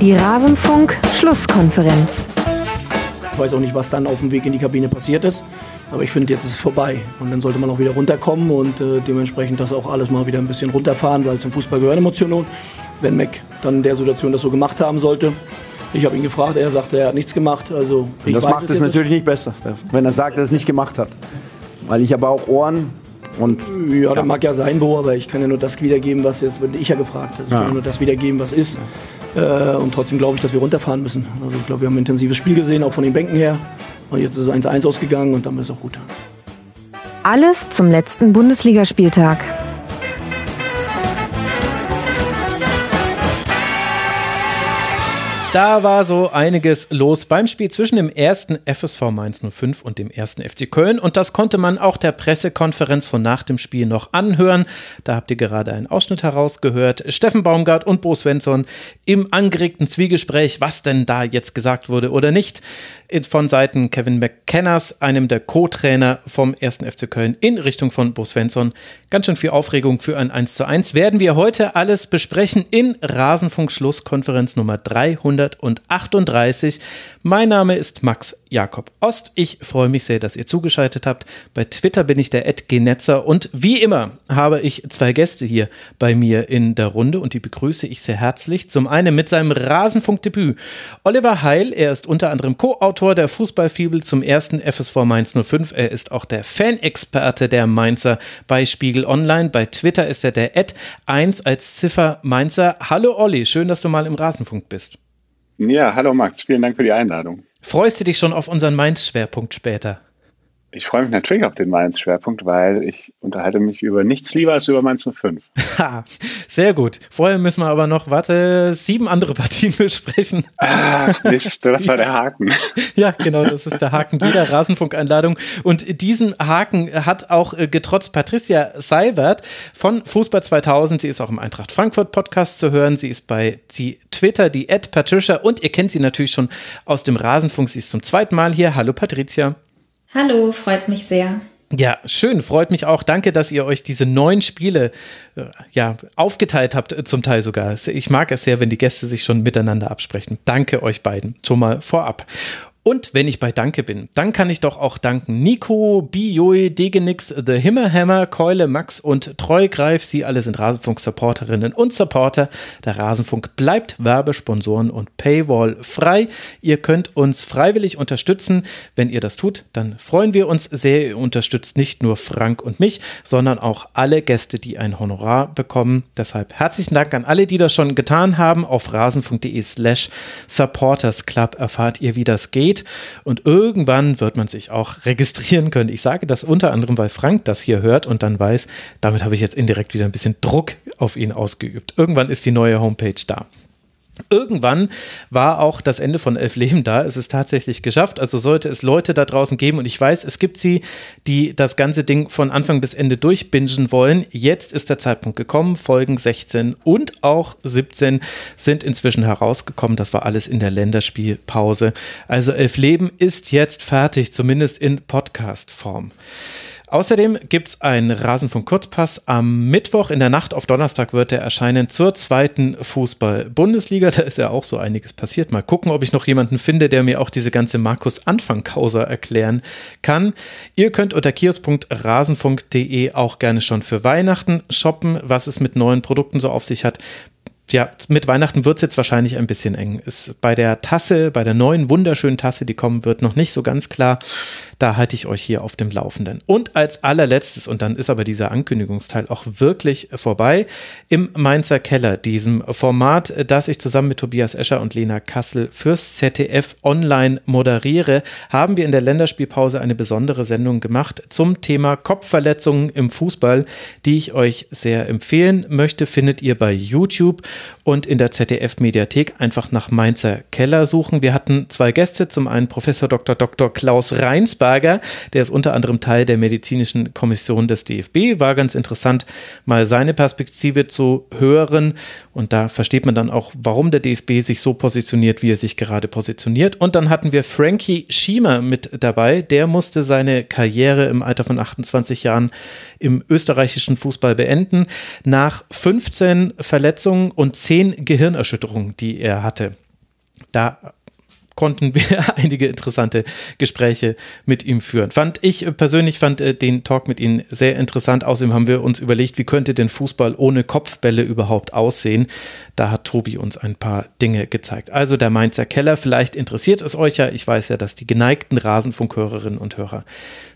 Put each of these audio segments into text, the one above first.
Die Rasenfunk-Schlusskonferenz. Ich weiß auch nicht, was dann auf dem Weg in die Kabine passiert ist. Aber ich finde, jetzt ist es vorbei. Und dann sollte man auch wieder runterkommen und äh, dementsprechend das auch alles mal wieder ein bisschen runterfahren, weil zum Fußball gehören Emotionen. Wenn Mac dann in der Situation das so gemacht haben sollte. Ich habe ihn gefragt, er sagte, er hat nichts gemacht. Also ich das macht es natürlich nicht besser, wenn er sagt, dass er es nicht gemacht hat. Weil ich habe auch Ohren und. Ja, das mag ja sein, Bo, aber ich kann ja nur das wiedergeben, was jetzt, wenn ich ja gefragt habe. Ich ja. kann ja nur das wiedergeben, was ist. Äh, und trotzdem glaube ich, dass wir runterfahren müssen. Also ich glaube, wir haben ein intensives Spiel gesehen, auch von den Bänken her. Und jetzt ist es 1-1 ausgegangen und dann ist es auch gut. Alles zum letzten Bundesligaspieltag. Da war so einiges los beim Spiel zwischen dem ersten FSV Mainz 05 und dem ersten FC Köln. Und das konnte man auch der Pressekonferenz von nach dem Spiel noch anhören. Da habt ihr gerade einen Ausschnitt herausgehört. Steffen Baumgart und Bo Svensson im angeregten Zwiegespräch, was denn da jetzt gesagt wurde oder nicht von Seiten Kevin McKenners, einem der Co-Trainer vom 1. FC Köln, in Richtung von Bo Svensson. Ganz schön viel Aufregung für ein 1 zu 1. Werden wir heute alles besprechen in Rasenfunk Schlusskonferenz Nummer 338. Mein Name ist Max Jakob Ost. Ich freue mich sehr, dass ihr zugeschaltet habt. Bei Twitter bin ich der Ed Genetzer und wie immer habe ich zwei Gäste hier bei mir in der Runde und die begrüße ich sehr herzlich. Zum einen mit seinem Rasenfunkdebüt Oliver Heil. Er ist unter anderem Co-Autor Autor der Fußballfibel zum ersten FSV Mainz 05. Er ist auch der Fanexperte der Mainzer bei Spiegel Online. Bei Twitter ist er der Ad 1 als Ziffer Mainzer. Hallo Olli, schön, dass du mal im Rasenfunk bist. Ja, hallo Max, vielen Dank für die Einladung. Freust du dich schon auf unseren Mainz-Schwerpunkt später? Ich freue mich natürlich auf den Mainz-Schwerpunkt, weil ich unterhalte mich über nichts lieber als über Mainz 05. Ha, sehr gut. Vorher müssen wir aber noch, warte, sieben andere Partien besprechen. Ach, Mist, das war der Haken. ja, genau, das ist der Haken jeder Rasenfunk-Einladung. Und diesen Haken hat auch äh, getrotzt Patricia Seibert von Fußball 2000. Sie ist auch im Eintracht Frankfurt Podcast zu hören. Sie ist bei die Twitter, die Ad Patricia und ihr kennt sie natürlich schon aus dem Rasenfunk. Sie ist zum zweiten Mal hier. Hallo Patricia. Hallo, freut mich sehr. Ja, schön, freut mich auch. Danke, dass ihr euch diese neun Spiele äh, ja, aufgeteilt habt, äh, zum Teil sogar. Ich mag es sehr, wenn die Gäste sich schon miteinander absprechen. Danke euch beiden schon mal vorab. Und wenn ich bei Danke bin, dann kann ich doch auch danken Nico, Bijoy, Degenix, The Himmelhammer, Keule, Max und Treugreif. Sie alle sind Rasenfunk-Supporterinnen und Supporter. Der Rasenfunk bleibt Werbesponsoren und Paywall frei. Ihr könnt uns freiwillig unterstützen. Wenn ihr das tut, dann freuen wir uns sehr. Ihr unterstützt nicht nur Frank und mich, sondern auch alle Gäste, die ein Honorar bekommen. Deshalb herzlichen Dank an alle, die das schon getan haben. Auf rasenfunk.de slash supportersclub erfahrt ihr, wie das geht geht. Und irgendwann wird man sich auch registrieren können. Ich sage das unter anderem, weil Frank das hier hört und dann weiß, damit habe ich jetzt indirekt wieder ein bisschen Druck auf ihn ausgeübt. Irgendwann ist die neue Homepage da. Irgendwann war auch das Ende von Elf Leben da. Es ist tatsächlich geschafft. Also sollte es Leute da draußen geben und ich weiß, es gibt sie, die das ganze Ding von Anfang bis Ende durchbingen wollen. Jetzt ist der Zeitpunkt gekommen. Folgen 16 und auch 17 sind inzwischen herausgekommen. Das war alles in der Länderspielpause. Also Elf Leben ist jetzt fertig, zumindest in Podcast-Form. Außerdem gibt es einen Rasenfunk Kurzpass. Am Mittwoch in der Nacht auf Donnerstag wird er erscheinen zur zweiten Fußball-Bundesliga. Da ist ja auch so einiges passiert. Mal gucken, ob ich noch jemanden finde, der mir auch diese ganze Markus-Anfang-Causa erklären kann. Ihr könnt unter kiosk.rasenfunk.de auch gerne schon für Weihnachten shoppen, was es mit neuen Produkten so auf sich hat ja, mit Weihnachten wird es jetzt wahrscheinlich ein bisschen eng. Ist bei der Tasse, bei der neuen wunderschönen Tasse, die kommen wird, noch nicht so ganz klar. Da halte ich euch hier auf dem Laufenden. Und als allerletztes, und dann ist aber dieser Ankündigungsteil auch wirklich vorbei, im Mainzer Keller, diesem Format, das ich zusammen mit Tobias Escher und Lena Kassel fürs ZDF online moderiere, haben wir in der Länderspielpause eine besondere Sendung gemacht zum Thema Kopfverletzungen im Fußball, die ich euch sehr empfehlen möchte, findet ihr bei YouTube und in der ZDF-Mediathek einfach nach Mainzer Keller suchen. Wir hatten zwei Gäste, zum einen Professor Dr. Dr. Klaus Reinsberger, der ist unter anderem Teil der medizinischen Kommission des DFB, war ganz interessant, mal seine Perspektive zu hören und da versteht man dann auch, warum der DFB sich so positioniert, wie er sich gerade positioniert. Und dann hatten wir Frankie Schiemer mit dabei, der musste seine Karriere im Alter von 28 Jahren im österreichischen Fußball beenden, nach 15 Verletzungen und 10 Gehirnerschütterungen, die er hatte. Da konnten wir einige interessante Gespräche mit ihm führen. Fand ich persönlich fand äh, den Talk mit ihm sehr interessant. Außerdem haben wir uns überlegt, wie könnte denn Fußball ohne Kopfbälle überhaupt aussehen? Da hat Tobi uns ein paar Dinge gezeigt. Also der Mainzer Keller, vielleicht interessiert es euch ja. Ich weiß ja, dass die geneigten Rasenfunkhörerinnen und Hörer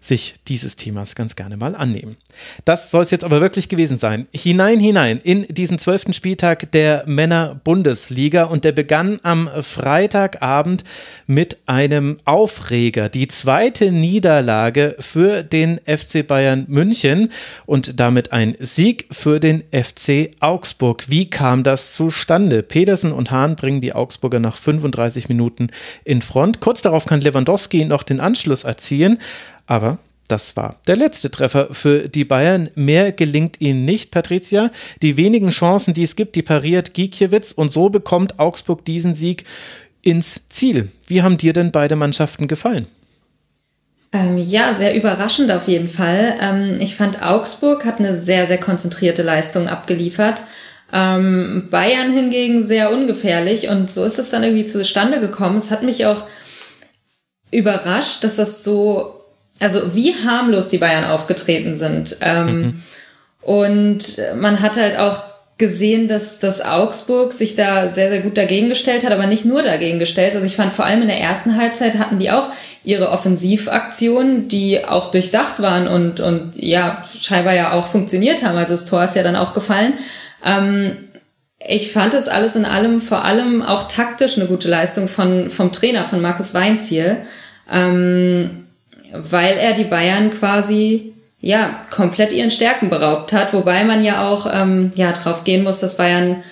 sich dieses Themas ganz gerne mal annehmen. Das soll es jetzt aber wirklich gewesen sein. Hinein, hinein in diesen zwölften Spieltag der Männer-Bundesliga und der begann am Freitagabend mit einem Aufreger. Die zweite Niederlage für den FC Bayern München und damit ein Sieg für den FC Augsburg. Wie kam das zustande? Pedersen und Hahn bringen die Augsburger nach 35 Minuten in Front. Kurz darauf kann Lewandowski noch den Anschluss erzielen. Aber das war der letzte Treffer für die Bayern. Mehr gelingt ihnen nicht, Patricia. Die wenigen Chancen, die es gibt, die pariert Gikiewicz und so bekommt Augsburg diesen Sieg ins Ziel. Wie haben dir denn beide Mannschaften gefallen? Ähm, ja, sehr überraschend auf jeden Fall. Ähm, ich fand, Augsburg hat eine sehr, sehr konzentrierte Leistung abgeliefert. Ähm, Bayern hingegen sehr ungefährlich und so ist es dann irgendwie zustande gekommen. Es hat mich auch überrascht, dass das so also wie harmlos die Bayern aufgetreten sind. Ähm, mhm. Und man hat halt auch gesehen, dass, dass Augsburg sich da sehr, sehr gut dagegen gestellt hat, aber nicht nur dagegen gestellt. Also ich fand vor allem in der ersten Halbzeit hatten die auch ihre Offensivaktionen, die auch durchdacht waren und, und ja, scheinbar ja auch funktioniert haben. Also das Tor ist ja dann auch gefallen. Ähm, ich fand es alles in allem, vor allem auch taktisch eine gute Leistung von, vom Trainer, von Markus Weinziel. Ähm, weil er die Bayern quasi ja komplett ihren Stärken beraubt hat, wobei man ja auch ähm, ja drauf gehen muss, dass Bayern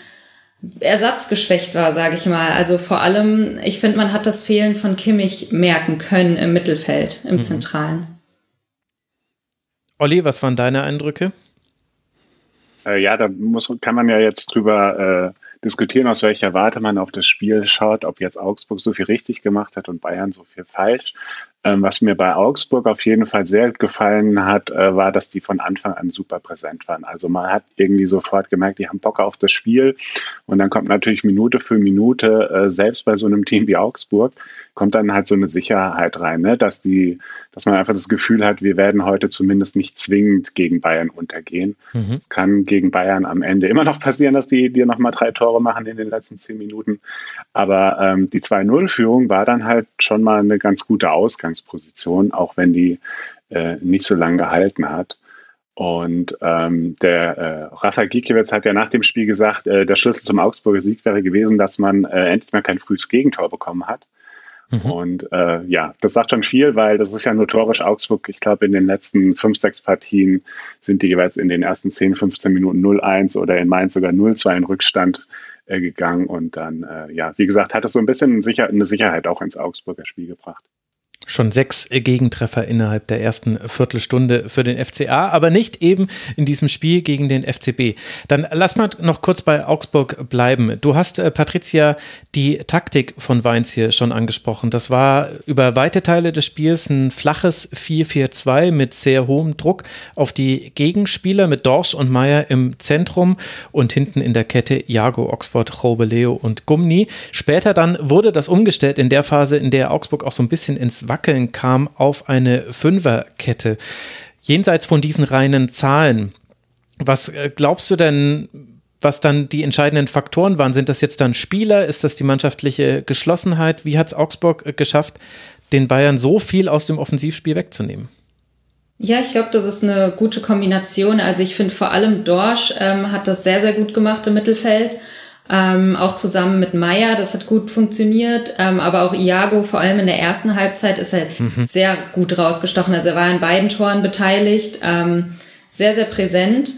ersatzgeschwächt war, sage ich mal. Also vor allem, ich finde, man hat das Fehlen von Kimmich merken können im Mittelfeld, im mhm. Zentralen. Olli, was waren deine Eindrücke? Äh, ja, da muss, kann man ja jetzt drüber äh, diskutieren, aus welcher Warte man auf das Spiel schaut, ob jetzt Augsburg so viel richtig gemacht hat und Bayern so viel falsch. Ähm, was mir bei Augsburg auf jeden Fall sehr gefallen hat, äh, war, dass die von Anfang an super präsent waren. Also man hat irgendwie sofort gemerkt, die haben Bock auf das Spiel. Und dann kommt natürlich Minute für Minute, äh, selbst bei so einem Team wie Augsburg, kommt dann halt so eine Sicherheit rein, ne? dass die, dass man einfach das Gefühl hat, wir werden heute zumindest nicht zwingend gegen Bayern untergehen. Mhm. Es kann gegen Bayern am Ende immer noch passieren, dass die dir nochmal drei Tore machen in den letzten zehn Minuten. Aber ähm, die 2-0-Führung war dann halt schon mal eine ganz gute Ausgangsposition, auch wenn die äh, nicht so lange gehalten hat. Und ähm, der äh, Rafa Gikiewicz hat ja nach dem Spiel gesagt, äh, der Schlüssel zum Augsburger Sieg wäre gewesen, dass man äh, endlich mal kein frühes Gegentor bekommen hat. Mhm. Und äh, ja, das sagt schon viel, weil das ist ja notorisch Augsburg. Ich glaube, in den letzten fünf, sechs Partien sind die jeweils in den ersten 10, 15 Minuten 0-1 oder in Mainz sogar 0-2 in Rückstand äh, gegangen. Und dann, äh, ja, wie gesagt, hat es so ein bisschen sicher, eine Sicherheit auch ins Augsburger Spiel gebracht schon sechs Gegentreffer innerhalb der ersten Viertelstunde für den FCA, aber nicht eben in diesem Spiel gegen den FCB. Dann lass mal noch kurz bei Augsburg bleiben. Du hast, äh, Patricia, die Taktik von Weins hier schon angesprochen. Das war über weite Teile des Spiels ein flaches 4-4-2 mit sehr hohem Druck auf die Gegenspieler mit Dorsch und Meyer im Zentrum und hinten in der Kette Jago, Oxford, Robeleo und Gumni. Später dann wurde das umgestellt in der Phase, in der Augsburg auch so ein bisschen ins Wackeln kam auf eine Fünferkette. Jenseits von diesen reinen Zahlen, was äh, glaubst du denn, was dann die entscheidenden Faktoren waren? Sind das jetzt dann Spieler? Ist das die mannschaftliche Geschlossenheit? Wie hat es Augsburg äh, geschafft, den Bayern so viel aus dem Offensivspiel wegzunehmen? Ja, ich glaube, das ist eine gute Kombination. Also ich finde vor allem Dorsch ähm, hat das sehr, sehr gut gemacht im Mittelfeld ähm, auch zusammen mit Meier, das hat gut funktioniert, ähm, aber auch Iago, vor allem in der ersten Halbzeit, ist er mhm. sehr gut rausgestochen. Also er war in beiden Toren beteiligt, ähm, sehr, sehr präsent.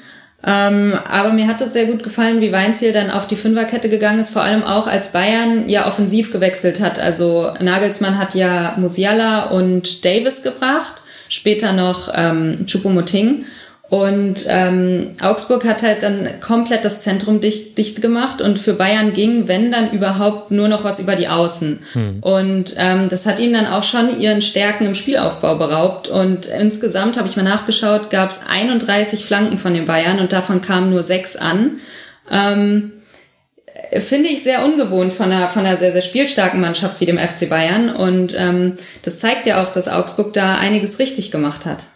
Ähm, aber mir hat es sehr gut gefallen, wie Weinziel dann auf die Fünferkette gegangen ist, vor allem auch als Bayern ja offensiv gewechselt hat. Also Nagelsmann hat ja Musiala und Davis gebracht, später noch ähm, Choupo-Moting. Und ähm, Augsburg hat halt dann komplett das Zentrum dicht, dicht gemacht und für Bayern ging, wenn dann überhaupt, nur noch was über die Außen. Hm. Und ähm, das hat ihnen dann auch schon ihren Stärken im Spielaufbau beraubt. Und insgesamt, habe ich mal nachgeschaut, gab es 31 Flanken von den Bayern und davon kamen nur sechs an. Ähm, finde ich sehr ungewohnt von einer, von einer sehr, sehr spielstarken Mannschaft wie dem FC Bayern. Und ähm, das zeigt ja auch, dass Augsburg da einiges richtig gemacht hat.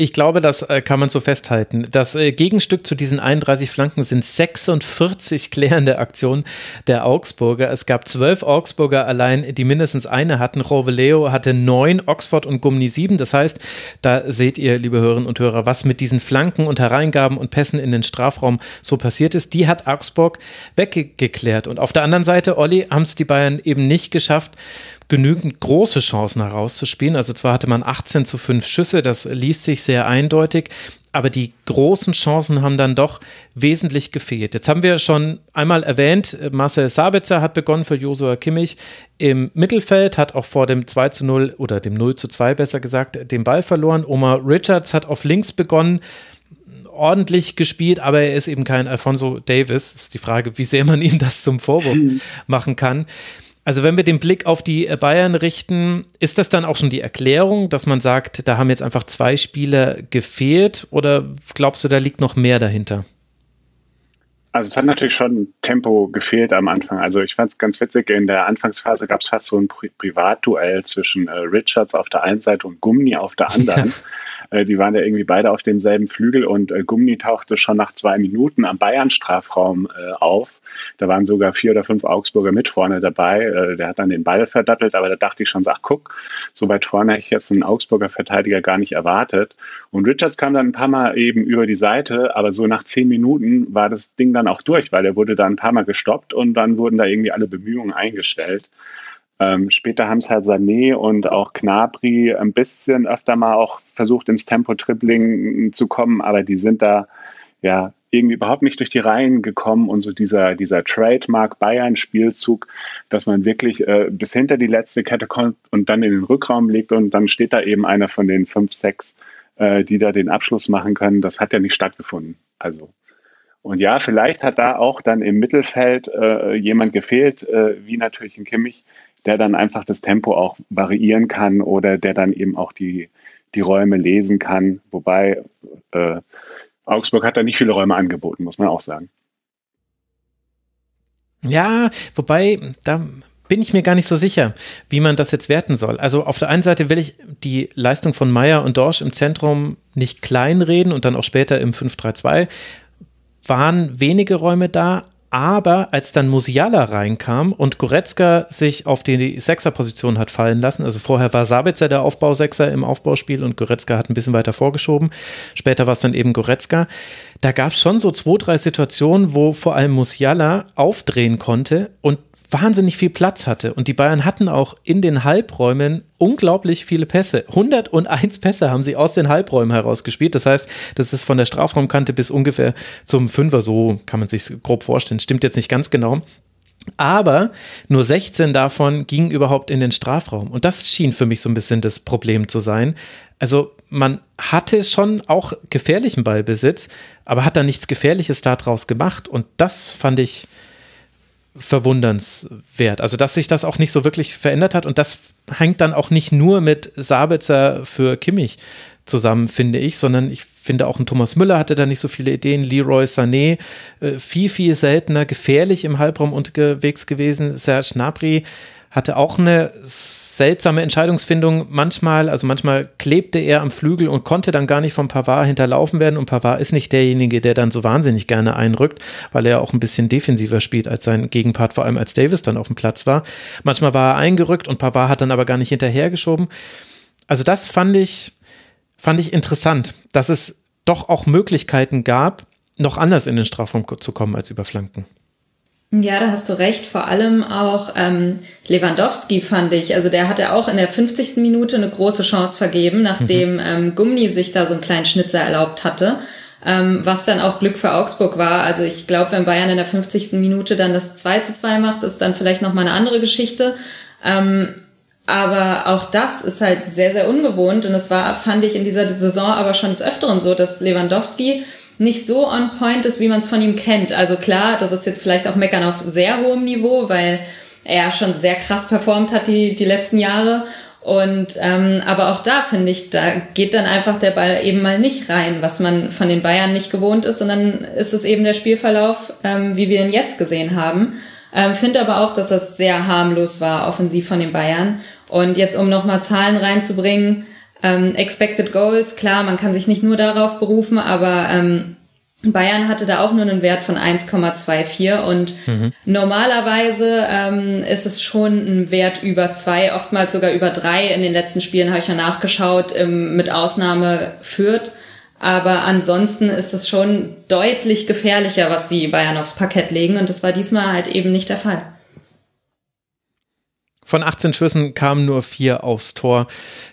Ich glaube, das äh, kann man so festhalten. Das äh, Gegenstück zu diesen 31 Flanken sind 46 klärende Aktionen der Augsburger. Es gab zwölf Augsburger allein, die mindestens eine hatten. Roveleo hatte neun, Oxford und Gumni sieben. Das heißt, da seht ihr, liebe Hörerinnen und Hörer, was mit diesen Flanken und Hereingaben und Pässen in den Strafraum so passiert ist. Die hat Augsburg weggeklärt. Und auf der anderen Seite, Olli, haben es die Bayern eben nicht geschafft, genügend große Chancen herauszuspielen. Also zwar hatte man 18 zu 5 Schüsse, das liest sich sehr eindeutig, aber die großen Chancen haben dann doch wesentlich gefehlt. Jetzt haben wir schon einmal erwähnt, Marcel Sabitzer hat begonnen für Josua Kimmich im Mittelfeld, hat auch vor dem 2 zu 0 oder dem 0 zu 2 besser gesagt, den Ball verloren. Omar Richards hat auf links begonnen ordentlich gespielt, aber er ist eben kein Alfonso Davis. Das ist die Frage, wie sehr man ihm das zum Vorwurf machen kann. Also wenn wir den Blick auf die äh, Bayern richten, ist das dann auch schon die Erklärung, dass man sagt, da haben jetzt einfach zwei Spieler gefehlt oder glaubst du, da liegt noch mehr dahinter? Also es hat natürlich schon Tempo gefehlt am Anfang. Also ich fand es ganz witzig, in der Anfangsphase gab es fast so ein Pri Privatduell zwischen äh, Richards auf der einen Seite und Gummi auf der anderen. Äh, die waren ja irgendwie beide auf demselben Flügel und äh, Gummi tauchte schon nach zwei Minuten am Bayern-Strafraum äh, auf. Da waren sogar vier oder fünf Augsburger mit vorne dabei. Äh, der hat dann den Ball verdattelt, aber da dachte ich schon, ach guck, so weit vorne hätte ich jetzt einen Augsburger Verteidiger gar nicht erwartet. Und Richards kam dann ein paar Mal eben über die Seite, aber so nach zehn Minuten war das Ding dann auch durch, weil er wurde dann ein paar Mal gestoppt und dann wurden da irgendwie alle Bemühungen eingestellt. Ähm, später haben es halt Sané und auch Knabri ein bisschen öfter mal auch versucht, ins Tempo-Tripling zu kommen, aber die sind da ja irgendwie überhaupt nicht durch die Reihen gekommen und so dieser, dieser Trademark Bayern-Spielzug, dass man wirklich äh, bis hinter die letzte Kette kommt und dann in den Rückraum legt und dann steht da eben einer von den fünf, sechs, äh, die da den Abschluss machen können. Das hat ja nicht stattgefunden. Also und ja, vielleicht hat da auch dann im Mittelfeld äh, jemand gefehlt, äh, wie natürlich ein Kimmich, der dann einfach das Tempo auch variieren kann oder der dann eben auch die, die Räume lesen kann. Wobei äh, Augsburg hat da nicht viele Räume angeboten, muss man auch sagen. Ja, wobei, da bin ich mir gar nicht so sicher, wie man das jetzt werten soll. Also auf der einen Seite will ich die Leistung von Meyer und Dorsch im Zentrum nicht kleinreden und dann auch später im 5-3-2 waren wenige Räume da, aber als dann Musiala reinkam und Goretzka sich auf die Sechserposition hat fallen lassen, also vorher war Sabitzer der Aufbausechser im Aufbauspiel und Goretzka hat ein bisschen weiter vorgeschoben. Später war es dann eben Goretzka. Da gab es schon so zwei, drei Situationen, wo vor allem Musiala aufdrehen konnte und wahnsinnig viel Platz hatte. Und die Bayern hatten auch in den Halbräumen unglaublich viele Pässe. 101 Pässe haben sie aus den Halbräumen herausgespielt. Das heißt, das ist von der Strafraumkante bis ungefähr zum Fünfer, so kann man sich grob vorstellen. Stimmt jetzt nicht ganz genau. Aber nur 16 davon gingen überhaupt in den Strafraum. Und das schien für mich so ein bisschen das Problem zu sein. Also man hatte schon auch gefährlichen Ballbesitz, aber hat da nichts Gefährliches daraus gemacht. Und das fand ich, verwundernswert. Also, dass sich das auch nicht so wirklich verändert hat. Und das hängt dann auch nicht nur mit Sabitzer für Kimmich zusammen, finde ich, sondern ich finde auch ein Thomas Müller hatte da nicht so viele Ideen, Leroy Sané äh, viel, viel seltener gefährlich im Halbraum unterwegs gewesen, Serge Gnabry hatte auch eine seltsame Entscheidungsfindung manchmal. Also manchmal klebte er am Flügel und konnte dann gar nicht vom Pavard hinterlaufen werden. Und Pavard ist nicht derjenige, der dann so wahnsinnig gerne einrückt, weil er auch ein bisschen defensiver spielt als sein Gegenpart, vor allem als Davis dann auf dem Platz war. Manchmal war er eingerückt und Pavard hat dann aber gar nicht hinterhergeschoben. Also das fand ich, fand ich interessant, dass es doch auch Möglichkeiten gab, noch anders in den Strafraum zu kommen als über Flanken. Ja, da hast du recht. Vor allem auch ähm, Lewandowski fand ich. Also der hatte auch in der 50. Minute eine große Chance vergeben, nachdem mhm. ähm, Gummi sich da so einen kleinen Schnitzer erlaubt hatte. Ähm, was dann auch Glück für Augsburg war. Also ich glaube, wenn Bayern in der 50. Minute dann das 2 zu 2 macht, ist dann vielleicht nochmal eine andere Geschichte. Ähm, aber auch das ist halt sehr, sehr ungewohnt. Und es war, fand ich in dieser Saison aber schon des Öfteren so, dass Lewandowski nicht so on point ist, wie man es von ihm kennt. Also klar, das ist jetzt vielleicht auch Meckern auf sehr hohem Niveau, weil er schon sehr krass performt hat die, die letzten Jahre. Und ähm, aber auch da finde ich, da geht dann einfach der Ball eben mal nicht rein, was man von den Bayern nicht gewohnt ist, sondern ist es eben der Spielverlauf, ähm, wie wir ihn jetzt gesehen haben. Ähm, finde aber auch, dass das sehr harmlos war, offensiv von den Bayern. Und jetzt, um nochmal Zahlen reinzubringen, ähm, Expected Goals, klar, man kann sich nicht nur darauf berufen, aber ähm, Bayern hatte da auch nur einen Wert von 1,24 und mhm. normalerweise ähm, ist es schon ein Wert über zwei, oftmals sogar über drei. In den letzten Spielen habe ich ja nachgeschaut, ähm, mit Ausnahme führt. Aber ansonsten ist es schon deutlich gefährlicher, was die Bayern aufs Parkett legen und das war diesmal halt eben nicht der Fall. Von 18 Schüssen kamen nur vier aufs Tor.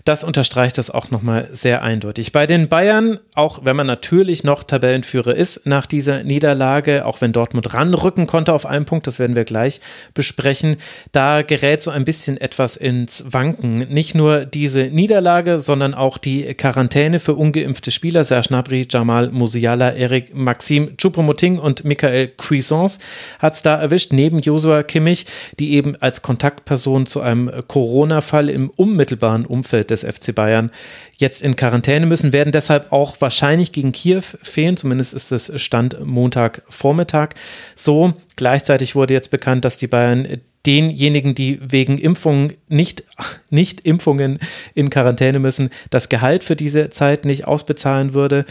Das unterstreicht das auch nochmal sehr eindeutig. Bei den Bayern, auch wenn man natürlich noch Tabellenführer ist nach dieser Niederlage, auch wenn Dortmund ranrücken konnte auf einen Punkt, das werden wir gleich besprechen, da gerät so ein bisschen etwas ins Wanken. Nicht nur diese Niederlage, sondern auch die Quarantäne für ungeimpfte Spieler. Serge Gnabry, Jamal Musiala, Eric Maxim Choupo-Moting und Michael Cuisance hat es da erwischt, neben Josua Kimmich, die eben als Kontaktperson zu einem Corona-Fall im unmittelbaren Umfeld des FC Bayern jetzt in Quarantäne müssen, werden deshalb auch wahrscheinlich gegen Kiew fehlen. Zumindest ist es Stand Montagvormittag so. Gleichzeitig wurde jetzt bekannt, dass die Bayern denjenigen, die wegen Impfungen nicht, nicht Impfungen in Quarantäne müssen, das Gehalt für diese Zeit nicht ausbezahlen würde.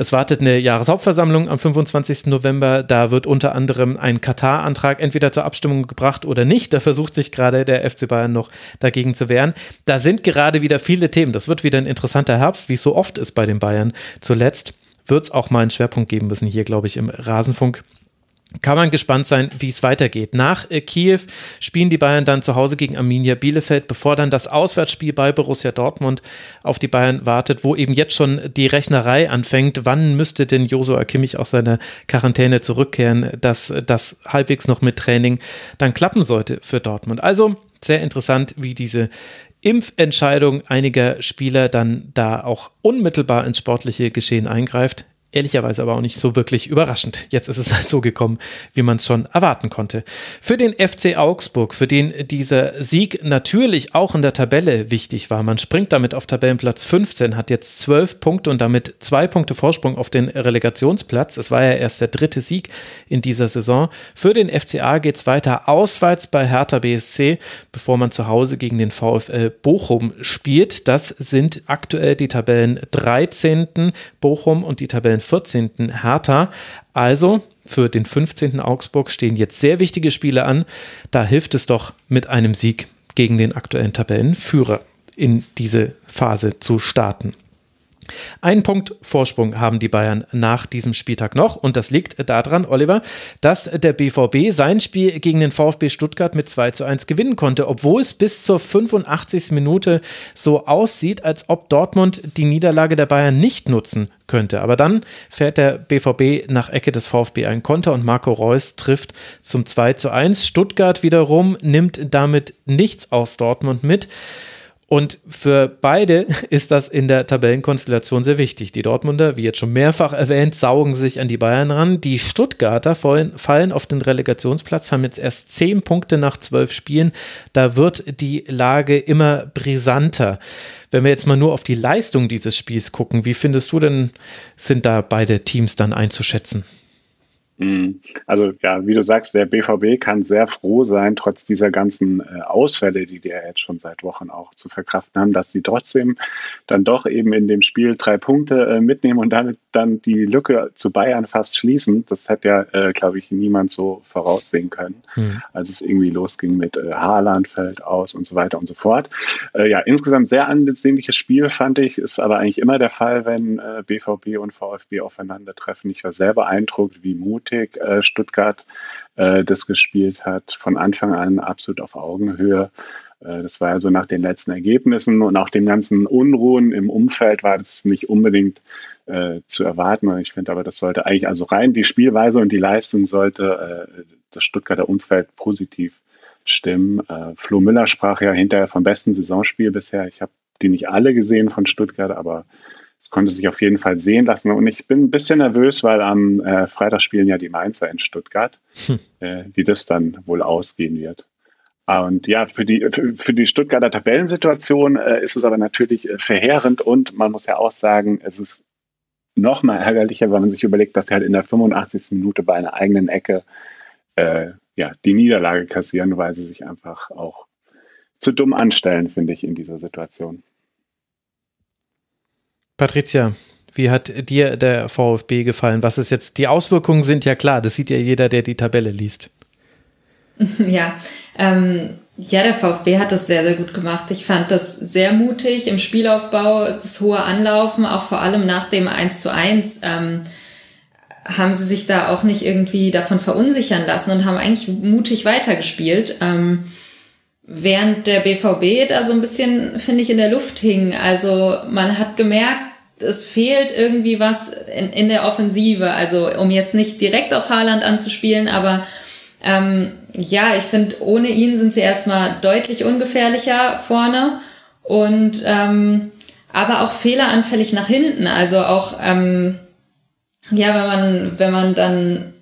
Es wartet eine Jahreshauptversammlung am 25. November. Da wird unter anderem ein Katar-Antrag entweder zur Abstimmung gebracht oder nicht. Da versucht sich gerade der FC Bayern noch dagegen zu wehren. Da sind gerade wieder viele Themen. Das wird wieder ein interessanter Herbst, wie es so oft ist bei den Bayern. Zuletzt wird es auch mal einen Schwerpunkt geben müssen hier, glaube ich, im Rasenfunk kann man gespannt sein, wie es weitergeht. Nach äh, Kiew spielen die Bayern dann zu Hause gegen Arminia Bielefeld, bevor dann das Auswärtsspiel bei Borussia Dortmund auf die Bayern wartet, wo eben jetzt schon die Rechnerei anfängt. Wann müsste denn Josua Kimmich aus seiner Quarantäne zurückkehren, dass das halbwegs noch mit Training dann klappen sollte für Dortmund? Also sehr interessant, wie diese Impfentscheidung einiger Spieler dann da auch unmittelbar ins sportliche Geschehen eingreift ehrlicherweise aber auch nicht so wirklich überraschend. Jetzt ist es halt so gekommen, wie man es schon erwarten konnte. Für den FC Augsburg, für den dieser Sieg natürlich auch in der Tabelle wichtig war. Man springt damit auf Tabellenplatz 15, hat jetzt 12 Punkte und damit zwei Punkte Vorsprung auf den Relegationsplatz. Es war ja erst der dritte Sieg in dieser Saison. Für den FCA geht es weiter auswärts bei Hertha BSC, bevor man zu Hause gegen den VfL Bochum spielt. Das sind aktuell die Tabellen 13. Bochum und die Tabellen 14. Hertha. Also für den 15. Augsburg stehen jetzt sehr wichtige Spiele an. Da hilft es doch mit einem Sieg gegen den aktuellen Tabellenführer in diese Phase zu starten. Ein Punkt Vorsprung haben die Bayern nach diesem Spieltag noch und das liegt daran, Oliver, dass der BVB sein Spiel gegen den VfB Stuttgart mit 2 zu 1 gewinnen konnte, obwohl es bis zur 85. Minute so aussieht, als ob Dortmund die Niederlage der Bayern nicht nutzen könnte. Aber dann fährt der BVB nach Ecke des VfB ein Konter und Marco Reus trifft zum 2 zu 1. Stuttgart wiederum nimmt damit nichts aus Dortmund mit. Und für beide ist das in der Tabellenkonstellation sehr wichtig. Die Dortmunder, wie jetzt schon mehrfach erwähnt, saugen sich an die Bayern ran. Die Stuttgarter fallen auf den Relegationsplatz, haben jetzt erst zehn Punkte nach zwölf Spielen. Da wird die Lage immer brisanter. Wenn wir jetzt mal nur auf die Leistung dieses Spiels gucken, wie findest du denn, sind da beide Teams dann einzuschätzen? Mhm. Also ja, wie du sagst, der BVB kann sehr froh sein, trotz dieser ganzen äh, Ausfälle, die die ja jetzt schon seit Wochen auch zu verkraften haben, dass sie trotzdem dann doch eben in dem Spiel drei Punkte äh, mitnehmen und damit dann die Lücke zu Bayern fast schließen. Das hat ja, äh, glaube ich, niemand so voraussehen können, mhm. als es irgendwie losging mit äh, Haaland fällt aus und so weiter und so fort. Äh, ja, insgesamt sehr ansehnliches Spiel fand ich, ist aber eigentlich immer der Fall, wenn äh, BVB und VfB aufeinandertreffen. Ich war sehr beeindruckt, wie mutig Athletik äh, Stuttgart äh, das gespielt hat, von Anfang an absolut auf Augenhöhe. Äh, das war so nach den letzten Ergebnissen und auch den ganzen Unruhen im Umfeld war das nicht unbedingt äh, zu erwarten. Ich finde aber, das sollte eigentlich also rein die Spielweise und die Leistung sollte äh, das Stuttgarter Umfeld positiv stimmen. Äh, Flo Müller sprach ja hinterher vom besten Saisonspiel bisher. Ich habe die nicht alle gesehen von Stuttgart, aber es konnte sich auf jeden Fall sehen lassen. Und ich bin ein bisschen nervös, weil am äh, Freitag spielen ja die Mainzer in Stuttgart, hm. äh, wie das dann wohl ausgehen wird. Und ja, für die, für die Stuttgarter Tabellensituation äh, ist es aber natürlich äh, verheerend und man muss ja auch sagen, es ist noch mal ärgerlicher, wenn man sich überlegt, dass sie halt in der 85. Minute bei einer eigenen Ecke äh, ja, die Niederlage kassieren, weil sie sich einfach auch zu dumm anstellen, finde ich, in dieser Situation. Patricia, wie hat dir der VfB gefallen? Was ist jetzt, die Auswirkungen sind ja klar, das sieht ja jeder, der die Tabelle liest. Ja, ähm, ja, der VfB hat das sehr, sehr gut gemacht. Ich fand das sehr mutig im Spielaufbau, das hohe Anlaufen, auch vor allem nach dem 1 zu 1. Ähm, haben sie sich da auch nicht irgendwie davon verunsichern lassen und haben eigentlich mutig weitergespielt. Ähm, während der BVB da so ein bisschen, finde ich, in der Luft hing. Also man hat gemerkt, es fehlt irgendwie was in, in der Offensive. Also um jetzt nicht direkt auf Haaland anzuspielen, aber ähm, ja, ich finde, ohne ihn sind sie erstmal deutlich ungefährlicher vorne und ähm, aber auch fehleranfällig nach hinten. Also auch ähm, ja, wenn man wenn man dann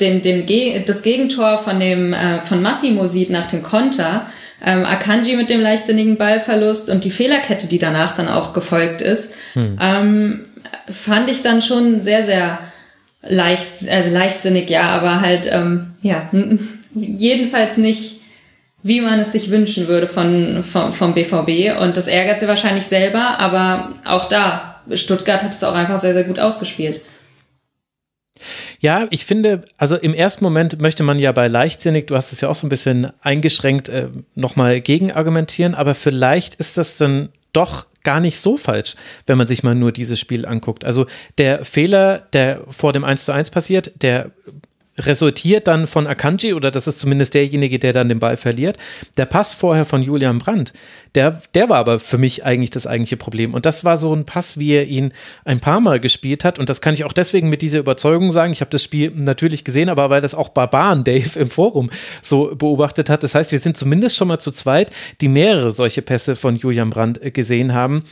den, den, das Gegentor von dem äh, von Massimo sieht nach dem Konter, ähm, Akanji mit dem leichtsinnigen Ballverlust und die Fehlerkette, die danach dann auch gefolgt ist, hm. ähm, fand ich dann schon sehr, sehr leicht, also leichtsinnig, ja, aber halt, ähm, ja, jedenfalls nicht, wie man es sich wünschen würde von, vom, vom BVB. Und das ärgert sie wahrscheinlich selber, aber auch da, Stuttgart hat es auch einfach sehr, sehr gut ausgespielt. Ja, ich finde, also im ersten Moment möchte man ja bei leichtsinnig, du hast es ja auch so ein bisschen eingeschränkt, äh, nochmal gegen argumentieren, aber vielleicht ist das dann doch gar nicht so falsch, wenn man sich mal nur dieses Spiel anguckt. Also der Fehler, der vor dem 1 zu 1 passiert, der resultiert dann von Akanji, oder das ist zumindest derjenige, der dann den Ball verliert. Der Pass vorher von Julian Brandt, der, der war aber für mich eigentlich das eigentliche Problem. Und das war so ein Pass, wie er ihn ein paar Mal gespielt hat. Und das kann ich auch deswegen mit dieser Überzeugung sagen. Ich habe das Spiel natürlich gesehen, aber weil das auch Barbaren Dave im Forum so beobachtet hat. Das heißt, wir sind zumindest schon mal zu zweit, die mehrere solche Pässe von Julian Brandt gesehen haben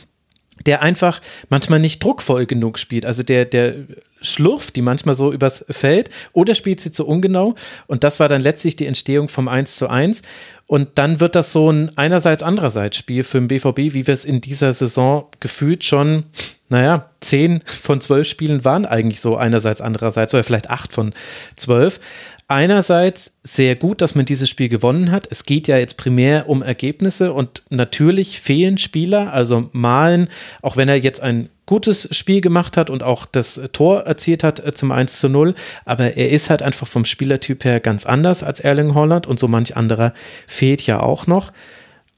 der einfach manchmal nicht druckvoll genug spielt. Also der, der schlurft die manchmal so übers Feld oder spielt sie zu ungenau. Und das war dann letztlich die Entstehung vom 1 zu 1. Und dann wird das so ein einerseits, andererseits Spiel für den BVB, wie wir es in dieser Saison gefühlt schon, naja, zehn von zwölf Spielen waren eigentlich so einerseits, andererseits oder vielleicht acht von zwölf einerseits sehr gut, dass man dieses Spiel gewonnen hat. Es geht ja jetzt primär um Ergebnisse und natürlich fehlen Spieler, also Malen, auch wenn er jetzt ein gutes Spiel gemacht hat und auch das Tor erzielt hat äh, zum 1 zu 0, aber er ist halt einfach vom Spielertyp her ganz anders als Erling Holland und so manch anderer fehlt ja auch noch.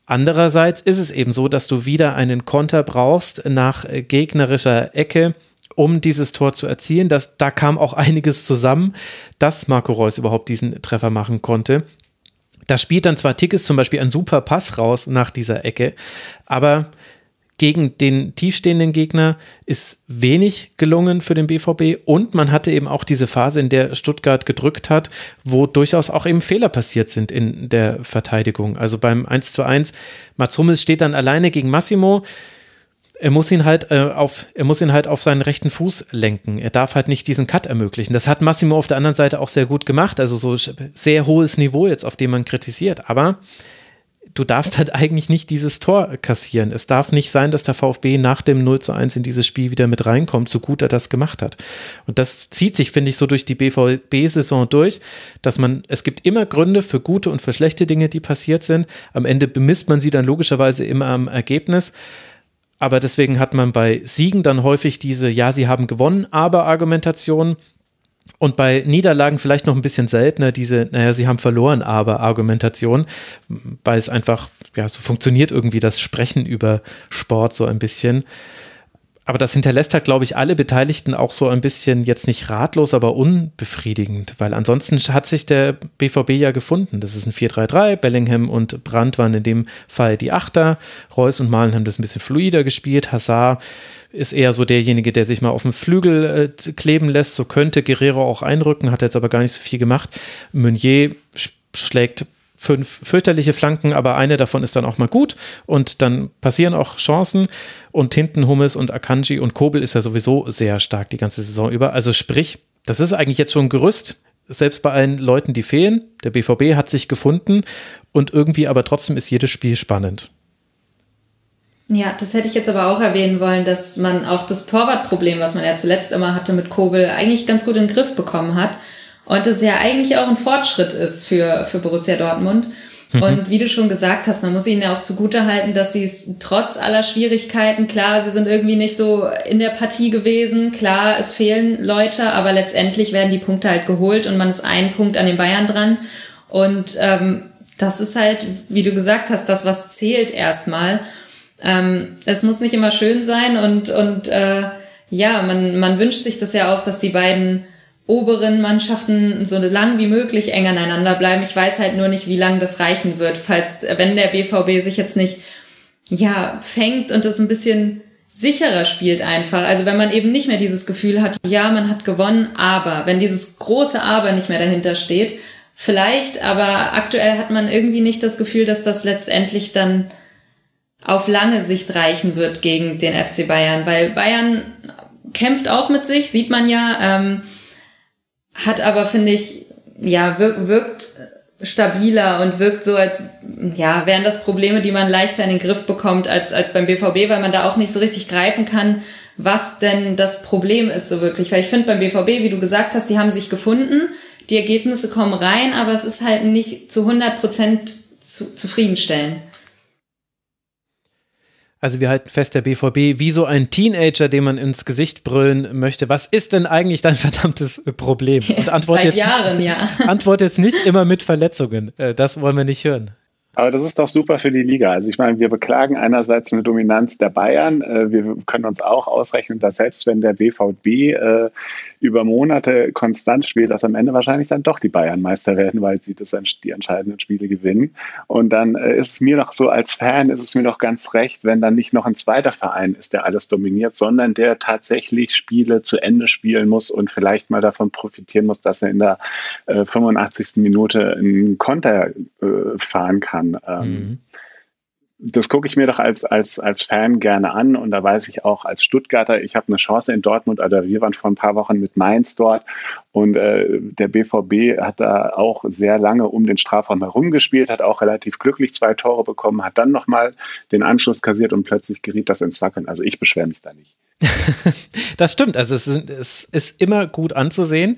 Andererseits ist es eben so, dass du wieder einen Konter brauchst nach äh, gegnerischer Ecke um dieses Tor zu erzielen. Das, da kam auch einiges zusammen, dass Marco Reus überhaupt diesen Treffer machen konnte. Da spielt dann zwar Tickets zum Beispiel ein super Pass raus nach dieser Ecke, aber gegen den tiefstehenden Gegner ist wenig gelungen für den BVB und man hatte eben auch diese Phase, in der Stuttgart gedrückt hat, wo durchaus auch eben Fehler passiert sind in der Verteidigung. Also beim 1 zu 1, Mats Hummels steht dann alleine gegen Massimo, er muss ihn halt äh, auf, er muss ihn halt auf seinen rechten Fuß lenken. Er darf halt nicht diesen Cut ermöglichen. Das hat Massimo auf der anderen Seite auch sehr gut gemacht. Also so sehr hohes Niveau jetzt, auf dem man kritisiert. Aber du darfst halt eigentlich nicht dieses Tor kassieren. Es darf nicht sein, dass der VfB nach dem 0 zu 1 in dieses Spiel wieder mit reinkommt, so gut er das gemacht hat. Und das zieht sich, finde ich, so durch die BVB-Saison durch, dass man, es gibt immer Gründe für gute und für schlechte Dinge, die passiert sind. Am Ende bemisst man sie dann logischerweise immer am Ergebnis aber deswegen hat man bei Siegen dann häufig diese, ja, sie haben gewonnen, aber Argumentation. Und bei Niederlagen vielleicht noch ein bisschen seltener diese, naja, sie haben verloren, aber Argumentation, weil es einfach, ja, so funktioniert irgendwie das Sprechen über Sport so ein bisschen aber das hinterlässt halt, glaube ich, alle Beteiligten auch so ein bisschen jetzt nicht ratlos, aber unbefriedigend, weil ansonsten hat sich der BVB ja gefunden. Das ist ein 4-3-3. Bellingham und Brandt waren in dem Fall die Achter. Reus und Malen haben das ein bisschen fluider gespielt. Hazard ist eher so derjenige, der sich mal auf dem Flügel äh, kleben lässt. So könnte Guerrero auch einrücken, hat jetzt aber gar nicht so viel gemacht. Meunier schlägt fünf fürchterliche Flanken, aber eine davon ist dann auch mal gut und dann passieren auch Chancen und hinten Hummes und Akanji und Kobel ist ja sowieso sehr stark die ganze Saison über. Also sprich, das ist eigentlich jetzt schon ein Gerüst selbst bei allen Leuten, die fehlen. Der BVB hat sich gefunden und irgendwie aber trotzdem ist jedes Spiel spannend. Ja, das hätte ich jetzt aber auch erwähnen wollen, dass man auch das Torwartproblem, was man ja zuletzt immer hatte mit Kobel, eigentlich ganz gut in den Griff bekommen hat. Und das ja eigentlich auch ein Fortschritt ist für, für Borussia Dortmund. Mhm. Und wie du schon gesagt hast, man muss ihnen ja auch zugute halten, dass sie es trotz aller Schwierigkeiten, klar, sie sind irgendwie nicht so in der Partie gewesen, klar, es fehlen Leute, aber letztendlich werden die Punkte halt geholt und man ist einen Punkt an den Bayern dran. Und ähm, das ist halt, wie du gesagt hast, das, was zählt erstmal. Ähm, es muss nicht immer schön sein und, und äh, ja, man, man wünscht sich das ja auch, dass die beiden oberen Mannschaften so lang wie möglich eng aneinander bleiben. Ich weiß halt nur nicht, wie lange das reichen wird, falls, wenn der BVB sich jetzt nicht, ja, fängt und das ein bisschen sicherer spielt einfach. Also wenn man eben nicht mehr dieses Gefühl hat, ja, man hat gewonnen, aber wenn dieses große Aber nicht mehr dahinter steht, vielleicht, aber aktuell hat man irgendwie nicht das Gefühl, dass das letztendlich dann auf lange Sicht reichen wird gegen den FC Bayern, weil Bayern kämpft auch mit sich, sieht man ja, ähm, hat aber, finde ich, ja, wirkt, wirkt stabiler und wirkt so, als ja, wären das Probleme, die man leichter in den Griff bekommt als, als beim BVB, weil man da auch nicht so richtig greifen kann, was denn das Problem ist so wirklich. Weil ich finde beim BVB, wie du gesagt hast, die haben sich gefunden, die Ergebnisse kommen rein, aber es ist halt nicht zu 100 Prozent zu, zufriedenstellend. Also wir halten fest, der BVB, wie so ein Teenager, dem man ins Gesicht brüllen möchte, was ist denn eigentlich dein verdammtes Problem? Und antwort Seit jetzt, Jahren, ja. Antwort jetzt nicht immer mit Verletzungen. Äh, das wollen wir nicht hören. Aber das ist doch super für die Liga. Also ich meine, wir beklagen einerseits eine Dominanz der Bayern. Äh, wir können uns auch ausrechnen, dass selbst wenn der BVB äh, über Monate konstant spielt, dass am Ende wahrscheinlich dann doch die Bayern Meister werden, weil sie das, die entscheidenden Spiele gewinnen. Und dann äh, ist es mir doch so als Fan, ist es mir doch ganz recht, wenn dann nicht noch ein zweiter Verein ist, der alles dominiert, sondern der tatsächlich Spiele zu Ende spielen muss und vielleicht mal davon profitieren muss, dass er in der 85. Minute einen Konter fahren kann kann. Ähm, mhm. Das gucke ich mir doch als, als, als Fan gerne an und da weiß ich auch als Stuttgarter, ich habe eine Chance in Dortmund, oder wir waren vor ein paar Wochen mit Mainz dort und äh, der BVB hat da auch sehr lange um den Strafraum herumgespielt, hat auch relativ glücklich zwei Tore bekommen, hat dann nochmal den Anschluss kassiert und plötzlich geriet das ins Wackeln. Also ich beschwere mich da nicht. Das stimmt, also es ist, es ist immer gut anzusehen.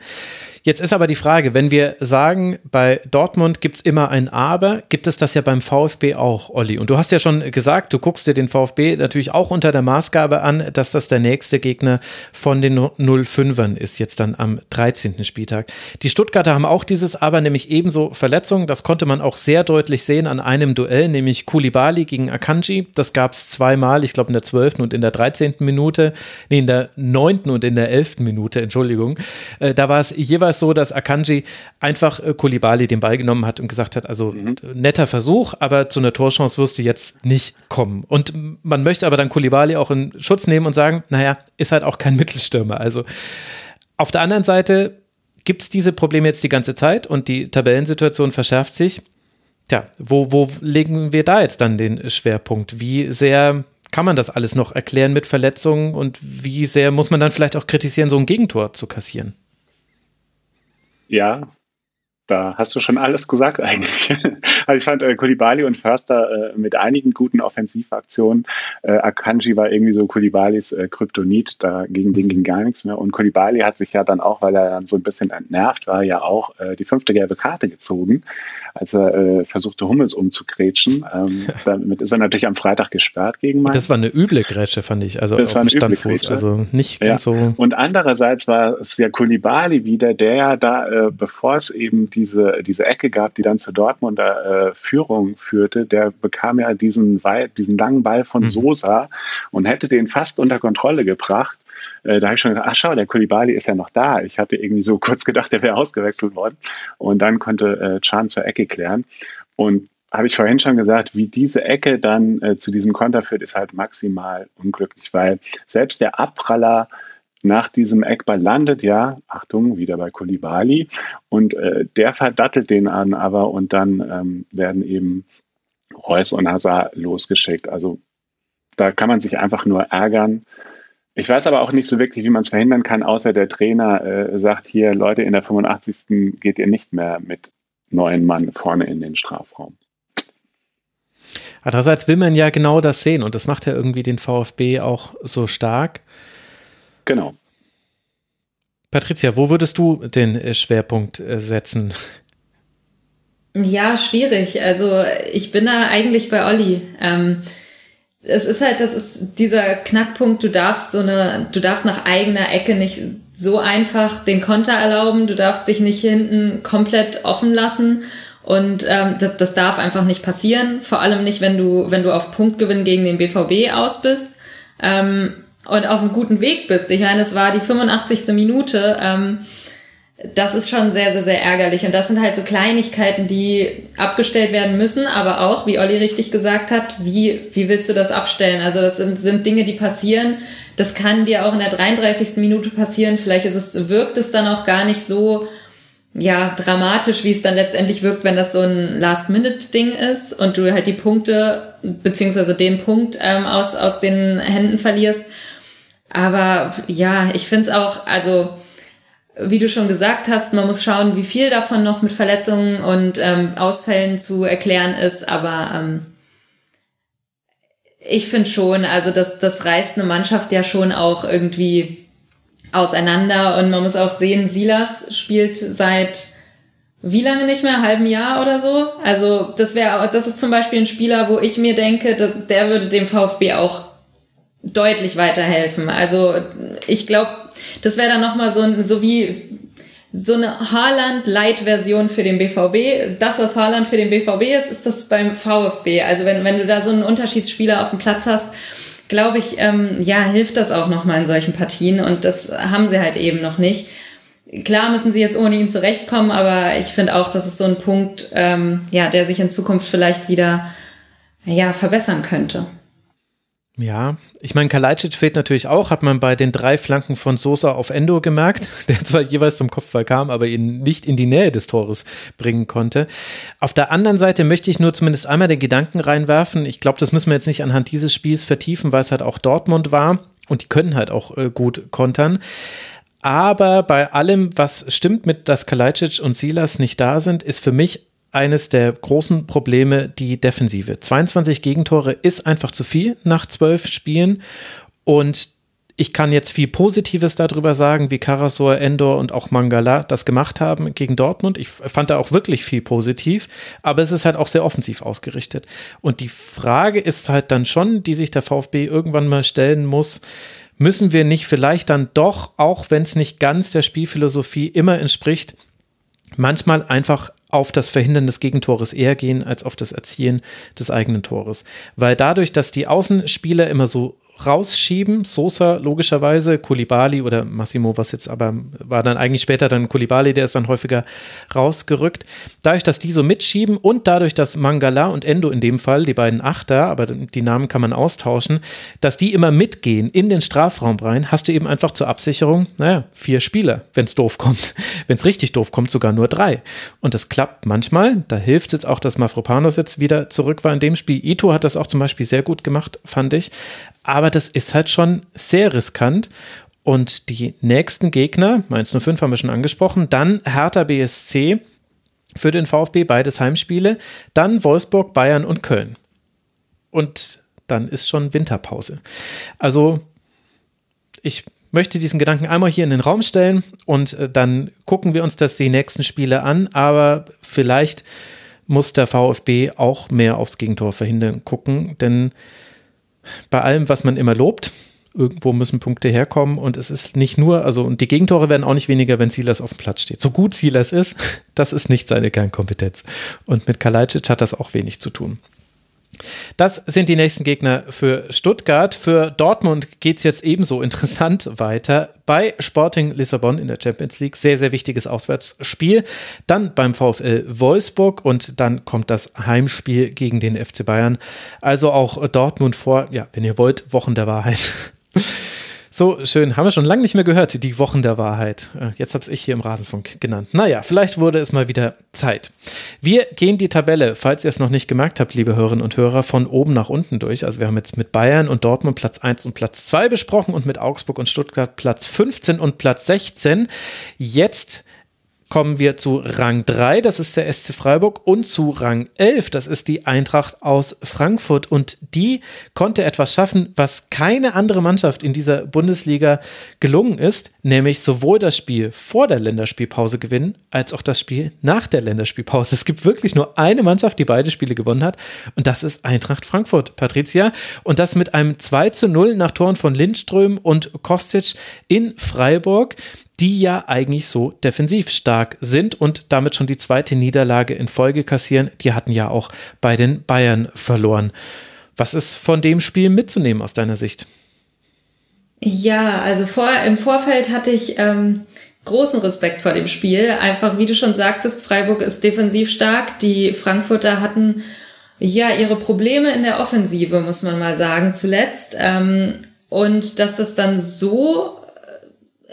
Jetzt ist aber die Frage, wenn wir sagen, bei Dortmund gibt es immer ein Aber, gibt es das ja beim VfB auch, Olli. Und du hast ja schon gesagt, du guckst dir den VfB natürlich auch unter der Maßgabe an, dass das der nächste Gegner von den 05ern ist, jetzt dann am 13. Spieltag. Die Stuttgarter haben auch dieses Aber, nämlich ebenso Verletzungen. Das konnte man auch sehr deutlich sehen an einem Duell, nämlich Kulibali gegen Akanji. Das gab es zweimal, ich glaube in der 12. und in der 13. Minute, nee, in der 9. und in der 11. Minute, Entschuldigung. Äh, da war es jeweils so, dass Akanji einfach äh, Kulibali den Ball genommen hat und gesagt hat, also mhm. netter Versuch, aber zu einer Torchance wirst du jetzt nicht kommen. Und man möchte aber dann Kulibali auch in Schutz nehmen und sagen, naja, ist halt auch kein Mittelstürmer. Also auf der anderen Seite gibt es diese Probleme jetzt die ganze Zeit und die Tabellensituation verschärft sich. Tja, wo, wo legen wir da jetzt dann den Schwerpunkt? Wie sehr kann man das alles noch erklären mit Verletzungen und wie sehr muss man dann vielleicht auch kritisieren, so ein Gegentor zu kassieren? Ja, da hast du schon alles gesagt eigentlich. also ich fand äh, Kulibali und Förster äh, mit einigen guten Offensivaktionen. Äh, Akanji war irgendwie so Kulibalis äh, Kryptonit, da gegen ging gar nichts mehr. Und Kulibali hat sich ja dann auch, weil er dann so ein bisschen entnervt war, ja auch äh, die fünfte gelbe Karte gezogen als er äh, versuchte, Hummels umzugrätschen. Ähm, damit ist er natürlich am Freitag gesperrt gegen Mainz. Das war eine üble Grätsche, fand ich. Also das war eine Standfuß, also nicht ja. ganz so. Und andererseits war es ja Kulibali wieder, der ja da, äh, bevor es eben diese, diese Ecke gab, die dann zur Dortmunder äh, Führung führte, der bekam ja diesen, diesen langen Ball von mhm. Sosa und hätte den fast unter Kontrolle gebracht äh, da habe ich schon gesagt, ach schau, der Kulibali ist ja noch da. Ich hatte irgendwie so kurz gedacht, der wäre ausgewechselt worden. Und dann konnte äh, Chan zur Ecke klären. Und habe ich vorhin schon gesagt, wie diese Ecke dann äh, zu diesem Konter führt, ist halt maximal unglücklich, weil selbst der Abpraller nach diesem Eckball landet, ja, Achtung, wieder bei Kulibali und äh, der verdattelt den an, aber und dann ähm, werden eben Reus und Hazard losgeschickt. Also da kann man sich einfach nur ärgern, Ich weiß aber auch nicht so wirklich, wie man es verhindern kann, außer der Trainer äh, sagt hier, Leute, in der 85. geht ihr nicht mehr mit neun Mann vorne in den Strafraum. Andererseits will man ja genau das sehen und das macht ja irgendwie den VfB auch so stark. Genau. Patricia, wo würdest du den äh, Schwerpunkt äh, setzen? Ja, schwierig. Also ich bin da eigentlich bei Olli. Ähm, es ist halt, das ist dieser Knackpunkt, du darfst so eine, du darfst nach eigener Ecke nicht so einfach den Konter erlauben, du darfst dich nicht hinten komplett offen lassen. Und ähm, das, das darf einfach nicht passieren, vor allem nicht, wenn du, wenn du auf Punktgewinn gegen den BVB aus bist ähm, und auf einem guten Weg bist. Ich meine, es war die 85. Minute. Ähm, das ist schon sehr, sehr, sehr ärgerlich. Und das sind halt so Kleinigkeiten, die abgestellt werden müssen, aber auch, wie Olli richtig gesagt hat, wie, wie willst du das abstellen? Also das sind, sind Dinge, die passieren. Das kann dir auch in der 33. Minute passieren. Vielleicht ist es, wirkt es dann auch gar nicht so, ja, dramatisch, wie es dann letztendlich wirkt, wenn das so ein Last-Minute-Ding ist und du halt die Punkte, beziehungsweise den Punkt ähm, aus, aus den Händen verlierst. Aber ja, ich finde es auch, also wie du schon gesagt hast, man muss schauen, wie viel davon noch mit Verletzungen und ähm, Ausfällen zu erklären ist. Aber ähm, ich finde schon, also das, das reißt eine Mannschaft ja schon auch irgendwie auseinander. Und man muss auch sehen, Silas spielt seit wie lange nicht mehr? Halben Jahr oder so? Also das wäre, das ist zum Beispiel ein Spieler, wo ich mir denke, der würde dem VfB auch deutlich weiterhelfen. Also ich glaube, das wäre dann nochmal so, so wie so eine Haaland-Light-Version für den BVB. Das, was Haaland für den BVB ist, ist das beim VfB. Also wenn, wenn du da so einen Unterschiedsspieler auf dem Platz hast, glaube ich, ähm, ja, hilft das auch nochmal in solchen Partien und das haben sie halt eben noch nicht. Klar müssen sie jetzt ohne ihn zurechtkommen, aber ich finde auch, das ist so ein Punkt, ähm, ja, der sich in Zukunft vielleicht wieder ja, verbessern könnte. Ja, ich meine, Kalajdzic fehlt natürlich auch, hat man bei den drei Flanken von Sosa auf Endo gemerkt, der zwar jeweils zum Kopfball kam, aber ihn nicht in die Nähe des Tores bringen konnte. Auf der anderen Seite möchte ich nur zumindest einmal den Gedanken reinwerfen. Ich glaube, das müssen wir jetzt nicht anhand dieses Spiels vertiefen, weil es halt auch Dortmund war und die können halt auch äh, gut kontern. Aber bei allem, was stimmt mit, dass Kalajdzic und Silas nicht da sind, ist für mich eines der großen Probleme die Defensive. 22 Gegentore ist einfach zu viel nach zwölf Spielen und ich kann jetzt viel Positives darüber sagen, wie Karasor, Endor und auch Mangala das gemacht haben gegen Dortmund. Ich fand da auch wirklich viel positiv, aber es ist halt auch sehr offensiv ausgerichtet. Und die Frage ist halt dann schon, die sich der VfB irgendwann mal stellen muss, müssen wir nicht vielleicht dann doch, auch wenn es nicht ganz der Spielphilosophie immer entspricht, manchmal einfach auf das Verhindern des Gegentores eher gehen als auf das Erzielen des eigenen Tores. Weil dadurch, dass die Außenspieler immer so rausschieben. Sosa logischerweise, Kulibali oder Massimo, was jetzt aber war dann eigentlich später dann Kulibali, der ist dann häufiger rausgerückt. Dadurch, dass die so mitschieben und dadurch, dass Mangala und Endo in dem Fall, die beiden Achter, aber die Namen kann man austauschen, dass die immer mitgehen in den Strafraum rein, hast du eben einfach zur Absicherung, naja, vier Spieler, wenn es doof kommt. Wenn es richtig doof kommt, sogar nur drei. Und das klappt manchmal. Da hilft es jetzt auch, dass Mafropanos jetzt wieder zurück war in dem Spiel. Ito hat das auch zum Beispiel sehr gut gemacht, fand ich aber das ist halt schon sehr riskant. Und die nächsten Gegner, Mainz 05 haben wir schon angesprochen, dann Hertha BSC für den VfB, beides Heimspiele, dann Wolfsburg, Bayern und Köln. Und dann ist schon Winterpause. Also ich möchte diesen Gedanken einmal hier in den Raum stellen und äh, dann gucken wir uns das die nächsten Spiele an, aber vielleicht muss der VfB auch mehr aufs Gegentor verhindern gucken, denn bei allem, was man immer lobt, irgendwo müssen Punkte herkommen und es ist nicht nur, also und die Gegentore werden auch nicht weniger, wenn Silas auf dem Platz steht. So gut Silas ist, das ist nicht seine Kernkompetenz. Und mit Kalajdzic hat das auch wenig zu tun. Das sind die nächsten Gegner für Stuttgart. Für Dortmund geht es jetzt ebenso interessant weiter bei Sporting Lissabon in der Champions League. Sehr, sehr wichtiges Auswärtsspiel. Dann beim VfL Wolfsburg und dann kommt das Heimspiel gegen den FC Bayern. Also auch Dortmund vor, ja, wenn ihr wollt, Wochen der Wahrheit. So schön, haben wir schon lange nicht mehr gehört, die Wochen der Wahrheit. Äh, jetzt habe ich hier im Rasenfunk genannt. Naja, vielleicht wurde es mal wieder Zeit. Wir gehen die Tabelle, falls ihr es noch nicht gemerkt habt, liebe Hörerinnen und Hörer, von oben nach unten durch. Also wir haben jetzt mit Bayern und Dortmund Platz 1 und Platz 2 besprochen und mit Augsburg und Stuttgart Platz 15 und Platz 16. Jetzt kommen wir zu Rang 3, das ist der SC Freiburg, und zu Rang 11, das ist die Eintracht aus Frankfurt. Und die konnte etwas schaffen, was keine andere Mannschaft in dieser Bundesliga gelungen ist, nämlich sowohl das Spiel vor der Länderspielpause gewinnen, als auch das Spiel nach der Länderspielpause. Es gibt wirklich nur eine Mannschaft, die beide Spiele gewonnen hat, und das ist Eintracht Frankfurt, Patricia. Und das mit einem 2 zu 0 nach Toren von Lindström und Kostic in Freiburg die ja eigentlich so defensiv stark sind und damit schon die zweite Niederlage in Folge kassieren. Die hatten ja auch bei den Bayern verloren. Was ist von dem Spiel mitzunehmen aus deiner Sicht? Ja, also vor, im Vorfeld hatte ich ähm, großen Respekt vor dem Spiel. Einfach, wie du schon sagtest, Freiburg ist defensiv stark. Die Frankfurter hatten ja ihre Probleme in der Offensive, muss man mal sagen, zuletzt. Ähm, und dass es dann so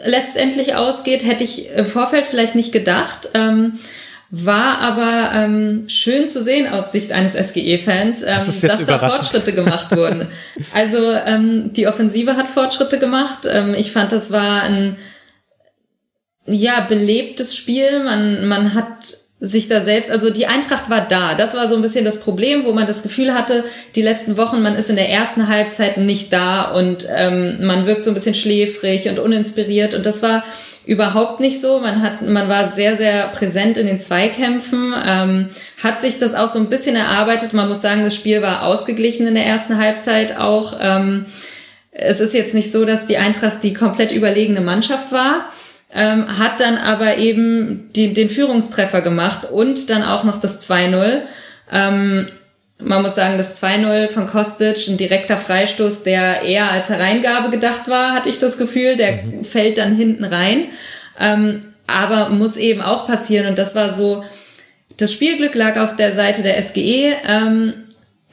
letztendlich ausgeht, hätte ich im Vorfeld vielleicht nicht gedacht. Ähm, war aber ähm, schön zu sehen aus Sicht eines SGE-Fans, ähm, das dass da Fortschritte gemacht wurden. Also ähm, die Offensive hat Fortschritte gemacht. Ähm, ich fand, das war ein ja belebtes Spiel. Man man hat sich da selbst, also die Eintracht war da. Das war so ein bisschen das Problem, wo man das Gefühl hatte, die letzten Wochen, man ist in der ersten Halbzeit nicht da und ähm, man wirkt so ein bisschen schläfrig und uninspiriert. Und das war überhaupt nicht so. Man hat, man war sehr, sehr präsent in den Zweikämpfen, ähm, hat sich das auch so ein bisschen erarbeitet. Man muss sagen, das Spiel war ausgeglichen in der ersten Halbzeit auch. Ähm, es ist jetzt nicht so, dass die Eintracht die komplett überlegene Mannschaft war ähm, hat dann aber eben die, den Führungstreffer gemacht und dann auch noch das 2-0. Ähm, man muss sagen, das 2-0 von Kostic, ein direkter Freistoß, der eher als Hereingabe gedacht war, hatte ich das Gefühl. Der mhm. fällt dann hinten rein. Ähm, aber muss eben auch passieren. Und das war so, das Spielglück lag auf der Seite der SGE. Ähm,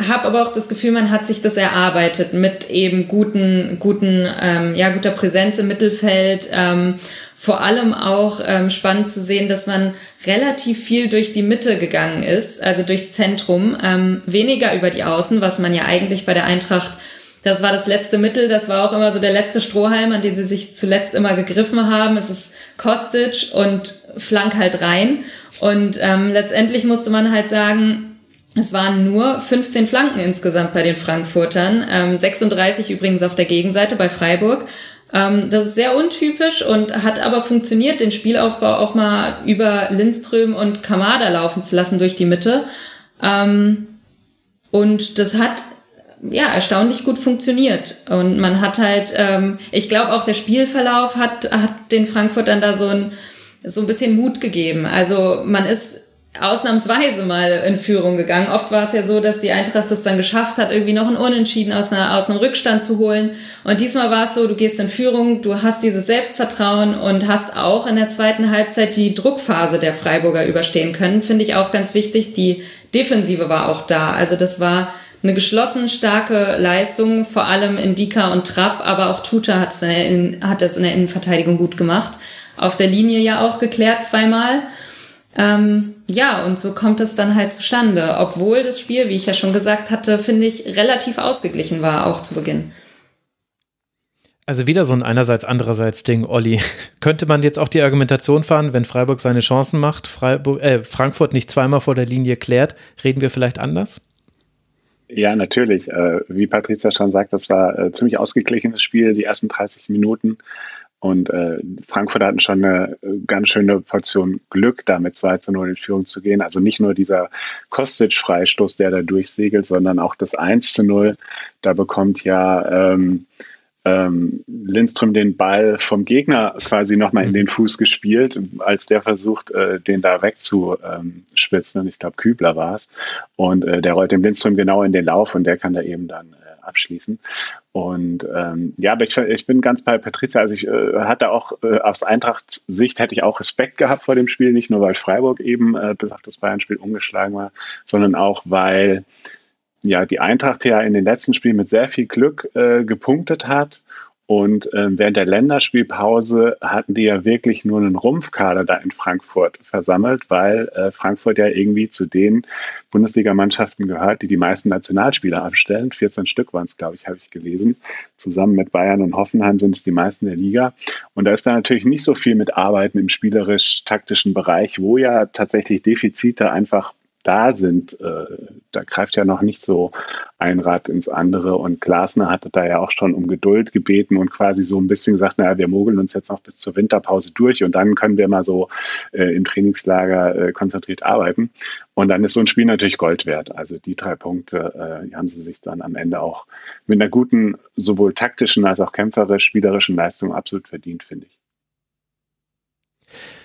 habe aber auch das Gefühl, man hat sich das erarbeitet mit eben guten, guten, ähm, ja, guter Präsenz im Mittelfeld, ähm, vor allem auch ähm, spannend zu sehen, dass man relativ viel durch die Mitte gegangen ist, also durchs Zentrum, ähm, weniger über die Außen, was man ja eigentlich bei der Eintracht, das war das letzte Mittel, das war auch immer so der letzte Strohhalm, an den sie sich zuletzt immer gegriffen haben. Es ist Kostic und Flank halt rein. Und ähm, letztendlich musste man halt sagen, es waren nur 15 Flanken insgesamt bei den Frankfurtern, ähm, 36 übrigens auf der Gegenseite bei Freiburg. Ähm, das ist sehr untypisch und hat aber funktioniert, den Spielaufbau auch mal über Lindström und Kamada laufen zu lassen durch die Mitte. Ähm, und das hat ja erstaunlich gut funktioniert. Und man hat halt, ähm, ich glaube auch der Spielverlauf hat, hat den Frankfurtern da so ein, so ein bisschen Mut gegeben. Also man ist ausnahmsweise mal in Führung gegangen. Oft war es ja so, dass die Eintracht es dann geschafft hat, irgendwie noch ein Unentschieden aus, einer, aus einem Rückstand zu holen. Und diesmal war es so, du gehst in Führung, du hast dieses Selbstvertrauen und hast auch in der zweiten Halbzeit die Druckphase der Freiburger überstehen können. Finde ich auch ganz wichtig. Die Defensive war auch da. Also das war eine geschlossen starke Leistung, vor allem in Dika und Trapp, aber auch Tuta hat es, in der, hat es in der Innenverteidigung gut gemacht. Auf der Linie ja auch geklärt zweimal. Ähm, ja, und so kommt es dann halt zustande, obwohl das Spiel, wie ich ja schon gesagt hatte, finde ich, relativ ausgeglichen war, auch zu Beginn. Also wieder so ein einerseits, andererseits Ding, Olli. Könnte man jetzt auch die Argumentation fahren, wenn Freiburg seine Chancen macht, Freiburg, äh, Frankfurt nicht zweimal vor der Linie klärt, reden wir vielleicht anders? Ja, natürlich. Äh, wie Patricia schon sagt, das war ein äh, ziemlich ausgeglichenes Spiel, die ersten 30 Minuten. Und äh, Frankfurt hatten schon eine äh, ganz schöne Portion Glück, da mit 2 zu 0 in Führung zu gehen. Also nicht nur dieser Kostic-Freistoß, der da durchsegelt, sondern auch das 1 zu 0. Da bekommt ja ähm, ähm, Lindström den Ball vom Gegner quasi nochmal in den Fuß gespielt, als der versucht, äh, den da wegzuspitzen. Ähm, ich glaube, Kübler war es. Und äh, der rollt dem Lindström genau in den Lauf und der kann da eben dann äh, abschließen. Und ähm, ja, ich, ich bin ganz bei Patricia. Also ich äh, hatte auch äh, aus Eintrachts Sicht hätte ich auch Respekt gehabt vor dem Spiel, nicht nur weil Freiburg eben äh, bis auf das Bayern-Spiel umgeschlagen war, sondern auch weil ja die Eintracht ja in den letzten Spielen mit sehr viel Glück äh, gepunktet hat Und äh, während der Länderspielpause hatten die ja wirklich nur einen Rumpfkader da in Frankfurt versammelt, weil äh, Frankfurt ja irgendwie zu den Bundesligamannschaften gehört, die die meisten Nationalspieler abstellen. 14 Stück waren es, glaube ich, habe ich gelesen. Zusammen mit Bayern und Hoffenheim sind es die meisten der Liga. Und da ist da natürlich nicht so viel mit Arbeiten im spielerisch-taktischen Bereich, wo ja tatsächlich Defizite einfach da sind, äh, da greift ja noch nicht so ein Rad ins andere. Und Glasner hatte da ja auch schon um Geduld gebeten und quasi so ein bisschen gesagt, naja, wir mogeln uns jetzt noch bis zur Winterpause durch und dann können wir mal so äh, im Trainingslager äh, konzentriert arbeiten. Und dann ist so ein Spiel natürlich Gold wert. Also die drei Punkte äh, haben sie sich dann am Ende auch mit einer guten, sowohl taktischen als auch kämpferisch, spielerischen Leistung absolut verdient, finde ich.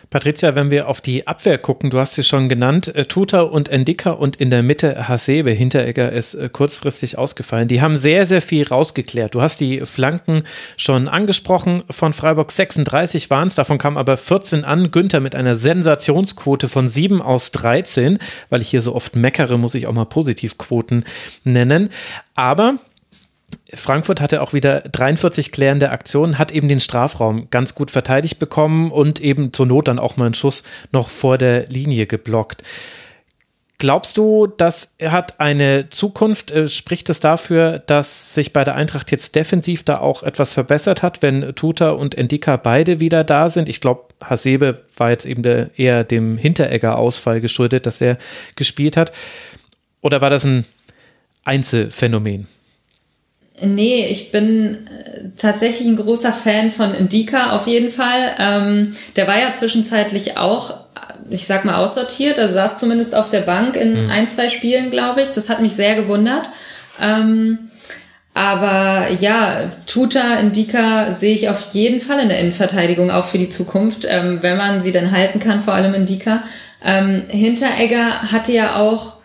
Patricia, wenn wir auf die Abwehr gucken, du hast sie schon genannt, äh, Tuta und Endika und in der Mitte Hasebe. Hinteregger ist äh, kurzfristig ausgefallen. Die haben sehr, sehr viel rausgeklärt. Du hast die Flanken schon angesprochen. Von Freiburg 36 waren es, davon kamen aber 14 an. Günther mit einer Sensationsquote von 7 aus 13. Weil ich hier so oft meckere, muss ich auch mal Positivquoten nennen. Aber Frankfurt hatte auch wieder 43 klärende Aktionen, hat eben den Strafraum ganz gut verteidigt bekommen und eben zur Not dann auch mal einen Schuss noch vor der Linie geblockt. Glaubst du, das hat eine Zukunft? Äh, spricht es dafür, dass sich bei der Eintracht jetzt defensiv da auch etwas verbessert hat, wenn Tuta und Endika beide wieder da sind? Ich glaube, Hasebe war jetzt eben der, eher dem Hinteregger-Ausfall geschuldet, dass er gespielt hat. Oder war das ein Einzelfänomen? Nee, ich bin äh, tatsächlich ein großer Fan von Indika auf jeden Fall. Ähm, der war ja zwischenzeitlich auch, ich sag mal, aussortiert, also saß zumindest auf der Bank in mhm. ein, zwei Spielen, glaube ich. Das hat mich sehr gewundert. Ähm, aber ja, Tuta, Indika sehe ich auf jeden Fall in der Innenverteidigung auch für die Zukunft, ähm, wenn man sie dann halten kann, vor allem Indika. Ähm, Hinteregger hatte ja auch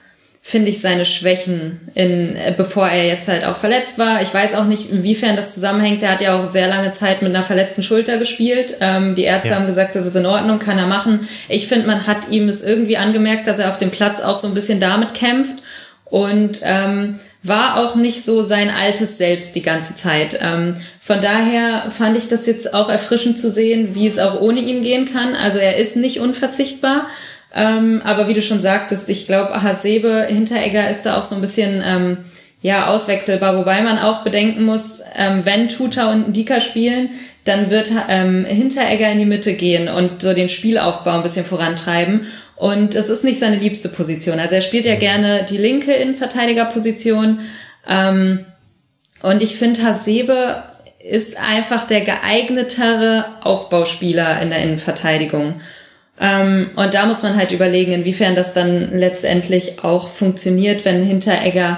finde ich seine Schwächen in, äh, bevor er jetzt halt auch verletzt war. Ich weiß auch nicht, inwiefern das zusammenhängt. Er hat ja auch sehr lange Zeit mit einer verletzten Schulter gespielt. Ähm, die Ärzte ja. haben gesagt, das ist in Ordnung, kann er machen. Ich finde, man hat ihm es irgendwie angemerkt, dass er auf dem Platz auch so ein bisschen damit kämpft und ähm, war auch nicht so sein altes Selbst die ganze Zeit. Ähm, von daher fand ich das jetzt auch erfrischend zu sehen, wie es auch ohne ihn gehen kann. Also er ist nicht unverzichtbar. Ähm, aber wie du schon sagtest, ich glaube, Hasebe, Hinteregger ist da auch so ein bisschen ähm, ja, auswechselbar, wobei man auch bedenken muss, ähm, wenn Tuta und Dika spielen, dann wird ähm, Hinteregger in die Mitte gehen und so den Spielaufbau ein bisschen vorantreiben. Und es ist nicht seine liebste Position. Also er spielt ja gerne die linke Innenverteidigerposition. Ähm, und ich finde, Hasebe ist einfach der geeignetere Aufbauspieler in der Innenverteidigung. Ähm, und da muss man halt überlegen, inwiefern das dann letztendlich auch funktioniert, wenn Hinteregger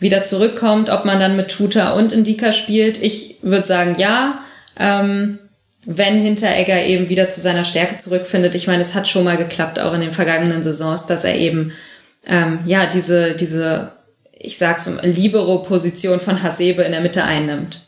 wieder zurückkommt, ob man dann mit Tuta und Indika spielt. Ich würde sagen, ja. Ähm, wenn Hinteregger eben wieder zu seiner Stärke zurückfindet. Ich meine, es hat schon mal geklappt, auch in den vergangenen Saisons, dass er eben ähm, ja diese, diese, ich sag's, Libero-Position von Hasebe in der Mitte einnimmt.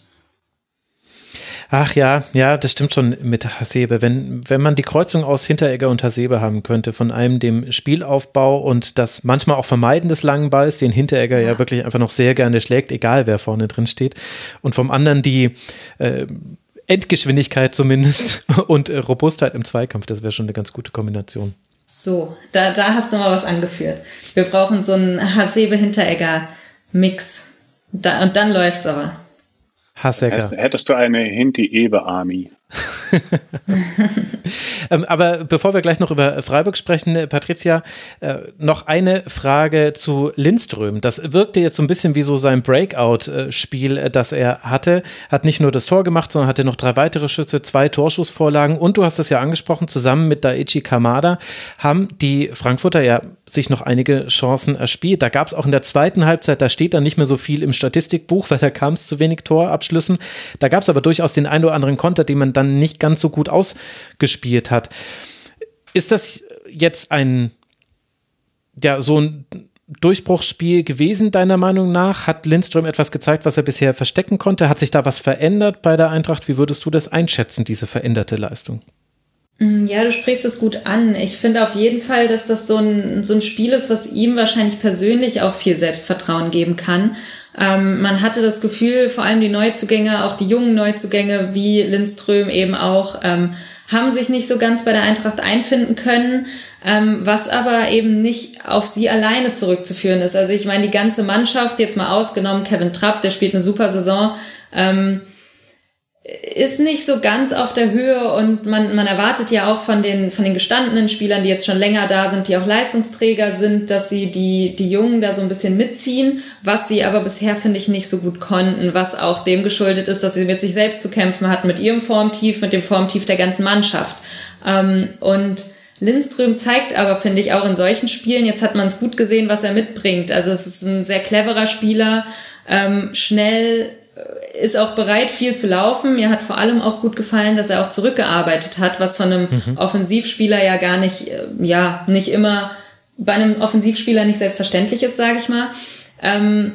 Ach ja, ja, das stimmt schon mit Hasebe. Wenn, wenn man die Kreuzung aus Hinteregger und Hasebe haben könnte, von einem dem Spielaufbau und das manchmal auch Vermeiden des langen Balls, den Hinteregger ja, ja wirklich einfach noch sehr gerne schlägt, egal wer vorne drin steht, und vom anderen die äh, Endgeschwindigkeit zumindest und äh, Robustheit im Zweikampf, das wäre schon eine ganz gute Kombination. So, da, da hast du mal was angeführt. Wir brauchen so einen Hasebe-Hinteregger-Mix. Da, und dann läuft's aber. Hassecker. Hättest du eine Hinti-Ebe-Army? Ähm, aber bevor wir gleich noch über Freiburg sprechen, äh, Patricia, äh, noch eine Frage zu Lindström. Das wirkte jetzt so ein bisschen wie so sein Breakout-Spiel, äh, das er hatte. Hat nicht nur das Tor gemacht, sondern hatte noch drei weitere Schüsse, zwei Torschussvorlagen und du hast das ja angesprochen, zusammen mit Daichi Kamada haben die Frankfurter ja sich noch einige Chancen erspielt. Da gab es auch in der zweiten Halbzeit, da steht dann nicht mehr so viel im Statistikbuch, weil da kam es zu wenig Torabschlüssen. Da gab es aber durchaus den ein oder anderen Konter, den man dann nicht ganz so gut ausgespielt hat. Ist das jetzt ein, ja, so ein Durchbruchsspiel gewesen, deiner Meinung nach? Hat Lindström etwas gezeigt, was er bisher verstecken konnte? Hat sich da was verändert bei der Eintracht? Wie würdest du das einschätzen, diese veränderte Leistung? Mm, ja, du sprichst es gut an. Ich finde auf jeden Fall, dass das so ein, so ein Spiel ist, was ihm wahrscheinlich persönlich auch viel Selbstvertrauen geben kann. Ähm, man hatte das Gefühl, vor allem die Neuzugänge, auch die jungen Neuzugänge wie Lindström eben auch, ähm, haben sich nicht so ganz bei der Eintracht einfinden können, ähm, was aber eben nicht auf sie alleine zurückzuführen ist. Also ich meine, die ganze Mannschaft, jetzt mal ausgenommen Kevin Trapp, der spielt eine super Saison, ähm, ist nicht so ganz auf der Höhe und man, man erwartet ja auch von den, von den gestandenen Spielern, die jetzt schon länger da sind, die auch Leistungsträger sind, dass sie die, die Jungen da so ein bisschen mitziehen, was sie aber bisher, finde ich, nicht so gut konnten, was auch dem geschuldet ist, dass sie mit sich selbst zu kämpfen hatten, mit ihrem Formtief, mit dem Formtief der ganzen Mannschaft. Ähm, und Lindström zeigt aber, finde ich, auch in solchen Spielen, jetzt hat man es gut gesehen, was er mitbringt. Also es ist ein sehr cleverer Spieler, ähm, schnell, ist auch bereit, viel zu laufen. Mir hat vor allem auch gut gefallen, dass er auch zurückgearbeitet hat, was von einem mhm. Offensivspieler ja gar nicht, äh, ja, nicht immer bei einem Offensivspieler nicht selbstverständlich ist, sage ich mal. Ähm,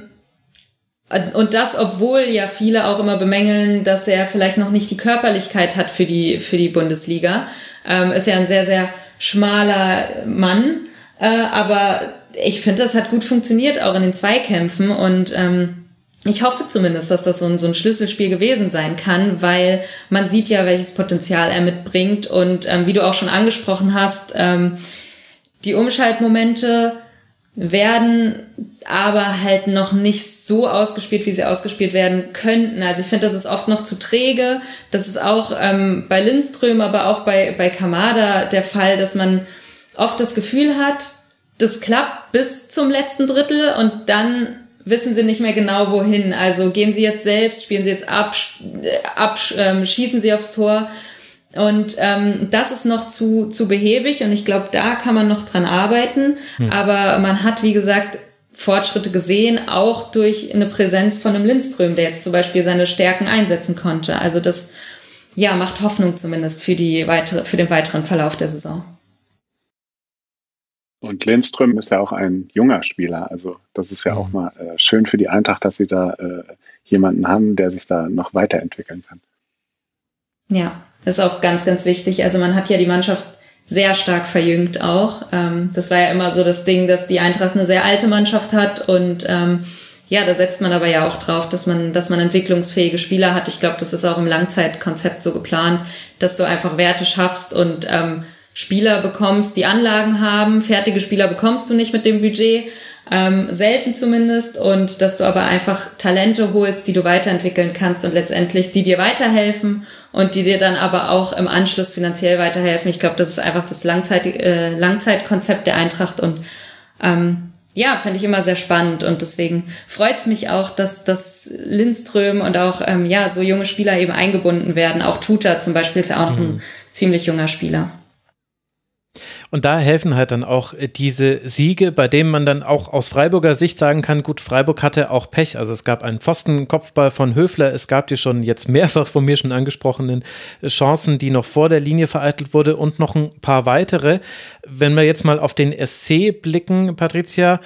und das, obwohl ja viele auch immer bemängeln, dass er vielleicht noch nicht die Körperlichkeit hat für die, für die Bundesliga. Ähm, ist ja ein sehr, sehr schmaler Mann. Äh, aber ich finde, das hat gut funktioniert, auch in den Zweikämpfen. Und ähm, ich hoffe zumindest, dass das so ein, so ein Schlüsselspiel gewesen sein kann, weil man sieht ja, welches Potenzial er mitbringt. Und ähm, wie du auch schon angesprochen hast, ähm, die Umschaltmomente werden aber halt noch nicht so ausgespielt, wie sie ausgespielt werden könnten. Also ich finde, das ist oft noch zu träge. Das ist auch ähm, bei Lindström, aber auch bei, bei Kamada der Fall, dass man oft das Gefühl hat, das klappt bis zum letzten Drittel und dann wissen sie nicht mehr genau wohin. Also gehen sie jetzt selbst, spielen sie jetzt ab, ab ähm, schießen sie aufs Tor. Und ähm, das ist noch zu, zu behäbig und ich glaube, da kann man noch dran arbeiten. Hm. Aber man hat, wie gesagt, Fortschritte gesehen, auch durch eine Präsenz von einem Lindström, der jetzt zum Beispiel seine Stärken einsetzen konnte. Also das ja, macht Hoffnung zumindest für, die weitere, für den weiteren Verlauf der Saison. Und Lindström ist ja auch ein junger Spieler. Also das ist ja mhm. auch mal äh, schön für die Eintracht, dass sie da äh, jemanden haben, der sich da noch weiterentwickeln kann. Ja, das ist auch ganz, ganz wichtig. Also man hat ja die Mannschaft sehr stark verjüngt auch. Ähm, das war ja immer so das Ding, dass die Eintracht eine sehr alte Mannschaft hat und ähm, ja, da setzt man aber ja auch drauf, dass man, dass man entwicklungsfähige Spieler hat. Ich glaube, das ist auch im Langzeitkonzept so geplant, dass du einfach Werte schaffst und ähm, Spieler bekommst, die Anlagen haben. Fertige Spieler bekommst du nicht mit dem Budget, ähm, selten zumindest. Und dass du aber einfach Talente holst, die du weiterentwickeln kannst und letztendlich die dir weiterhelfen und die dir dann aber auch im Anschluss finanziell weiterhelfen. Ich glaube, das ist einfach das Langzeit, äh, Langzeitkonzept der Eintracht und ähm, ja, finde ich immer sehr spannend und deswegen freut es mich auch, dass, dass Lindström und auch ähm, ja so junge Spieler eben eingebunden werden. Auch Tuta zum Beispiel ist ja auch noch ein mhm. ziemlich junger Spieler. Und da helfen halt dann auch äh, diese Siege, bei denen man dann auch aus Freiburger Sicht sagen kann, gut, Freiburg hatte auch Pech. Also es gab einen Pfostenkopfball von Höfler, es gab die schon jetzt mehrfach von mir schon angesprochenen äh, Chancen, die noch vor der Linie vereitelt wurde und noch ein paar weitere. Wenn wir jetzt mal auf den SC blicken, Patricia,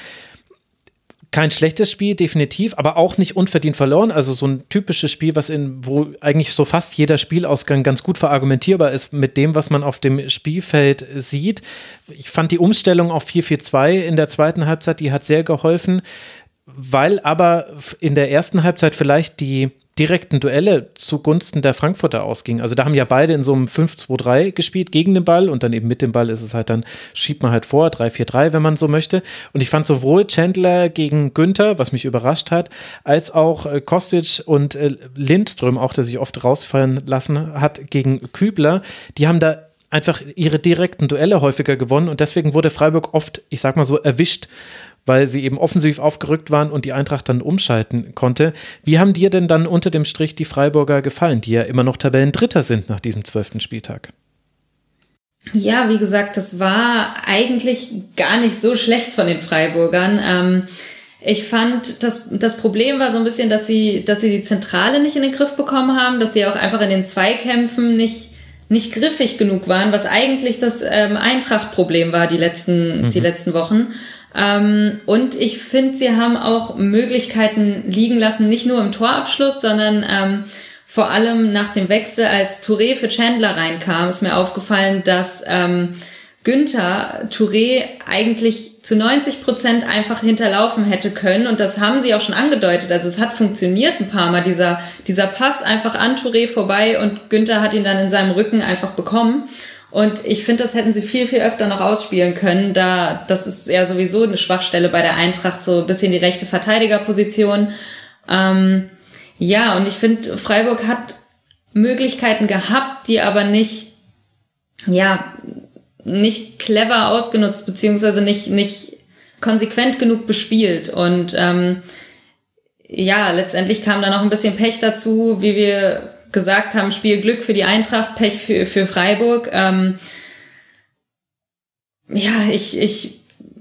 kein schlechtes Spiel, definitiv, aber auch nicht unverdient verloren. Also so ein typisches Spiel, was in, wo eigentlich so fast jeder Spielausgang ganz gut verargumentierbar ist mit dem, was man auf dem Spielfeld sieht. Ich fand die Umstellung auf 4-4-2 in der zweiten Halbzeit, die hat sehr geholfen, weil aber in der ersten Halbzeit vielleicht die direkten Duelle zugunsten der Frankfurter ausging. Also da haben ja beide in so einem 5-2-3 gespielt gegen den Ball und dann eben mit dem Ball ist es halt dann, schiebt man halt vor, 3-4-3, wenn man so möchte. Und ich fand sowohl Chandler gegen Günther, was mich überrascht hat, als auch äh, Kostic und äh, Lindström, auch der sich oft rausfallen lassen hat, gegen Kübler, die haben da einfach ihre direkten Duelle häufiger gewonnen und deswegen wurde Freiburg oft, ich sag mal so, erwischt weil sie eben offensiv aufgerückt waren und die Eintracht dann umschalten konnte. Wie haben dir denn dann unter dem Strich die Freiburger gefallen, die ja immer noch Tabellendritter sind nach diesem zwölften Spieltag? Ja, wie gesagt, das war eigentlich gar nicht so schlecht von den Freiburgern. Ähm, ich fand, das, das Problem war so ein bisschen, dass sie, dass sie die Zentrale nicht in den Griff bekommen haben, dass sie auch einfach in den Zweikämpfen nicht, nicht griffig genug waren, was eigentlich das ähm, Eintracht-Problem war die letzten, mhm. die letzten Wochen. Ähm, und ich finde, sie haben auch Möglichkeiten liegen lassen, nicht nur im Torabschluss, sondern ähm, vor allem nach dem Wechsel, als Touré für Chandler reinkam, ist mir aufgefallen, dass ähm, Günther Touré eigentlich zu 90 Prozent einfach hinterlaufen hätte können. Und das haben sie auch schon angedeutet. Also es hat funktioniert ein paar Mal, dieser, dieser Pass einfach an Touré vorbei und Günther hat ihn dann in seinem Rücken einfach bekommen. Und ich finde, das hätten sie viel, viel öfter noch ausspielen können, da das ist ja sowieso eine Schwachstelle bei der Eintracht, so ein bisschen die rechte Verteidigerposition. Ähm, ja, und ich finde, Freiburg hat Möglichkeiten gehabt, die aber nicht, ja, nicht clever ausgenutzt, beziehungsweise nicht, nicht konsequent genug bespielt. Und ähm, ja, letztendlich kam da noch ein bisschen Pech dazu, wie wir gesagt haben, Spiel Glück für die Eintracht, Pech für, für Freiburg. Ähm, ja, ich, ich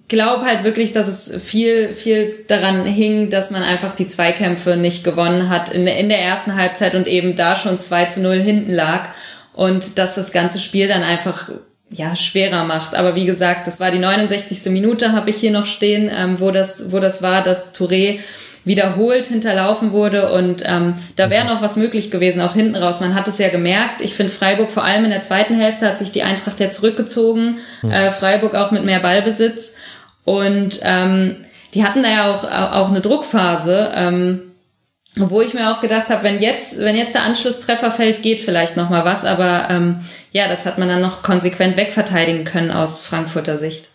glaube halt wirklich, dass es viel, viel daran hing, dass man einfach die Zweikämpfe nicht gewonnen hat in, in der ersten Halbzeit und eben da schon 2 zu 0 hinten lag und dass das ganze Spiel dann einfach ja, schwerer macht. Aber wie gesagt, das war die 69. Minute, habe ich hier noch stehen, ähm, wo, das, wo das war, dass Touré wiederholt hinterlaufen wurde und ähm, da wäre noch was möglich gewesen, auch hinten raus. Man hat es ja gemerkt. Ich finde Freiburg vor allem in der zweiten Hälfte hat sich die Eintracht ja zurückgezogen. Mhm. Äh, Freiburg auch mit mehr Ballbesitz und ähm, die hatten da ja auch, auch eine Druckphase. Ähm, wo ich mir auch gedacht habe, wenn jetzt, wenn jetzt der Anschlusstreffer fällt, geht vielleicht noch mal was, aber ähm, ja, das hat man dann noch konsequent wegverteidigen können aus Frankfurter Sicht.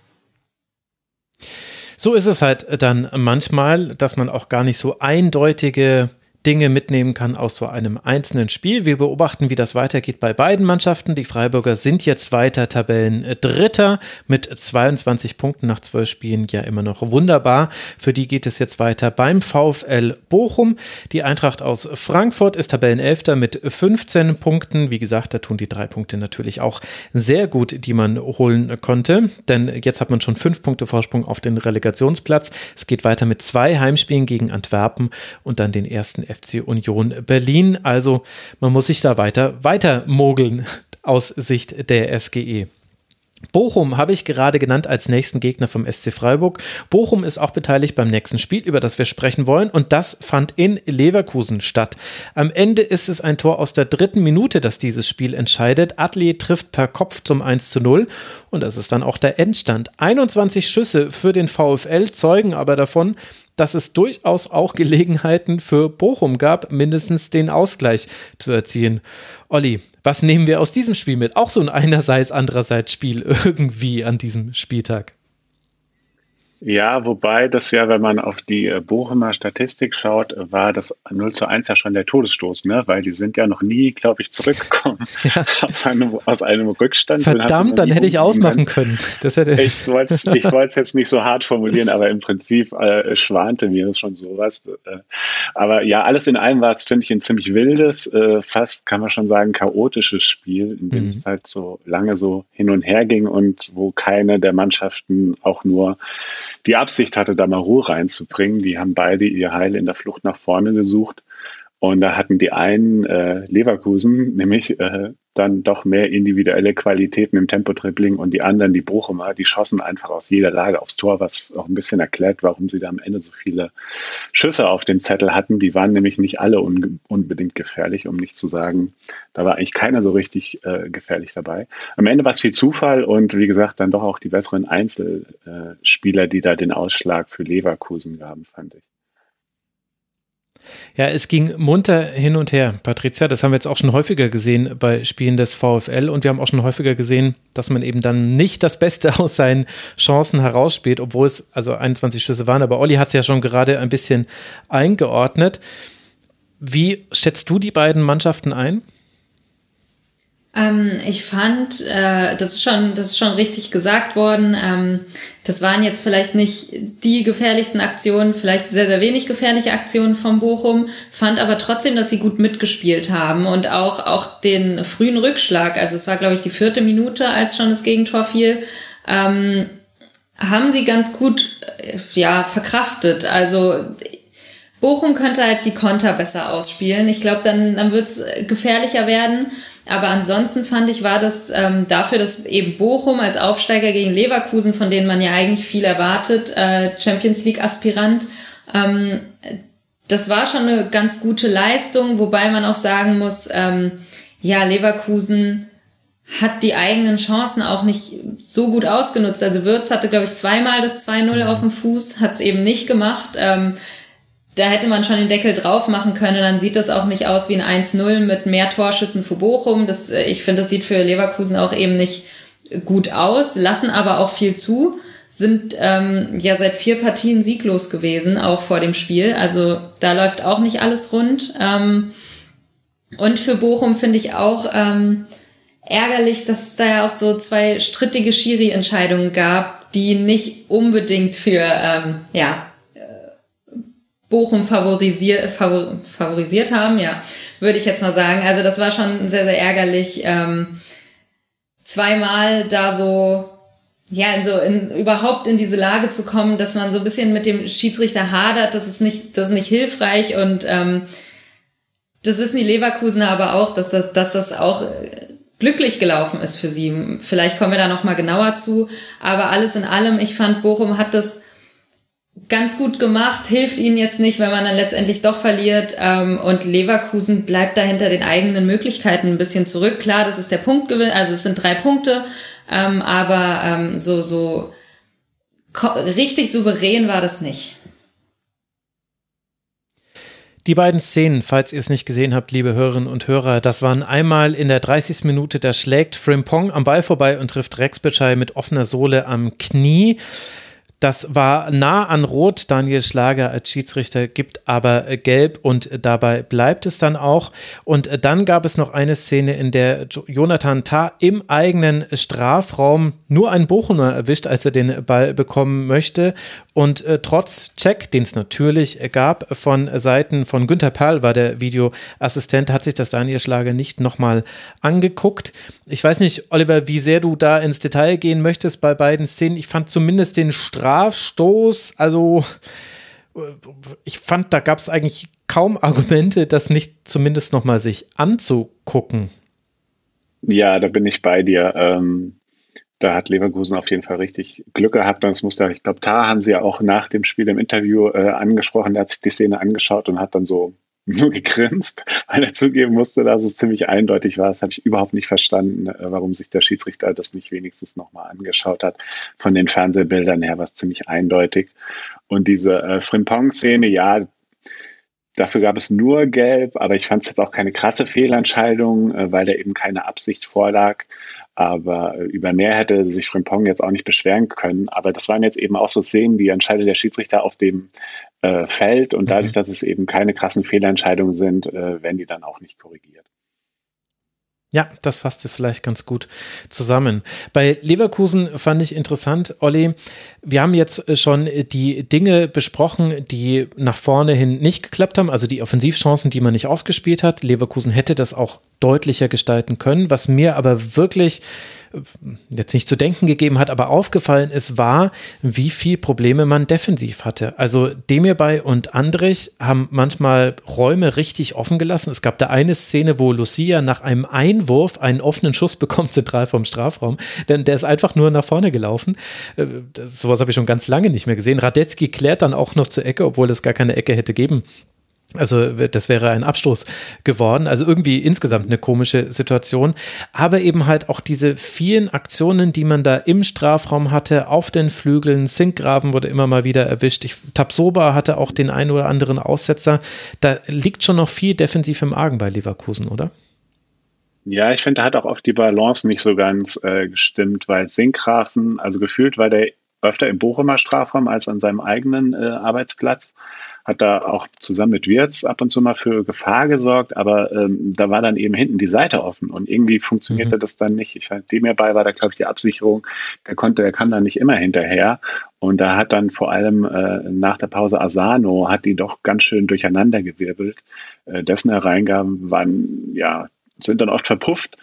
So ist es halt dann manchmal, dass man auch gar nicht so eindeutige Dinge mitnehmen kann aus so einem einzelnen Spiel. Wir beobachten, wie das weitergeht bei beiden Mannschaften. Die Freiburger sind jetzt weiter Tabellendritter mit 22 Punkten nach zwölf Spielen. Ja, immer noch wunderbar. Für die geht es jetzt weiter beim VfL Bochum. Die Eintracht aus Frankfurt ist Tabellenelfter mit 15 Punkten. Wie gesagt, da tun die drei Punkte natürlich auch sehr gut, die man holen konnte. Denn jetzt hat man schon fünf Punkte Vorsprung auf den Relegationsplatz. Es geht weiter mit zwei Heimspielen gegen Antwerpen und dann den ersten FC Union Berlin. Also man muss sich da weiter, weiter mogeln aus Sicht der SGE. Bochum habe ich gerade genannt als nächsten Gegner vom SC Freiburg. Bochum ist auch beteiligt beim nächsten Spiel, über das wir sprechen wollen. Und das fand in Leverkusen statt. Am Ende ist es ein Tor aus der dritten Minute, das dieses Spiel entscheidet. Adli trifft per Kopf zum 1 zu 0. Und das ist dann auch der Endstand. 21 Schüsse für den VfL zeugen aber davon, dass es durchaus auch Gelegenheiten für Bochum gab, mindestens den Ausgleich zu erzielen. Olli, was nehmen wir aus diesem Spiel mit? Auch so ein einerseits, andererseits Spiel irgendwie an diesem Spieltag. Ja, wobei das ja, wenn man auf die äh, Bochumer Statistik schaut, war das 0 zu 1 ja schon der Todesstoß, ne? Weil die sind ja noch nie, glaube ich, zurückgekommen ja. aus, einem, aus einem Rückstand. Verdammt, dann hätte ich ausmachen können. Das hätte ich wollte es ich jetzt nicht so hart formulieren, aber im Prinzip äh, schwante mir schon sowas. Äh, aber ja, alles in allem war es, finde ich, ein ziemlich wildes, äh, fast kann man schon sagen, chaotisches Spiel, in dem mhm. es halt so lange so hin und her ging und wo keine der Mannschaften auch nur die Absicht hatte, da mal Ruhe reinzubringen. Die haben beide ihr Heil in der Flucht nach vorne gesucht. Und da hatten die einen äh, Leverkusen, nämlich äh, dann doch mehr individuelle Qualitäten im Tempo-Dribbling und die anderen, die Bochumer, die schossen einfach aus jeder Lage aufs Tor, was auch ein bisschen erklärt, warum sie da am Ende so viele Schüsse auf dem Zettel hatten. Die waren nämlich nicht alle un unbedingt gefährlich, um nicht zu sagen, da war eigentlich keiner so richtig äh, gefährlich dabei. Am Ende war es viel Zufall und wie gesagt, dann doch auch die besseren Einzelspieler, die da den Ausschlag für Leverkusen gaben, fand ich. Ja, es ging munter hin und her, Patricia. Das haben wir jetzt auch schon häufiger gesehen bei Spielen des VfL und wir haben auch schon häufiger gesehen, dass man eben dann nicht das Beste aus seinen Chancen herausspielt, obwohl es also 21 Schüsse waren. Aber Olli hat es ja schon gerade ein bisschen eingeordnet. Wie schätzt du die beiden Mannschaften ein? Ähm, ich fand, äh, das, ist schon, das ist schon richtig gesagt worden. Ähm, das waren jetzt vielleicht nicht die gefährlichsten Aktionen, vielleicht sehr, sehr wenig gefährliche Aktionen von Bochum, fand aber trotzdem, dass sie gut mitgespielt haben und auch, auch den frühen Rückschlag, also es war, glaube ich, die vierte Minute, als schon das Gegentor fiel, ähm, haben sie ganz gut äh, ja, verkraftet. Also Bochum könnte halt die Konter besser ausspielen. Ich glaube, dann, dann wird es gefährlicher werden. Aber ansonsten fand ich, war das ähm, dafür, dass eben Bochum als Aufsteiger gegen Leverkusen, von denen man ja eigentlich viel erwartet, äh, Champions League-Aspirant, ähm, das war schon eine ganz gute Leistung, wobei man auch sagen muss, ähm, ja, Leverkusen hat die eigenen Chancen auch nicht so gut ausgenutzt. Also Würz hatte, glaube ich, zweimal das 2-0 mhm. auf dem Fuß, hat es eben nicht gemacht. Ähm, da hätte man schon den Deckel drauf machen können, dann sieht das auch nicht aus wie ein 1-0 mit mehr Torschüssen für Bochum. Das, äh, ich finde, das sieht für Leverkusen auch eben nicht gut aus, lassen aber auch viel zu, sind ähm, ja seit vier Partien sieglos gewesen, auch vor dem Spiel. Also da läuft auch nicht alles rund. Ähm, und für Bochum finde ich auch ähm, ärgerlich, dass es da ja auch so zwei strittige Schiri-Entscheidungen gab, die nicht unbedingt für ähm, ja, Bochum favorisiert, favor, favorisiert haben, ja, würde ich jetzt mal sagen. Also das war schon sehr, sehr ärgerlich, ähm, zweimal da so, ja, in so, in, überhaupt in diese Lage zu kommen, dass man so ein bisschen mit dem Schiedsrichter hadert, das ist nicht, das ist nicht hilfreich und ähm, das wissen die Leverkusener aber auch, dass das, dass das auch glücklich gelaufen ist für sie. Vielleicht kommen wir da noch mal genauer zu, aber alles in allem, ich fand Bochum hat das ganz gut gemacht, hilft ihnen jetzt nicht, wenn man dann letztendlich doch verliert. Ähm, und Leverkusen bleibt da hinter den eigenen Möglichkeiten ein bisschen zurück. Klar, das ist der Punktgewinn, also es sind drei Punkte, ähm, aber ähm, so, so richtig souverän war das nicht. Die beiden Szenen, falls ihr es nicht gesehen habt, liebe Hörerinnen und Hörer, das waren einmal in der 30. Minute, da schlägt Frimpong am Ball vorbei und trifft Rex Bitschei mit offener Sohle am Knie. Das war nah an Rot. Daniel Schlager als Schiedsrichter gibt aber Gelb und dabei bleibt es dann auch. Und dann gab es noch eine Szene, in der Jonathan Tah im eigenen Strafraum nur einen Bochumer erwischt, als er den Ball bekommen möchte. Und äh, trotz Check, den es natürlich gab von Seiten von Günther Perl, war der Videoassistent, hat sich das Daniel Schlager nicht nochmal angeguckt. Ich weiß nicht, Oliver, wie sehr du da ins Detail gehen möchtest bei beiden Szenen. Ich fand zumindest den Strafraum Strafstoß, also ich fand, da gab es eigentlich kaum Argumente, das nicht zumindest nochmal sich anzugucken. Ja, da bin ich bei dir. Ähm, da hat Leverkusen auf jeden Fall richtig Glück gehabt. Und es musste, ich glaube, Tar haben sie ja auch nach dem Spiel im Interview äh, angesprochen. Der hat sich die Szene angeschaut und hat dann so nur gegrinst, weil er zugeben musste, dass es ziemlich eindeutig war. Das habe ich überhaupt nicht verstanden, äh, warum sich der Schiedsrichter das nicht wenigstens nochmal angeschaut hat. Von den Fernsehbildern her war es ziemlich eindeutig. Und diese äh, Frimpong-Szene, ja, dafür gab es nur Gelb, aber ich fand es jetzt auch keine krasse Fehlentscheidung, äh, weil da eben keine Absicht vorlag. Aber äh, über mehr hätte sich Frimpong jetzt auch nicht beschweren können. Aber das waren jetzt eben auch so Szenen, die entscheidet der Schiedsrichter auf dem äh, fällt und dadurch, mhm. dass es eben keine krassen Fehlentscheidungen sind, äh, werden die dann auch nicht korrigiert. Ja, das fasste vielleicht ganz gut zusammen. Bei Leverkusen fand ich interessant, Olli, wir haben jetzt äh, schon die Dinge besprochen, die nach vorne hin nicht geklappt haben, also die Offensivchancen, die man nicht ausgespielt hat. Leverkusen hätte das auch deutlicher gestalten können. Was mir aber wirklich jetzt nicht zu denken gegeben hat, aber aufgefallen ist, war, wie viel Probleme man defensiv hatte. Also Demirbay und Andrich haben manchmal Räume richtig offen gelassen. Es gab da eine Szene, wo Lucia nach einem Einwurf einen offenen Schuss bekommt, zentral vom Strafraum, denn der ist einfach nur nach vorne gelaufen. Äh, sowas habe ich schon ganz lange nicht mehr gesehen. Radetzky klärt dann auch noch zur Ecke, obwohl es gar keine Ecke hätte geben also das wäre ein Abstoß geworden. Also irgendwie insgesamt eine komische Situation. Aber eben halt auch diese vielen Aktionen, die man da im Strafraum hatte, auf den Flügeln. Sinkgraben wurde immer mal wieder erwischt. Ich, Tabsoba hatte auch den einen oder anderen Aussetzer. Da liegt schon noch viel defensiv im Argen bei Leverkusen, oder? Ja, ich finde, da hat auch oft die Balance nicht so ganz äh, gestimmt, weil Sinkgrafen, also gefühlt war der öfter im Bochumer Strafraum als an seinem eigenen äh, Arbeitsplatz hat da auch zusammen mit Wirtz ab und zu mal für Gefahr gesorgt, aber ähm, da war dann eben hinten die Seite offen und irgendwie funktionierte mhm. das dann nicht. Ich dem hierbei war da, glaube ich, die Absicherung, der konnte, der kam dann nicht immer hinterher. Und da hat dann vor allem äh, nach der Pause Asano hat die doch ganz schön durcheinandergewirbelt. Äh, dessen Hereingaben waren, ja, sind dann oft verpufft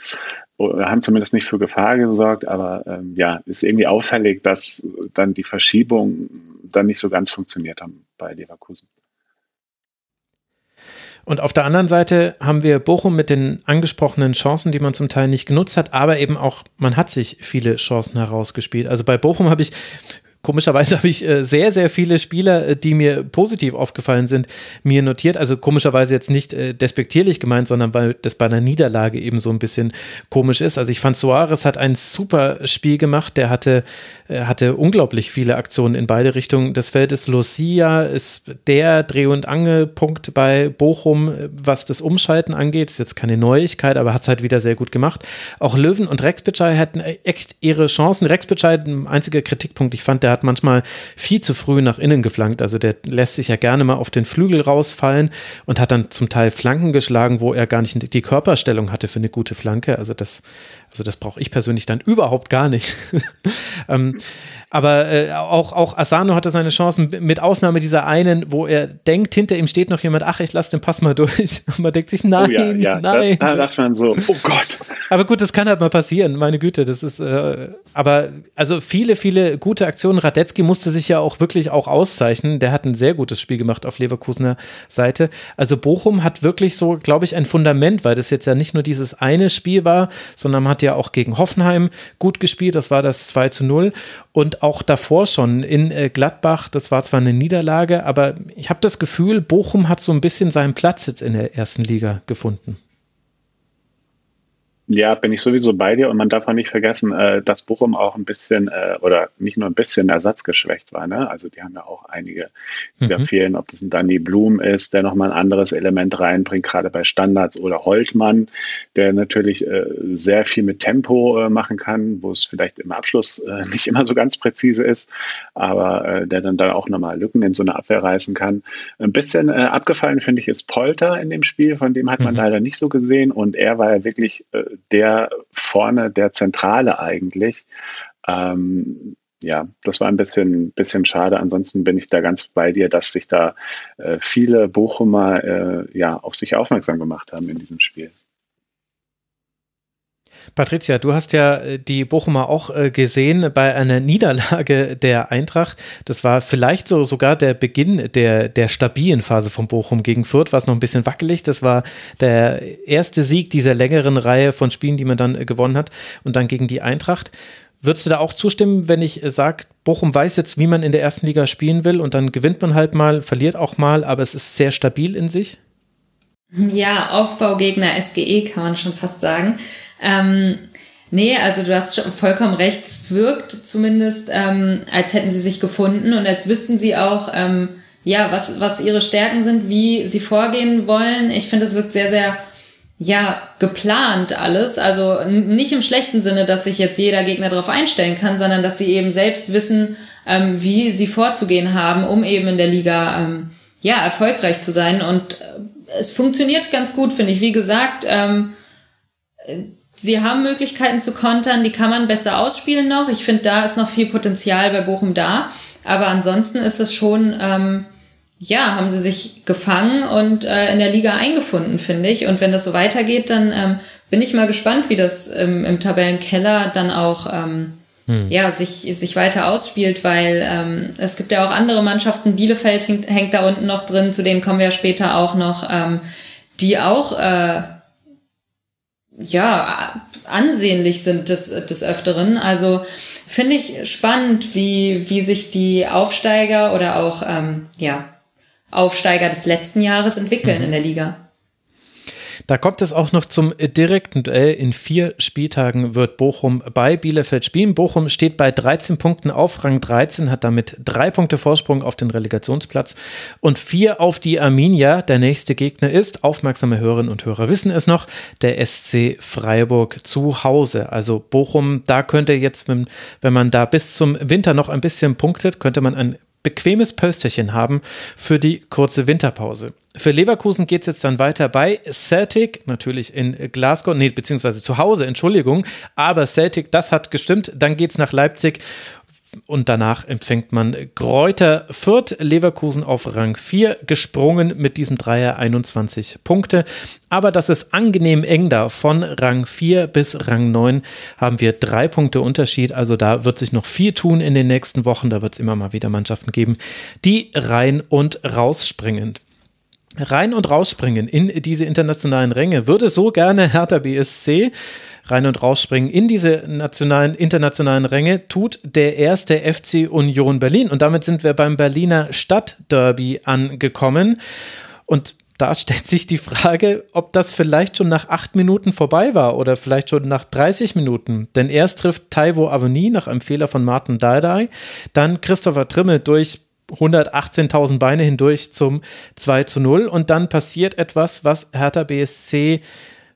haben zumindest nicht für Gefahr gesorgt, aber ähm, ja, ist irgendwie auffällig, dass dann die Verschiebung dann nicht so ganz funktioniert haben bei Leverkusen. Und auf der anderen Seite haben wir Bochum mit den angesprochenen Chancen, die man zum Teil nicht genutzt hat, aber eben auch, man hat sich viele Chancen herausgespielt. Also bei Bochum habe ich komischerweise habe ich äh, sehr, sehr viele Spieler, äh, die mir positiv aufgefallen sind, mir notiert. Also komischerweise jetzt nicht äh, despektierlich gemeint, sondern weil das bei einer Niederlage eben so ein bisschen komisch ist. Also ich fand, Soares hat ein super Spiel gemacht. Der hatte, äh, hatte unglaublich viele Aktionen in beide Richtungen des Feldes. Lucia ist der Dreh- und Angelpunkt bei Bochum, was das Umschalten angeht. Ist jetzt keine Neuigkeit, aber hat es halt wieder sehr gut gemacht. Auch Löwen und Rex Bitschei hatten echt ihre Chancen. Rex Bitschei, ein einziger Kritikpunkt, ich fand, der hat manchmal viel zu früh nach innen geflankt. Also der lässt sich ja gerne mal auf den Flügel rausfallen und hat dann zum Teil Flanken geschlagen, wo er gar nicht die Körperstellung hatte für eine gute Flanke. Also das, also das brauche ich persönlich dann überhaupt gar nicht. ähm, aber äh, auch, auch Asano hatte seine Chancen, mit Ausnahme dieser einen, wo er denkt, hinter ihm steht noch jemand, ach, ich lasse den Pass mal durch. Und man denkt sich, nein, oh ja, ja, nein. Da, da dachte man so, oh Gott. Aber gut, das kann halt mal passieren, meine Güte. Das ist, äh, aber also viele, viele gute Aktionen. Radetzky musste sich ja auch wirklich auch auszeichnen. Der hat ein sehr gutes Spiel gemacht auf Leverkusener Seite. Also Bochum hat wirklich so, glaube ich, ein Fundament, weil das jetzt ja nicht nur dieses eine Spiel war, sondern man hat ja auch gegen Hoffenheim gut gespielt. Das war das 2 zu 0. Und auch davor schon in äh, Gladbach, das war zwar eine Niederlage, aber ich habe das Gefühl, Bochum hat so ein bisschen seinen Platz jetzt in der ersten Liga gefunden. Ja, bin ich sowieso bei dir und man darf auch nicht vergessen, äh, dass Bochum auch ein bisschen äh, oder nicht nur ein bisschen ersatzgeschwächt war. Ne? Also die haben ja auch einige, die mhm. da fehlen, ob das ein Danny Blum ist, der nochmal ein anderes Element reinbringt, gerade bei Standards oder Holtmann, der natürlich äh, sehr viel mit Tempo machen kann, wo es vielleicht im Abschluss nicht immer so ganz präzise ist, aber der dann da auch nochmal Lücken in so eine Abwehr reißen kann. Ein bisschen abgefallen, finde ich, ist Polter in dem Spiel, von dem hat man mhm. leider nicht so gesehen und er war ja wirklich der vorne, der Zentrale eigentlich. Ähm, ja, das war ein bisschen, bisschen schade. Ansonsten bin ich da ganz bei dir, dass sich da äh, viele Bochumer äh, ja, auf sich aufmerksam gemacht haben in diesem Spiel. Patricia, du hast ja äh, die Bochumer auch äh, gesehen bei einer Niederlage der Eintracht. Das war vielleicht so sogar der Beginn der, der stabilen Phase von Bochum gegen Fürth, war es noch ein bisschen wackelig. Das war der erste Sieg dieser längeren Reihe von Spielen, die man dann äh, gewonnen hat und dann gegen die Eintracht. Würdest du da auch zustimmen, wenn ich sage, Bochum weiß jetzt, wie man in der ersten Liga spielen will und dann gewinnt man halt mal, verliert auch mal, aber es ist sehr stabil in sich? Ja, Aufbaugegner SGE kann man schon fast sagen. Ähm, nee, also du hast vollkommen recht. Es wirkt zumindest, ähm, als hätten sie sich gefunden und als wüssten sie auch, ähm, ja, was, was ihre Stärken sind, wie sie vorgehen wollen. Ich finde, es wirkt sehr, sehr, ja, geplant alles. Also nicht im schlechten Sinne, dass sich jetzt jeder Gegner darauf einstellen kann, sondern dass sie eben selbst wissen, ähm, wie sie vorzugehen haben, um eben in der Liga, ähm, ja, erfolgreich zu sein. Und es funktioniert ganz gut, finde ich. Wie gesagt, ähm, sie haben Möglichkeiten zu kontern, die kann man besser ausspielen noch. Ich finde, da ist noch viel Potenzial bei Bochum da. Aber ansonsten ist es schon, ähm, ja, haben sie sich gefangen und äh, in der Liga eingefunden, finde ich. Und wenn das so weitergeht, dann ähm, bin ich mal gespannt, wie das im Tabellenkeller dann auch ähm, hm. ja, sich, sich weiter ausspielt, weil ähm, es gibt ja auch andere Mannschaften, Bielefeld hängt, hängt da unten noch drin, zu denen kommen wir später auch noch, ähm, die auch äh, ja, ansehnlich sind des, des Öfteren. Also finde ich spannend, wie, wie sich die Aufsteiger oder auch ähm, ja, Aufsteiger des letzten Jahres entwickeln mhm. in der Liga. Da kommt es auch noch zum direkten Duell. In vier Spieltagen wird Bochum bei Bielefeld spielen. Bochum steht bei 13 Punkten auf Rang 13, hat damit drei Punkte Vorsprung auf den Relegationsplatz und vier auf die Arminia. Der nächste Gegner ist, aufmerksame Hörerinnen und Hörer wissen es noch, der SC Freiburg zu Hause. Also Bochum, da könnte jetzt, wenn, man da bis zum Winter noch ein bisschen punktet, könnte man ein bequemes Pösterchen haben für die kurze Winterpause. Für Leverkusen geht es jetzt dann weiter bei Celtic, natürlich in Glasgow, nee, beziehungsweise zu Hause, Entschuldigung, aber Celtic, das hat gestimmt. Dann geht es nach Leipzig und danach empfängt man Kräuter Fürth, Leverkusen auf Rang 4 gesprungen mit diesem Dreier 21 Punkte. Aber das ist angenehm eng da. Von Rang 4 bis Rang 9 haben wir drei Punkte Unterschied. Also da wird sich noch viel tun in den nächsten Wochen. Da wird es immer mal wieder Mannschaften geben, die rein und rausspringen. Rein und rausspringen in diese internationalen Ränge würde so gerne Hertha BSC rein und rausspringen in diese nationalen, internationalen Ränge, tut der erste FC Union Berlin. Und damit sind wir beim Berliner Stadtderby angekommen. Und da stellt sich die Frage, ob das vielleicht schon nach acht Minuten vorbei war oder vielleicht schon nach 30 Minuten. Denn erst trifft Taiwo Avoni nach einem Fehler von Martin Dardai, dann Christopher Trimmel durch 118.000 Beine hindurch zum 2 zu 0 und dann passiert etwas, was Hertha BSC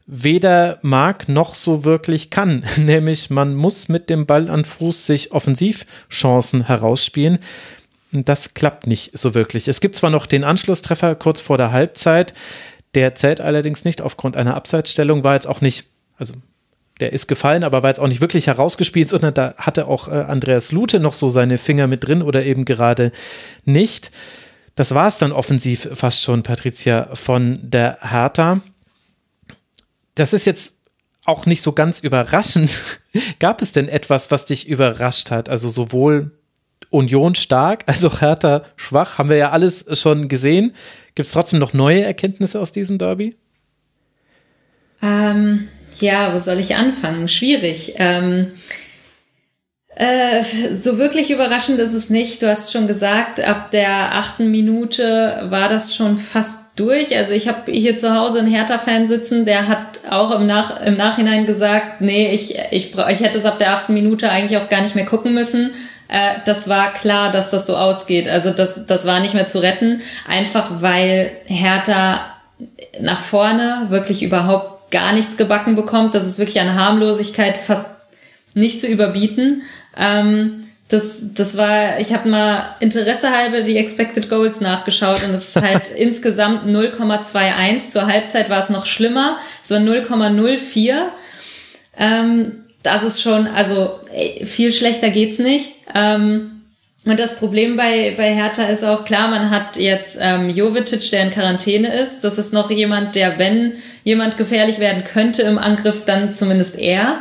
weder mag noch so wirklich kann, nämlich man muss mit dem Ball an Fuß sich Offensivchancen herausspielen. Das klappt nicht so wirklich. Es gibt zwar noch den Anschlusstreffer kurz vor der Halbzeit, der zählt allerdings nicht aufgrund einer Abseitsstellung, war jetzt auch nicht, also der ist gefallen, aber war jetzt auch nicht wirklich herausgespielt, sondern da hatte auch äh, Andreas Lute noch so seine Finger mit drin oder eben gerade nicht. Das war es dann offensiv fast schon, Patricia, von der Hertha. Das ist jetzt auch nicht so ganz überraschend. Gab es denn etwas, was dich überrascht hat? Also sowohl Union stark, also Hertha schwach, haben wir ja alles schon gesehen. Gibt es trotzdem noch neue Erkenntnisse aus diesem Derby? Ähm, ja, wo soll ich anfangen? Schwierig. Ähm, äh, so wirklich überraschend ist es nicht. Du hast schon gesagt, ab der achten Minute war das schon fast durch. Also ich habe hier zu Hause einen Hertha-Fan sitzen, der hat auch im, Nach im Nachhinein gesagt, nee, ich, ich, ich hätte es ab der achten Minute eigentlich auch gar nicht mehr gucken müssen. Äh, das war klar, dass das so ausgeht. Also das, das war nicht mehr zu retten, einfach weil Hertha nach vorne wirklich überhaupt gar nichts gebacken bekommt. Das ist wirklich eine Harmlosigkeit fast nicht zu überbieten. Ähm, das, das war, ich habe mal Interesse halber die Expected Goals nachgeschaut und es ist halt insgesamt 0,21. Zur Halbzeit war es noch schlimmer, so 0,04. Ähm, das ist schon, also viel schlechter geht's nicht. Ähm, und das Problem bei, bei Hertha ist auch klar, man hat jetzt ähm, Jovetic, der in Quarantäne ist. Das ist noch jemand, der, wenn jemand gefährlich werden könnte im Angriff, dann zumindest er.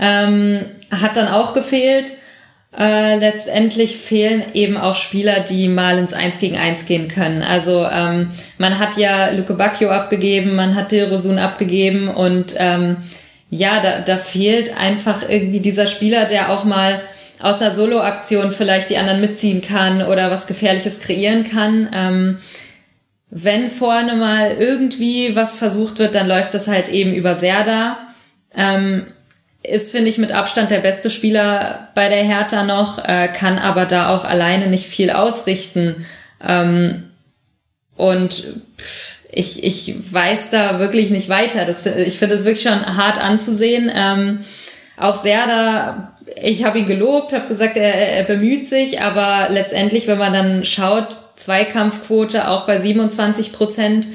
Ähm, hat dann auch gefehlt. Äh, letztendlich fehlen eben auch Spieler, die mal ins Eins gegen Eins gehen können. Also ähm, man hat ja Luke Bacchio abgegeben, man hat Dilrosun abgegeben und ähm, ja, da, da fehlt einfach irgendwie dieser Spieler, der auch mal aus einer Solo-Aktion vielleicht die anderen mitziehen kann oder was Gefährliches kreieren kann. Ähm, wenn vorne mal irgendwie was versucht wird, dann läuft das halt eben über Serda. Ähm, ist, finde ich, mit Abstand der beste Spieler bei der Hertha noch, äh, kann aber da auch alleine nicht viel ausrichten. Ähm, und ich, ich weiß da wirklich nicht weiter. Das, ich finde es wirklich schon hart anzusehen. Ähm, auch sehr da, ich habe ihn gelobt, habe gesagt, er, er bemüht sich, aber letztendlich, wenn man dann schaut, Zweikampfquote auch bei 27 Prozent,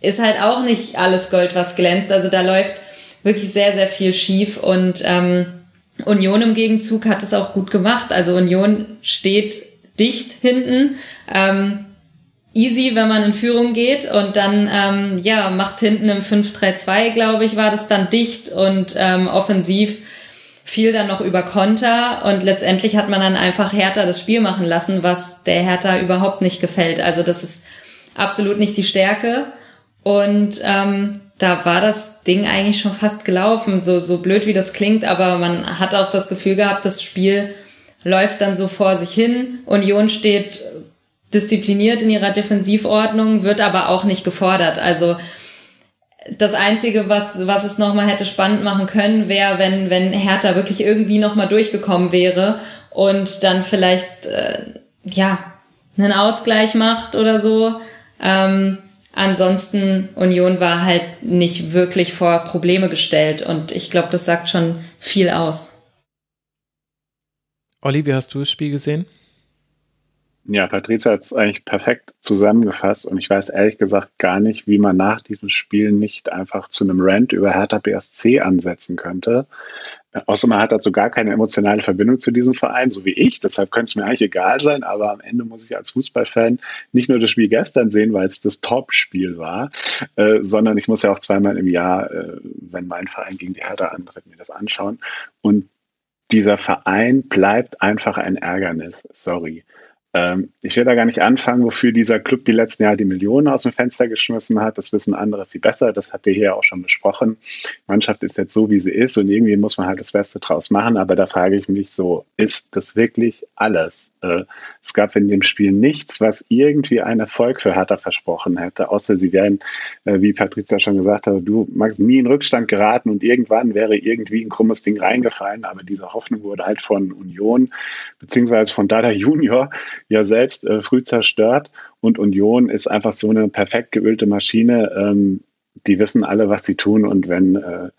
ist halt auch nicht alles Gold, was glänzt. Also da läuft wirklich sehr, sehr viel schief und ähm, Union im Gegenzug hat es auch gut gemacht. Also Union steht dicht hinten. Ähm, easy, wenn man in Führung geht und dann ähm, ja macht hinten im 5-3-2, glaube ich, war das dann dicht und ähm, offensiv fiel dann noch über Konter und letztendlich hat man dann einfach Hertha das Spiel machen lassen, was der Hertha überhaupt nicht gefällt. Also das ist absolut nicht die Stärke und ähm, da war das Ding eigentlich schon fast gelaufen, so, so blöd wie das klingt, aber man hat auch das Gefühl gehabt, das Spiel läuft dann so vor sich hin. Union steht diszipliniert in ihrer Defensivordnung, wird aber auch nicht gefordert. Also das Einzige, was, was es nochmal hätte spannend machen können, wäre, wenn, wenn Hertha wirklich irgendwie nochmal durchgekommen wäre und dann vielleicht äh, ja einen Ausgleich macht oder so. Ähm, ansonsten Union war halt nicht wirklich vor Probleme gestellt und ich glaube, das sagt schon viel aus. Olli, wie hast du das Spiel gesehen? Ja, Patricia hat es eigentlich perfekt zusammengefasst und ich weiß ehrlich gesagt gar nicht, wie man nach diesem Spiel nicht einfach zu einem Rant über Hertha BSC ansetzen könnte. Außer man hat dazu gar keine emotionale Verbindung zu diesem Verein, so wie ich. Deshalb könnte es mir eigentlich egal sein, aber am Ende muss ich als Fußballfan nicht nur das Spiel gestern sehen, weil es das Top-Spiel war, äh, sondern ich muss ja auch zweimal im Jahr, äh, wenn mein Verein gegen die Hertha antritt, mir das anschauen. Und dieser Verein bleibt einfach ein Ärgernis. Sorry. Ähm, ich will da gar nicht anfangen, wofür dieser Club die letzten Jahre die Millionen aus dem Fenster geschmissen hat. Das wissen andere viel besser. Das habt ihr hier auch schon besprochen. Die Mannschaft ist jetzt so, wie sie ist und irgendwie muss man halt das Beste draus machen. Aber da frage ich mich so, ist das wirklich alles? Äh, es gab in dem Spiel nichts, was irgendwie einen Erfolg für Hertha versprochen hätte, außer sie wären, äh, wie Patrizia schon gesagt hat, du magst nie in Rückstand geraten und irgendwann wäre irgendwie ein krummes Ding reingefallen. Aber diese Hoffnung wurde halt von Union beziehungsweise von Dada Junior ja selbst äh, früh zerstört. Und Union ist einfach so eine perfekt geölte Maschine. Ähm, die wissen alle, was sie tun. Und wenn äh,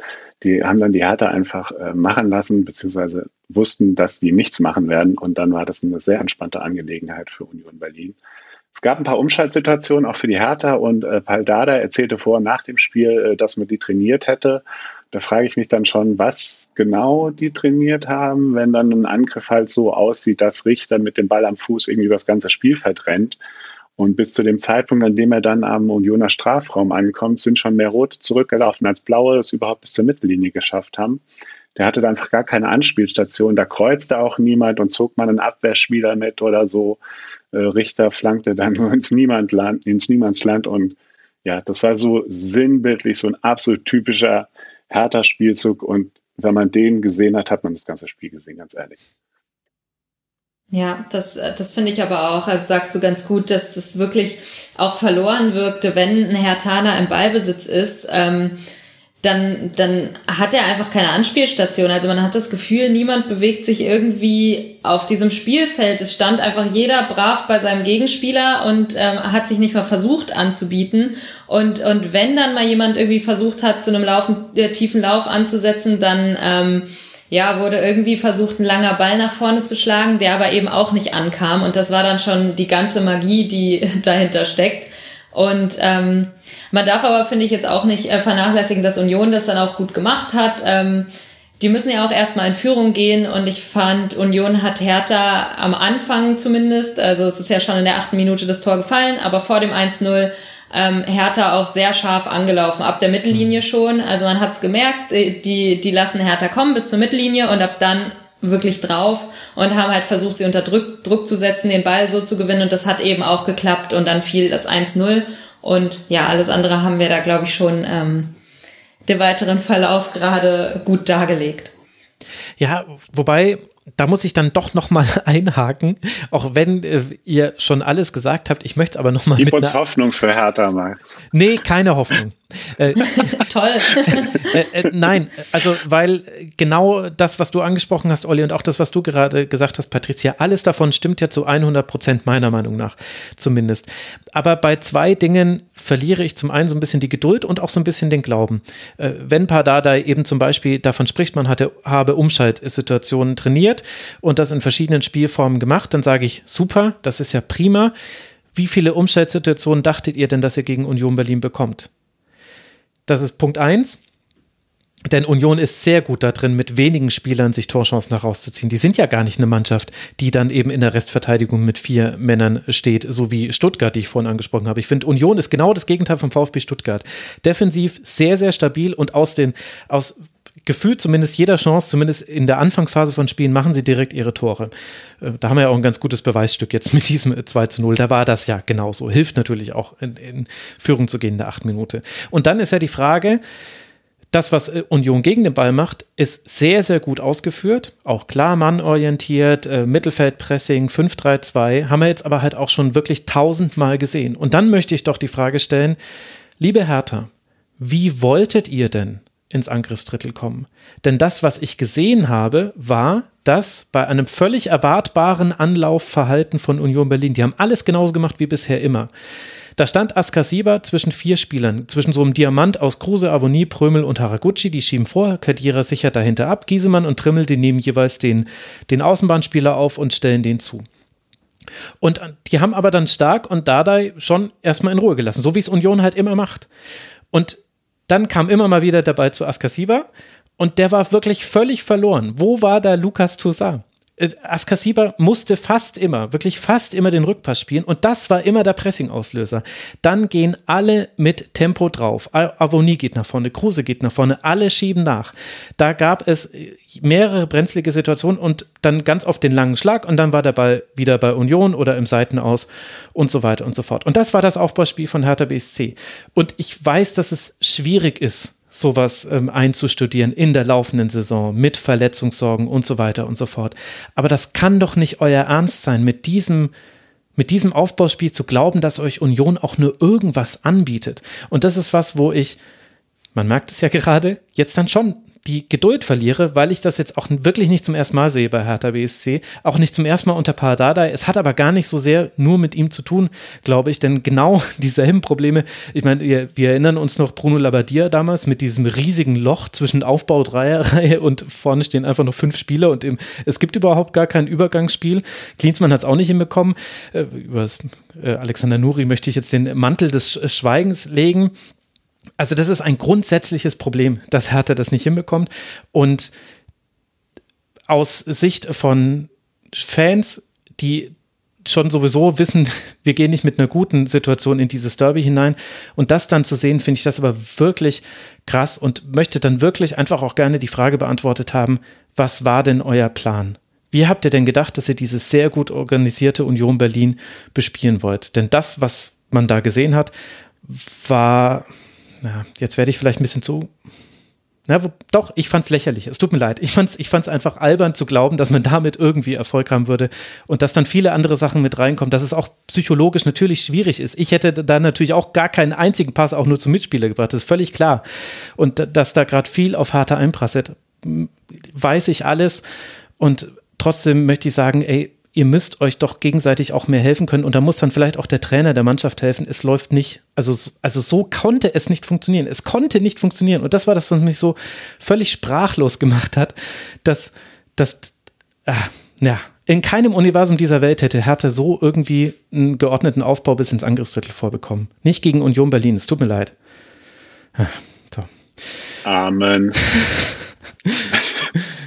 die haben dann die Hertha einfach äh, machen lassen, beziehungsweise wussten, dass die nichts machen werden. Und dann war das eine sehr entspannte Angelegenheit für Union Berlin. Es gab ein paar Umschaltsituationen auch für die Hertha und äh, Paul Dada erzählte vor nach dem Spiel, äh, dass man die trainiert hätte. Da frage ich mich dann schon, was genau die trainiert haben, wenn dann ein Angriff halt so aussieht, dass Richter mit dem Ball am Fuß irgendwie das ganze Spielfeld rennt. Und bis zu dem Zeitpunkt, an dem er dann am Unioner Strafraum ankommt, sind schon mehr Rote zurückgelaufen als Blaue, das überhaupt bis zur Mittellinie geschafft haben. Der hatte da einfach gar keine Anspielstation. Da kreuzte auch niemand und zog man einen Abwehrspieler mit oder so. Äh, Richter flankte dann ins Niemandland, ins Niemandsland. Und ja, das war so sinnbildlich, so ein absolut typischer härter Spielzug und wenn man den gesehen hat, hat man das ganze Spiel gesehen, ganz ehrlich. Ja, das, das finde ich aber auch, also sagst du ganz gut, dass es wirklich auch verloren wirkte, wenn ein Herr Tana im Ballbesitz ist. Ähm, dann, dann hat er einfach keine Anspielstation. Also man hat das Gefühl, niemand bewegt sich irgendwie auf diesem Spielfeld. Es stand einfach jeder brav bei seinem Gegenspieler und ähm, hat sich nicht mal versucht anzubieten. Und, und wenn dann mal jemand irgendwie versucht hat, zu einem Laufen, äh, tiefen Lauf anzusetzen, dann ähm, ja, wurde irgendwie versucht, ein langer Ball nach vorne zu schlagen, der aber eben auch nicht ankam. Und das war dann schon die ganze Magie, die dahinter steckt. Und ähm, man darf aber, finde ich, jetzt auch nicht äh, vernachlässigen, dass Union das dann auch gut gemacht hat. Ähm, die müssen ja auch erstmal in Führung gehen und ich fand, Union hat Hertha am Anfang zumindest, also es ist ja schon in der achten Minute das Tor gefallen, aber vor dem 1-0 ähm, Hertha auch sehr scharf angelaufen, ab der Mittellinie mhm. schon. Also man hat's gemerkt, die, die lassen Hertha kommen bis zur Mittellinie und ab dann wirklich drauf und haben halt versucht, sie unter Druck, Druck zu setzen, den Ball so zu gewinnen und das hat eben auch geklappt und dann fiel das 1-0 und ja, alles andere haben wir da, glaube ich, schon ähm, den weiteren Verlauf gerade gut dargelegt. Ja, wobei da muss ich dann doch noch mal einhaken, auch wenn äh, ihr schon alles gesagt habt. Ich möchte es aber noch mal Gib uns Hoffnung für Hertha, Max. Nee, keine Hoffnung. Äh, Toll. äh, äh, nein, also weil genau das, was du angesprochen hast, Olli, und auch das, was du gerade gesagt hast, Patricia, alles davon stimmt ja zu 100 Prozent meiner Meinung nach zumindest. Aber bei zwei Dingen verliere ich zum einen so ein bisschen die Geduld und auch so ein bisschen den Glauben. Äh, wenn Pardada eben zum Beispiel davon spricht, man hatte, habe Umschaltsituationen trainiert und das in verschiedenen Spielformen gemacht, dann sage ich, super, das ist ja prima. Wie viele Umschaltsituationen dachtet ihr denn, dass ihr gegen Union Berlin bekommt? Das ist Punkt eins. Denn Union ist sehr gut da drin, mit wenigen Spielern sich Torchancen herauszuziehen. Die sind ja gar nicht eine Mannschaft, die dann eben in der Restverteidigung mit vier Männern steht, so wie Stuttgart, die ich vorhin angesprochen habe. Ich finde, Union ist genau das Gegenteil vom VfB Stuttgart. Defensiv sehr, sehr stabil und aus den, aus gefühlt zumindest jeder Chance, zumindest in der Anfangsphase von Spielen, machen sie direkt ihre Tore. Äh, da haben wir ja auch ein ganz gutes Beweisstück jetzt mit diesem 2 zu 0. Da war das ja genauso. Hilft natürlich auch in, in Führung zu gehen in der acht Minute. Und dann ist ja die Frage, das, was äh, Union gegen den Ball macht, ist sehr, sehr gut ausgeführt. Auch klar mannorientiert, äh, Mittelfeldpressing, 5-3-2, haben wir jetzt aber halt auch schon wirklich tausendmal gesehen. Und dann möchte ich doch die Frage stellen, liebe Hertha, wie wolltet ihr denn ins Angriffsdrittel kommen? Denn das, was ich gesehen habe, war, dass bei einem völlig erwartbaren Anlaufverhalten von Union Berlin, die haben alles genauso gemacht wie bisher immer, da stand Askasiba zwischen vier Spielern, zwischen so einem Diamant aus Kruse, Avonie, Prömel und Haraguchi. Die schieben vor, Kadira sichert dahinter ab. Giesemann und Trimmel, die nehmen jeweils den, den Außenbahnspieler auf und stellen den zu. Und die haben aber dann Stark und Dardai schon erstmal in Ruhe gelassen, so wie es Union halt immer macht. Und dann kam immer mal wieder dabei zu Askasiba und der war wirklich völlig verloren. Wo war da Lukas Toussaint? Äh, Askasiba musste fast immer, wirklich fast immer den Rückpass spielen und das war immer der Pressing-Auslöser. Dann gehen alle mit Tempo drauf. Avoni geht nach vorne, Kruse geht nach vorne, alle schieben nach. Da gab es äh, mehrere brenzlige Situationen und dann ganz oft den langen Schlag und dann war der Ball wieder bei Union oder im Seitenaus und so weiter und so fort. Und das war das Aufbauspiel von Hertha BSC. Und ich weiß, dass es schwierig ist, sowas ähm, einzustudieren in der laufenden Saison mit Verletzungssorgen und so weiter und so fort. Aber das kann doch nicht euer Ernst sein, mit diesem mit diesem Aufbauspiel zu glauben, dass euch Union auch nur irgendwas anbietet. Und das ist was, wo ich, man merkt es ja gerade, jetzt dann schon die Geduld verliere, weil ich das jetzt auch wirklich nicht zum ersten Mal sehe bei Hertha BSC, auch nicht zum ersten Mal unter Pardada. Es hat aber gar nicht so sehr nur mit ihm zu tun, glaube ich, denn genau dieselben Probleme, ich meine, wir, wir erinnern uns noch Bruno Labbadia damals mit diesem riesigen Loch zwischen Aufbau Dreierreihe und vorne stehen einfach noch fünf Spieler und im, es gibt überhaupt gar kein Übergangsspiel. Klinsmann hat es auch nicht hinbekommen. Äh, über äh, Alexander Nuri möchte ich jetzt den Mantel des Schweigens legen. Also das ist ein grundsätzliches Problem, dass Hertha das nicht hinbekommt. Und aus Sicht von Fans, die schon sowieso wissen, wir gehen nicht mit einer guten Situation in dieses Derby hinein. Und das dann zu sehen, finde ich das aber wirklich krass und möchte dann wirklich einfach auch gerne die Frage beantwortet haben, was war denn euer Plan? Wie habt ihr denn gedacht, dass ihr dieses sehr gut organisierte Union Berlin bespielen wollt? Denn das, was man da gesehen hat, war na, jetzt werde ich vielleicht ein bisschen zu. Na, wo, doch, ich fand es lächerlich. Es tut mir leid. Ich fand ich fand's einfach albern zu glauben, dass man damit irgendwie Erfolg haben würde und dass dann viele andere Sachen mit reinkommen, dass es auch psychologisch natürlich schwierig ist. Ich hätte da natürlich auch gar keinen einzigen Pass auch nur zum Mitspieler gebracht. Das ist völlig klar. Und dass da gerade viel auf harter einprasselt, weiß ich alles. Und trotzdem möchte ich sagen, ey, ihr müsst euch doch gegenseitig auch mehr helfen können und da muss dann vielleicht auch der Trainer der Mannschaft helfen. Es läuft nicht, also, also so konnte es nicht funktionieren. Es konnte nicht funktionieren und das war das, was mich so völlig sprachlos gemacht hat, dass, dass, ah, ja, in keinem Universum dieser Welt hätte Hertha so irgendwie einen geordneten Aufbau bis ins Angriffsdrittel vorbekommen. Nicht gegen Union Berlin, es tut mir leid. Ah, so. Amen.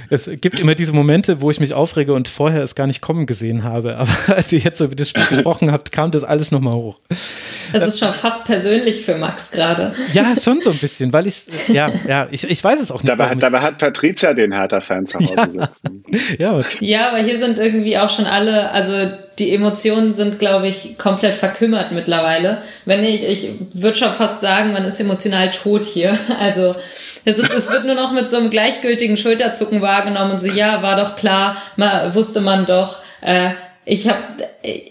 es gibt immer diese Momente, wo ich mich aufrege und vorher es gar nicht kommen gesehen habe. Aber als ihr jetzt so über das Spiel gesprochen habt, kam das alles nochmal hoch. Es ist schon fast persönlich für Max gerade. Ja, schon so ein bisschen, weil ich ja, ja, ich, ich weiß es auch nicht. Dabei, hat, dabei hat Patricia den Hertha-Fan zu Hause ja. sitzen. Ja, ja, aber hier sind irgendwie auch schon alle, also die Emotionen sind, glaube ich, komplett verkümmert mittlerweile. Wenn ich, ich würde schon fast sagen, man ist emotional tot hier. Also es, ist, es wird nur noch mit so einem gleichgültigen Schulterzucken wahrgenommen und so, ja, war doch klar, mal, wusste man doch. Äh, ich habe, äh,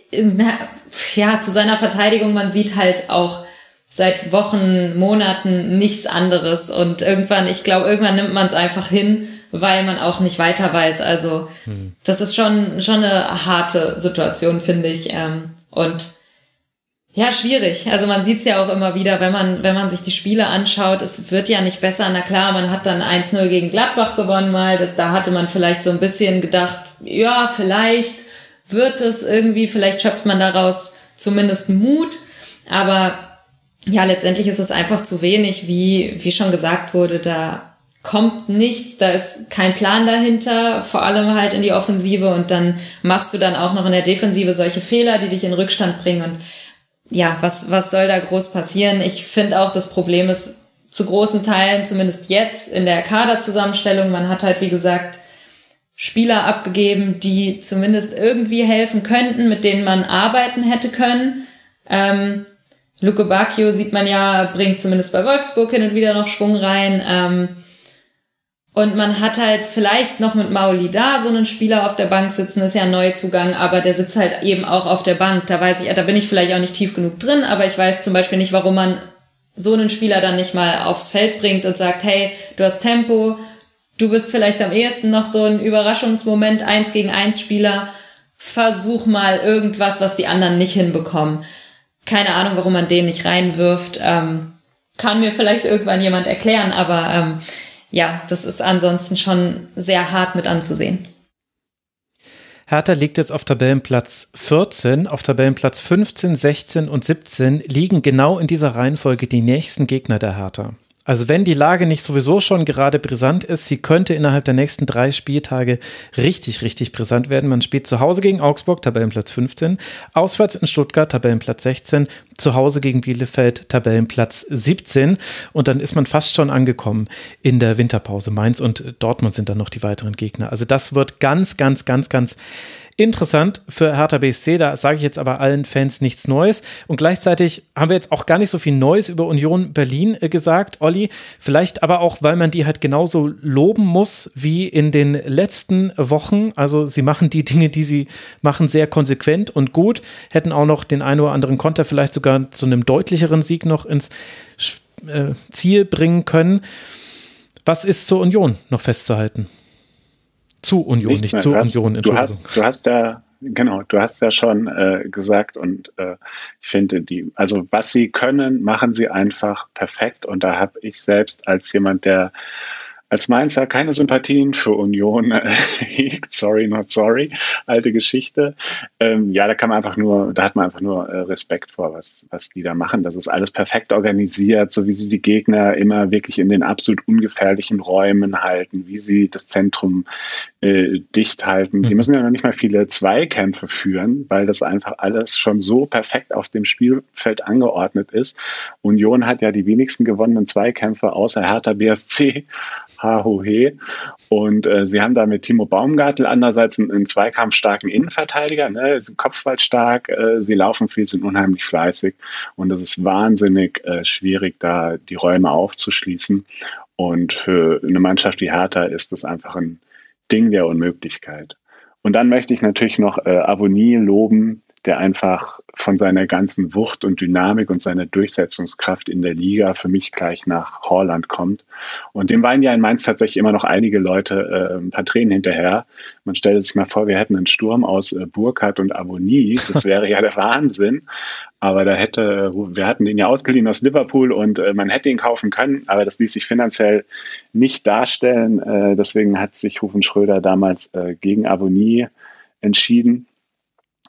ja, zu seiner Verteidigung, man sieht halt auch seit Wochen, Monaten nichts anderes und irgendwann, ich glaube, irgendwann nimmt man es einfach hin, weil man auch nicht weiter weiß. Also hm. das ist schon, schon eine harte Situation, finde ich. Ähm, und ja, schwierig. Also man sieht es ja auch immer wieder, wenn man, wenn man sich die Spiele anschaut, es wird ja nicht besser. Na klar, man hat dann 1-0 gegen Gladbach gewonnen mal. Das, da hatte man vielleicht so ein bisschen gedacht, ja, vielleicht wird es irgendwie, vielleicht schöpft man daraus zumindest Mut. Aber ja, letztendlich ist es einfach zu wenig, wie, wie schon gesagt wurde, da kommt nichts, da ist kein Plan dahinter, vor allem halt in die Offensive und dann machst du dann auch noch in der Defensive solche Fehler, die dich in Rückstand bringen und ja, was, was soll da groß passieren? Ich finde auch, das Problem ist zu großen Teilen, zumindest jetzt in der Kaderzusammenstellung, man hat halt, wie gesagt, Spieler abgegeben, die zumindest irgendwie helfen könnten, mit denen man arbeiten hätte können. Ähm, Luke Bacchio sieht man ja, bringt zumindest bei Wolfsburg hin und wieder noch Schwung rein. Ähm, und man hat halt vielleicht noch mit Mauli da so einen Spieler auf der Bank sitzen, ist ja ein Neuzugang, aber der sitzt halt eben auch auf der Bank. Da weiß ich, da bin ich vielleicht auch nicht tief genug drin, aber ich weiß zum Beispiel nicht, warum man so einen Spieler dann nicht mal aufs Feld bringt und sagt, hey, du hast Tempo, du bist vielleicht am ehesten noch so ein Überraschungsmoment, eins gegen eins Spieler, versuch mal irgendwas, was die anderen nicht hinbekommen. Keine Ahnung, warum man den nicht reinwirft. Ähm, kann mir vielleicht irgendwann jemand erklären, aber ähm, ja, das ist ansonsten schon sehr hart mit anzusehen. Hertha liegt jetzt auf Tabellenplatz 14, auf Tabellenplatz 15, 16 und 17 liegen genau in dieser Reihenfolge die nächsten Gegner der Hertha. Also wenn die Lage nicht sowieso schon gerade brisant ist, sie könnte innerhalb der nächsten drei Spieltage richtig, richtig brisant werden. Man spielt zu Hause gegen Augsburg, Tabellenplatz 15, auswärts in Stuttgart, Tabellenplatz 16, zu Hause gegen Bielefeld, Tabellenplatz 17 und dann ist man fast schon angekommen in der Winterpause. Mainz und Dortmund sind dann noch die weiteren Gegner. Also das wird ganz, ganz, ganz, ganz Interessant für Hertha BSC, da sage ich jetzt aber allen Fans nichts Neues. Und gleichzeitig haben wir jetzt auch gar nicht so viel Neues über Union Berlin äh, gesagt, Olli. Vielleicht aber auch, weil man die halt genauso loben muss wie in den letzten Wochen. Also sie machen die Dinge, die sie machen, sehr konsequent und gut. Hätten auch noch den einen oder anderen Konter vielleicht sogar zu einem deutlicheren Sieg noch ins äh, Ziel bringen können. Was ist zur Union noch festzuhalten? Zu Union, Nichts nicht zu hast, Union. Du hast, du hast da, genau, du hast ja schon äh, gesagt und äh, ich finde die, also was sie können, machen sie einfach perfekt und da habe ich selbst als jemand, der als Mainzer keine Sympathien für Union äh, hegt, sorry, not sorry, alte Geschichte. Ähm, ja, da kann man einfach nur, da hat man einfach nur äh, Respekt vor, was, was die da machen. Das ist alles perfekt organisiert, so wie sie die Gegner immer wirklich in den absolut ungefährlichen Räumen halten, wie sie das Zentrum äh, dicht halten. Die mhm. müssen ja noch nicht mal viele Zweikämpfe führen, weil das einfach alles schon so perfekt auf dem Spielfeld angeordnet ist. Union hat ja die wenigsten gewonnenen Zweikämpfe außer Hertha BSC Hahohe. Und äh, sie haben da mit Timo Baumgartel andererseits einen, einen zweikampfstarken Innenverteidiger, ne, sind kopfballstark, äh, sie laufen viel, sind unheimlich fleißig und es ist wahnsinnig äh, schwierig, da die Räume aufzuschließen. Und für eine Mannschaft wie Hertha ist das einfach ein Ding der Unmöglichkeit. Und dann möchte ich natürlich noch äh, Avonie loben, der einfach von seiner ganzen Wucht und Dynamik und seiner Durchsetzungskraft in der Liga für mich gleich nach Horland kommt. Und dem weinen ja in Mainz tatsächlich immer noch einige Leute äh, ein paar Tränen hinterher. Man stellt sich mal vor, wir hätten einen Sturm aus äh, Burkhardt und Avonie. Das wäre ja der Wahnsinn. Aber da hätte, wir hatten den ja ausgeliehen aus Liverpool und äh, man hätte ihn kaufen können, aber das ließ sich finanziell nicht darstellen. Äh, deswegen hat sich Rufen Schröder damals äh, gegen Avonie entschieden.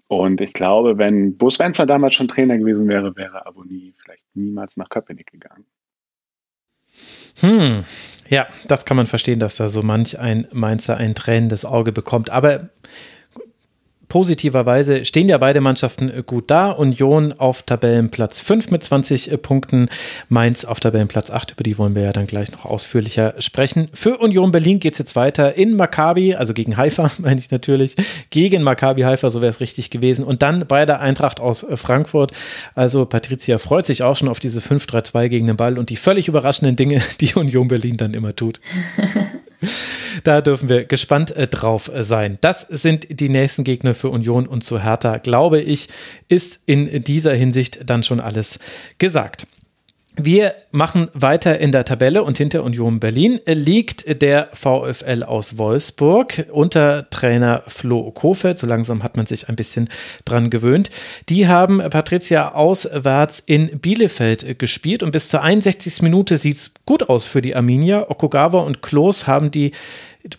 Und ich glaube, wenn Bo Svensson damals schon Trainer gewesen wäre, wäre Aboni vielleicht niemals nach Köpenick gegangen. Hm, ja, das kann man verstehen, dass da so manch ein Mainzer ein tränendes Auge bekommt. Aber positiverweise stehen ja beide Mannschaften äh, gut da. Union auf Tabellenplatz 5 mit 20 äh, Punkten, Mainz auf Tabellenplatz 8, über die wollen wir ja dann gleich noch ausführlicher sprechen. Für Union Berlin geht es jetzt weiter in Maccabi, also gegen Haifa, meine ich natürlich, gegen Maccabi Haifa, so wäre es richtig gewesen. Und dann bei der Eintracht aus äh, Frankfurt. Also Patricia freut sich auch schon auf diese 5-3-2 gegen den Ball und die völlig überraschenden Dinge, die Union Berlin dann immer tut. da dürfen wir gespannt äh, drauf äh, sein. Das sind die nächsten Gegner für Union und zu Hertha, glaube ich, ist in dieser Hinsicht dann schon alles gesagt. Wir machen weiter in der Tabelle und hinter Union Berlin liegt der VfL aus Wolfsburg unter Trainer Flo Kofeld. So langsam hat man sich ein bisschen dran gewöhnt. Die haben Patricia auswärts in Bielefeld gespielt und bis zur 61. Minute sieht es gut aus für die Arminia. Okugawa und Klos haben die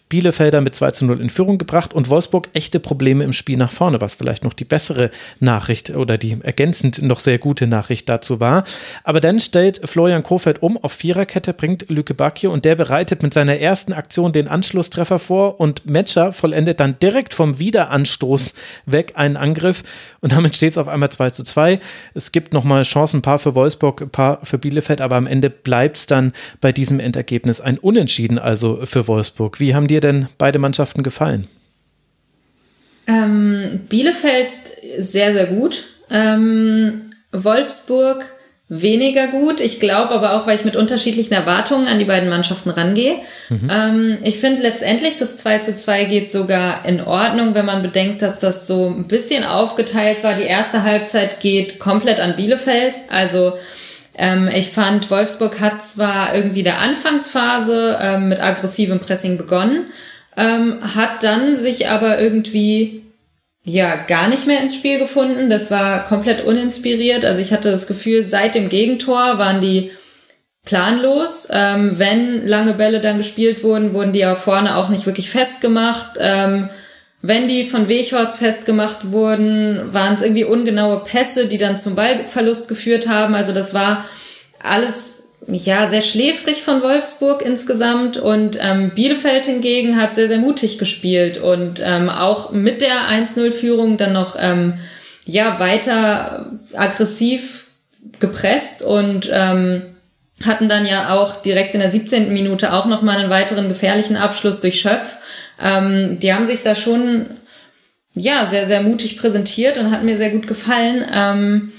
Bielefelder mit 2 zu 0 in Führung gebracht und Wolfsburg echte Probleme im Spiel nach vorne, was vielleicht noch die bessere Nachricht oder die ergänzend noch sehr gute Nachricht dazu war. Aber dann stellt Florian Kofeld um auf Viererkette, bringt Lücke Bacchio und der bereitet mit seiner ersten Aktion den Anschlusstreffer vor und Metscher vollendet dann direkt vom Wiederanstoß weg einen Angriff und damit steht es auf einmal 2 zu 2. Es gibt nochmal Chancen, ein paar für Wolfsburg, ein paar für Bielefeld, aber am Ende bleibt es dann bei diesem Endergebnis ein Unentschieden, also für Wolfsburg. Wie haben dir denn beide Mannschaften gefallen? Ähm, Bielefeld sehr, sehr gut. Ähm, Wolfsburg weniger gut. Ich glaube aber auch, weil ich mit unterschiedlichen Erwartungen an die beiden Mannschaften rangehe. Mhm. Ähm, ich finde letztendlich, das 2 zu 2 geht sogar in Ordnung, wenn man bedenkt, dass das so ein bisschen aufgeteilt war. Die erste Halbzeit geht komplett an Bielefeld. Also ähm, ich fand, Wolfsburg hat zwar irgendwie der Anfangsphase ähm, mit aggressivem Pressing begonnen, ähm, hat dann sich aber irgendwie ja gar nicht mehr ins Spiel gefunden. Das war komplett uninspiriert. Also ich hatte das Gefühl, seit dem Gegentor waren die planlos. Ähm, wenn lange Bälle dann gespielt wurden, wurden die auch vorne auch nicht wirklich festgemacht. Ähm, wenn die von Weghorst festgemacht wurden, waren es irgendwie ungenaue Pässe, die dann zum Ballverlust geführt haben. Also das war alles ja sehr schläfrig von Wolfsburg insgesamt und ähm, Bielefeld hingegen hat sehr, sehr mutig gespielt und ähm, auch mit der 1-0-Führung dann noch ähm, ja weiter aggressiv gepresst und ähm, hatten dann ja auch direkt in der 17. Minute auch nochmal einen weiteren gefährlichen Abschluss durch Schöpf. Ähm, die haben sich da schon ja sehr, sehr mutig präsentiert und hat mir sehr gut gefallen. Ähm,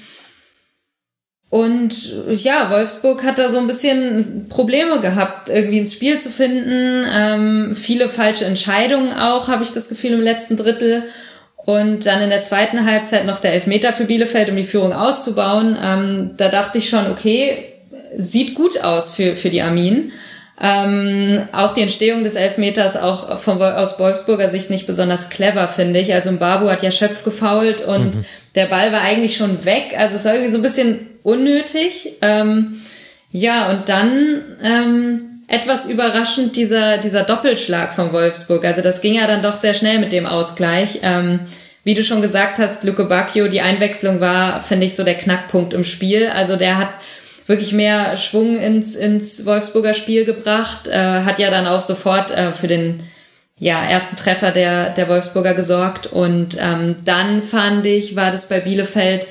und ja, Wolfsburg hat da so ein bisschen Probleme gehabt, irgendwie ins Spiel zu finden. Ähm, viele falsche Entscheidungen auch, habe ich das Gefühl, im letzten Drittel. Und dann in der zweiten Halbzeit noch der Elfmeter für Bielefeld, um die Führung auszubauen. Ähm, da dachte ich schon, okay, sieht gut aus für, für die Armin. Ähm, auch die Entstehung des Elfmeters auch von, aus Wolfsburger Sicht nicht besonders clever, finde ich. Also Babu hat ja Schöpf gefault und mhm. der Ball war eigentlich schon weg. Also es war irgendwie so ein bisschen unnötig. Ähm, ja, und dann ähm, etwas überraschend dieser, dieser Doppelschlag von Wolfsburg. Also das ging ja dann doch sehr schnell mit dem Ausgleich. Ähm, wie du schon gesagt hast, Luke Bacchio, die Einwechslung war, finde ich, so der Knackpunkt im Spiel. Also der hat wirklich mehr Schwung ins, ins Wolfsburger Spiel gebracht, äh, hat ja dann auch sofort äh, für den ja, ersten Treffer der, der Wolfsburger gesorgt. Und ähm, dann fand ich, war das bei Bielefeld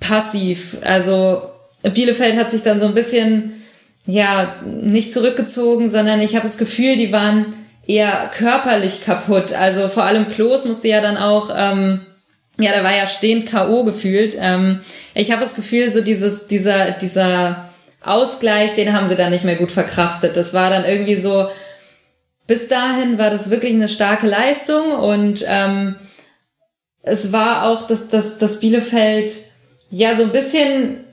passiv. Also Bielefeld hat sich dann so ein bisschen, ja, nicht zurückgezogen, sondern ich habe das Gefühl, die waren eher körperlich kaputt. Also vor allem Klos musste ja dann auch ähm, ja, der war ja stehend K.O. gefühlt. Ähm, ich habe das Gefühl, so dieses, dieser, dieser Ausgleich, den haben sie dann nicht mehr gut verkraftet. Das war dann irgendwie so, bis dahin war das wirklich eine starke Leistung und ähm, es war auch, dass, dass, dass Bielefeld ja so ein bisschen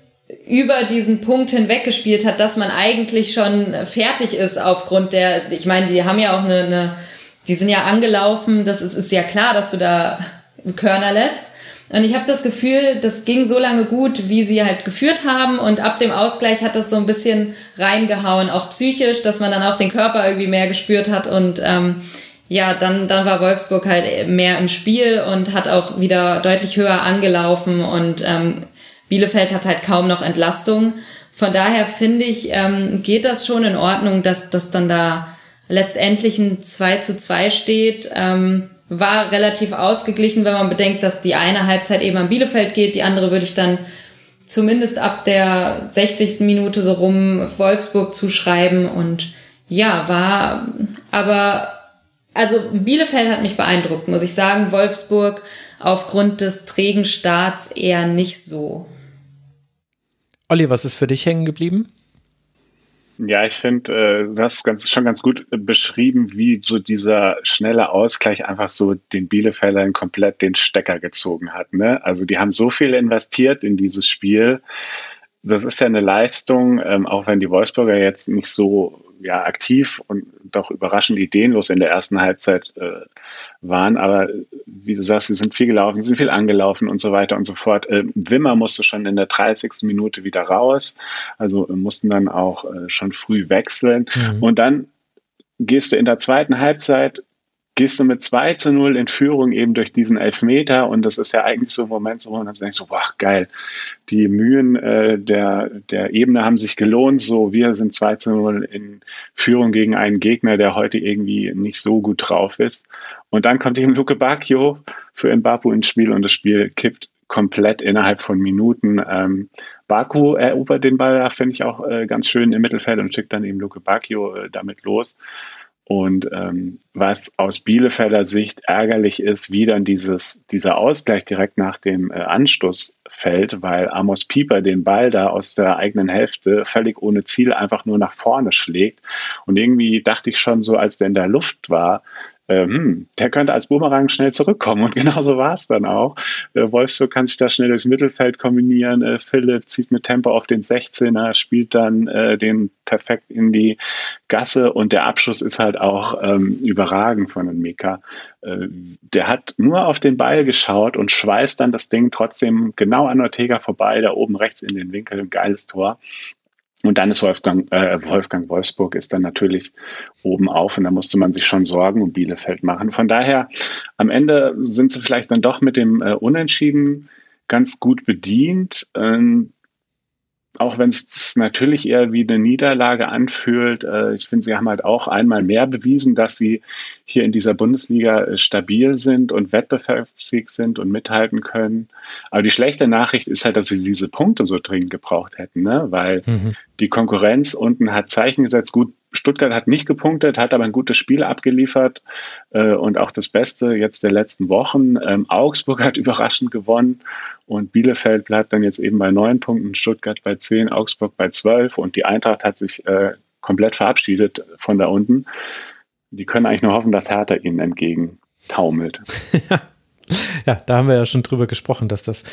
über diesen Punkt hinweg gespielt hat, dass man eigentlich schon fertig ist aufgrund der, ich meine, die haben ja auch eine, eine die sind ja angelaufen, das ist, ist ja klar, dass du da Körner lässt. Und ich habe das Gefühl, das ging so lange gut, wie sie halt geführt haben. Und ab dem Ausgleich hat das so ein bisschen reingehauen, auch psychisch, dass man dann auch den Körper irgendwie mehr gespürt hat. Und ähm, ja, dann, dann war Wolfsburg halt mehr im Spiel und hat auch wieder deutlich höher angelaufen. Und ähm, Bielefeld hat halt kaum noch Entlastung. Von daher finde ich, ähm, geht das schon in Ordnung, dass das dann da letztendlich ein 2 zu 2 steht. Ähm, war relativ ausgeglichen, wenn man bedenkt, dass die eine Halbzeit eben an Bielefeld geht, die andere würde ich dann zumindest ab der 60. Minute so rum Wolfsburg zuschreiben und ja, war aber also Bielefeld hat mich beeindruckt, muss ich sagen, Wolfsburg aufgrund des trägen Starts eher nicht so. Olli, was ist für dich hängen geblieben? Ja, ich finde, äh, das ist ganz, schon ganz gut beschrieben, wie so dieser schnelle Ausgleich einfach so den Bielefeldern komplett den Stecker gezogen hat. Ne? Also die haben so viel investiert in dieses Spiel. Das ist ja eine Leistung, ähm, auch wenn die Wolfsburger jetzt nicht so ja, aktiv und doch überraschend ideenlos in der ersten Halbzeit äh, waren. Aber wie du sagst, sie sind viel gelaufen, sie sind viel angelaufen und so weiter und so fort. Äh, Wimmer musste schon in der 30. Minute wieder raus, also äh, mussten dann auch äh, schon früh wechseln. Mhm. Und dann gehst du in der zweiten Halbzeit gehst du mit 2 zu 0 in Führung eben durch diesen Elfmeter und das ist ja eigentlich so ein Moment, wo man dann denkt so, wow, geil, die Mühen äh, der, der Ebene haben sich gelohnt, so wir sind 2 zu 0 in Führung gegen einen Gegner, der heute irgendwie nicht so gut drauf ist und dann kommt eben Luke Bacchio für Mbapu ins Spiel und das Spiel kippt komplett innerhalb von Minuten. Ähm, Baku erobert den Ball, finde ich auch äh, ganz schön im Mittelfeld und schickt dann eben Luke Bacchio äh, damit los. Und ähm, was aus Bielefelder Sicht ärgerlich ist, wie dann dieses, dieser Ausgleich direkt nach dem äh, Anstoß fällt, weil Amos Pieper den Ball da aus der eigenen Hälfte völlig ohne Ziel einfach nur nach vorne schlägt. Und irgendwie dachte ich schon so, als der in der Luft war, ähm, der könnte als Boomerang schnell zurückkommen. Und genauso war es dann auch. Äh, Wolfsburg kann sich da schnell durchs Mittelfeld kombinieren. Äh, Philipp zieht mit Tempo auf den 16er, spielt dann äh, den perfekt in die Gasse und der Abschluss ist halt auch ähm, überragend von den Mika. Äh, der hat nur auf den Ball geschaut und schweißt dann das Ding trotzdem genau an Ortega vorbei, da oben rechts in den Winkel, ein geiles Tor. Und dann ist Wolfgang, äh, Wolfgang Wolfsburg ist dann natürlich oben auf und da musste man sich schon Sorgen um Bielefeld machen. Von daher, am Ende sind sie vielleicht dann doch mit dem äh, Unentschieden ganz gut bedient. Ähm, auch wenn es natürlich eher wie eine Niederlage anfühlt, äh, ich finde, sie haben halt auch einmal mehr bewiesen, dass sie hier in dieser Bundesliga äh, stabil sind und wettbewerbsfähig sind und mithalten können. Aber die schlechte Nachricht ist halt, dass sie diese Punkte so dringend gebraucht hätten, ne? weil mhm. die Konkurrenz unten hat Zeichen gesetzt. Gut, Stuttgart hat nicht gepunktet, hat aber ein gutes Spiel abgeliefert äh, und auch das Beste jetzt der letzten Wochen. Ähm, Augsburg hat überraschend gewonnen und Bielefeld bleibt dann jetzt eben bei neun Punkten, Stuttgart bei zehn, Augsburg bei zwölf und die Eintracht hat sich äh, komplett verabschiedet von da unten. Die können eigentlich nur hoffen, dass Hertha ihnen entgegen taumelt. Ja, da haben wir ja schon drüber gesprochen, dass das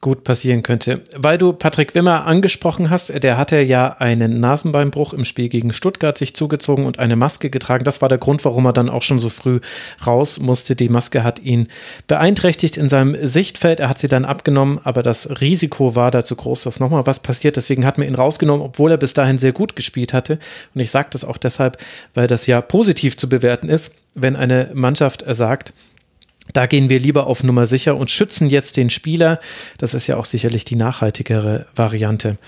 gut passieren könnte. Weil du Patrick Wimmer angesprochen hast, der hatte ja einen Nasenbeinbruch im Spiel gegen Stuttgart sich zugezogen und eine Maske getragen. Das war der Grund, warum er dann auch schon so früh raus musste. Die Maske hat ihn beeinträchtigt in seinem Sichtfeld. Er hat sie dann abgenommen, aber das Risiko war da zu groß, dass nochmal was passiert. Deswegen hat man ihn rausgenommen, obwohl er bis dahin sehr gut gespielt hatte. Und ich sage das auch deshalb, weil das ja positiv zu bewerten ist, wenn eine Mannschaft sagt, da gehen wir lieber auf Nummer sicher und schützen jetzt den Spieler. Das ist ja auch sicherlich die nachhaltigere Variante.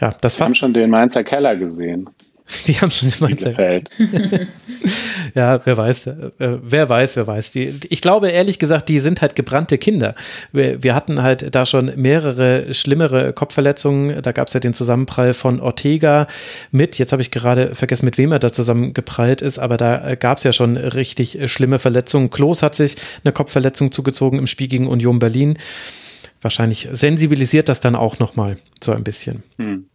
Ja, das Wir haben schon den Mainzer Keller gesehen. Die haben schon immer Zeit. ja, wer weiß, äh, wer weiß, wer weiß. Die, ich glaube ehrlich gesagt, die sind halt gebrannte Kinder. Wir, wir hatten halt da schon mehrere schlimmere Kopfverletzungen. Da gab es ja den Zusammenprall von Ortega mit, jetzt habe ich gerade vergessen, mit wem er da zusammengeprallt ist, aber da äh, gab es ja schon richtig äh, schlimme Verletzungen. Klos hat sich eine Kopfverletzung zugezogen im Spiel gegen Union Berlin. Wahrscheinlich sensibilisiert das dann auch nochmal so ein bisschen. Hm.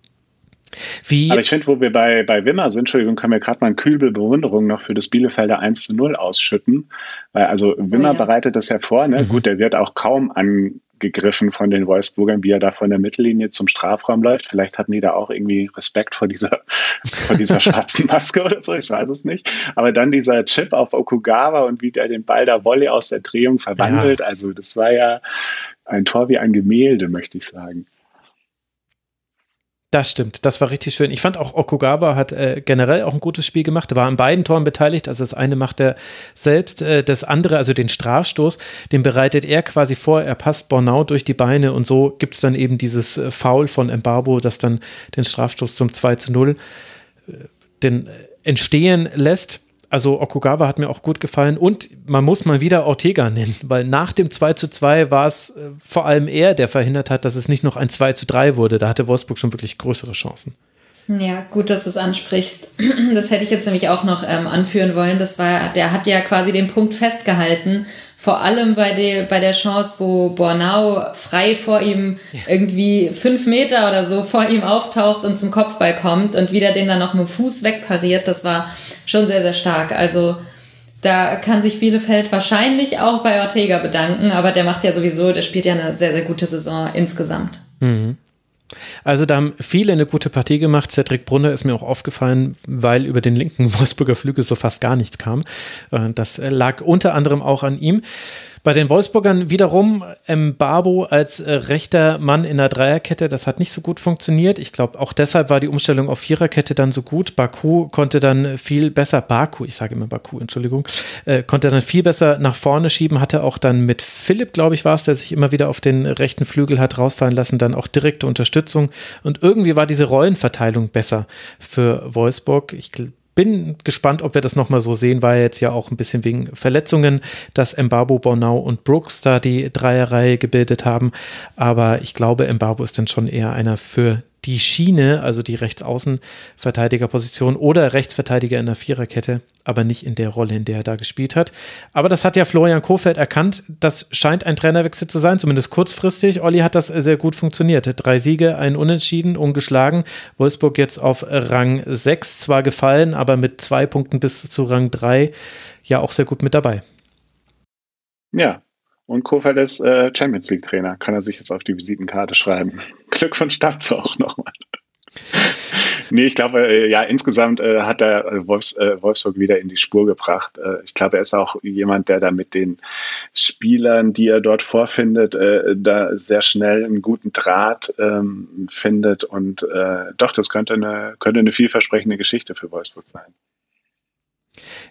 Wie Aber ich finde, wo wir bei, bei Wimmer sind, Entschuldigung, können wir gerade mal ein Kübel Bewunderung noch für das Bielefelder 1 zu 0 ausschütten. Weil also Wimmer oh ja. bereitet das ja vor, ne? Mhm. Gut, der wird auch kaum angegriffen von den Wolfsburgern, wie er da von der Mittellinie zum Strafraum läuft. Vielleicht hatten die da auch irgendwie Respekt vor dieser, vor dieser schwarzen Maske oder so, ich weiß es nicht. Aber dann dieser Chip auf Okugawa und wie der den Ball da Volley aus der Drehung verwandelt. Ja. Also das war ja ein Tor wie ein Gemälde, möchte ich sagen. Das stimmt, das war richtig schön. Ich fand auch Okugawa hat äh, generell auch ein gutes Spiel gemacht. Er war an beiden Toren beteiligt. Also das eine macht er selbst, äh, das andere, also den Strafstoß, den bereitet er quasi vor. Er passt Bornau durch die Beine und so gibt es dann eben dieses äh, Foul von Embarbo, das dann den Strafstoß zum 2 zu 0 äh, den, äh, entstehen lässt also Okugawa hat mir auch gut gefallen und man muss mal wieder Ortega nennen, weil nach dem 2 zu 2 war es äh, vor allem er, der verhindert hat, dass es nicht noch ein 2 zu 3 wurde. Da hatte Wolfsburg schon wirklich größere Chancen. Ja, gut, dass du es ansprichst. Das hätte ich jetzt nämlich auch noch ähm, anführen wollen. Das war, der hat ja quasi den Punkt festgehalten. Vor allem bei der, bei der Chance, wo Bornau frei vor ihm irgendwie fünf Meter oder so vor ihm auftaucht und zum Kopfball kommt und wieder den dann noch mit dem Fuß wegpariert. Das war schon sehr, sehr stark. Also, da kann sich Bielefeld wahrscheinlich auch bei Ortega bedanken, aber der macht ja sowieso, der spielt ja eine sehr, sehr gute Saison insgesamt. Mhm. Also da haben viele eine gute Partie gemacht. Cedric Brunner ist mir auch aufgefallen, weil über den linken Wolfsburger Flügel so fast gar nichts kam. Äh, das lag unter anderem auch an ihm. Bei den Wolfsburgern wiederum Mbabo als äh, rechter Mann in der Dreierkette, das hat nicht so gut funktioniert. Ich glaube, auch deshalb war die Umstellung auf Viererkette dann so gut. Baku konnte dann viel besser, Baku, ich sage immer Baku, Entschuldigung, äh, konnte dann viel besser nach vorne schieben, hatte auch dann mit Philipp, glaube ich, war es, der sich immer wieder auf den rechten Flügel hat rausfallen lassen, dann auch direkte Unterstützung. Und irgendwie war diese Rollenverteilung besser für Wolfsburg. Ich bin gespannt, ob wir das nochmal so sehen, weil jetzt ja auch ein bisschen wegen Verletzungen, dass Mbabo, Bornau und Brooks da die Dreierreihe gebildet haben. Aber ich glaube, Mbabo ist dann schon eher einer für die Schiene, also die Rechtsaußenverteidigerposition oder Rechtsverteidiger in der Viererkette, aber nicht in der Rolle, in der er da gespielt hat. Aber das hat ja Florian Kofeld erkannt. Das scheint ein Trainerwechsel zu sein, zumindest kurzfristig. Olli hat das sehr gut funktioniert. Drei Siege, ein Unentschieden, ungeschlagen. Wolfsburg jetzt auf Rang 6 zwar gefallen, aber mit zwei Punkten bis zu Rang 3 ja auch sehr gut mit dabei. Ja, und Kofeld ist äh, Champions League Trainer. Kann er sich jetzt auf die Visitenkarte schreiben. Glückwunsch dazu auch nochmal. nee, ich glaube, äh, ja, insgesamt äh, hat er äh, Wolfs, äh, Wolfsburg wieder in die Spur gebracht. Äh, ich glaube, er ist auch jemand, der da mit den Spielern, die er dort vorfindet, äh, da sehr schnell einen guten Draht ähm, findet. Und doch, das könnte eine, könnte eine vielversprechende Geschichte für Wolfsburg sein.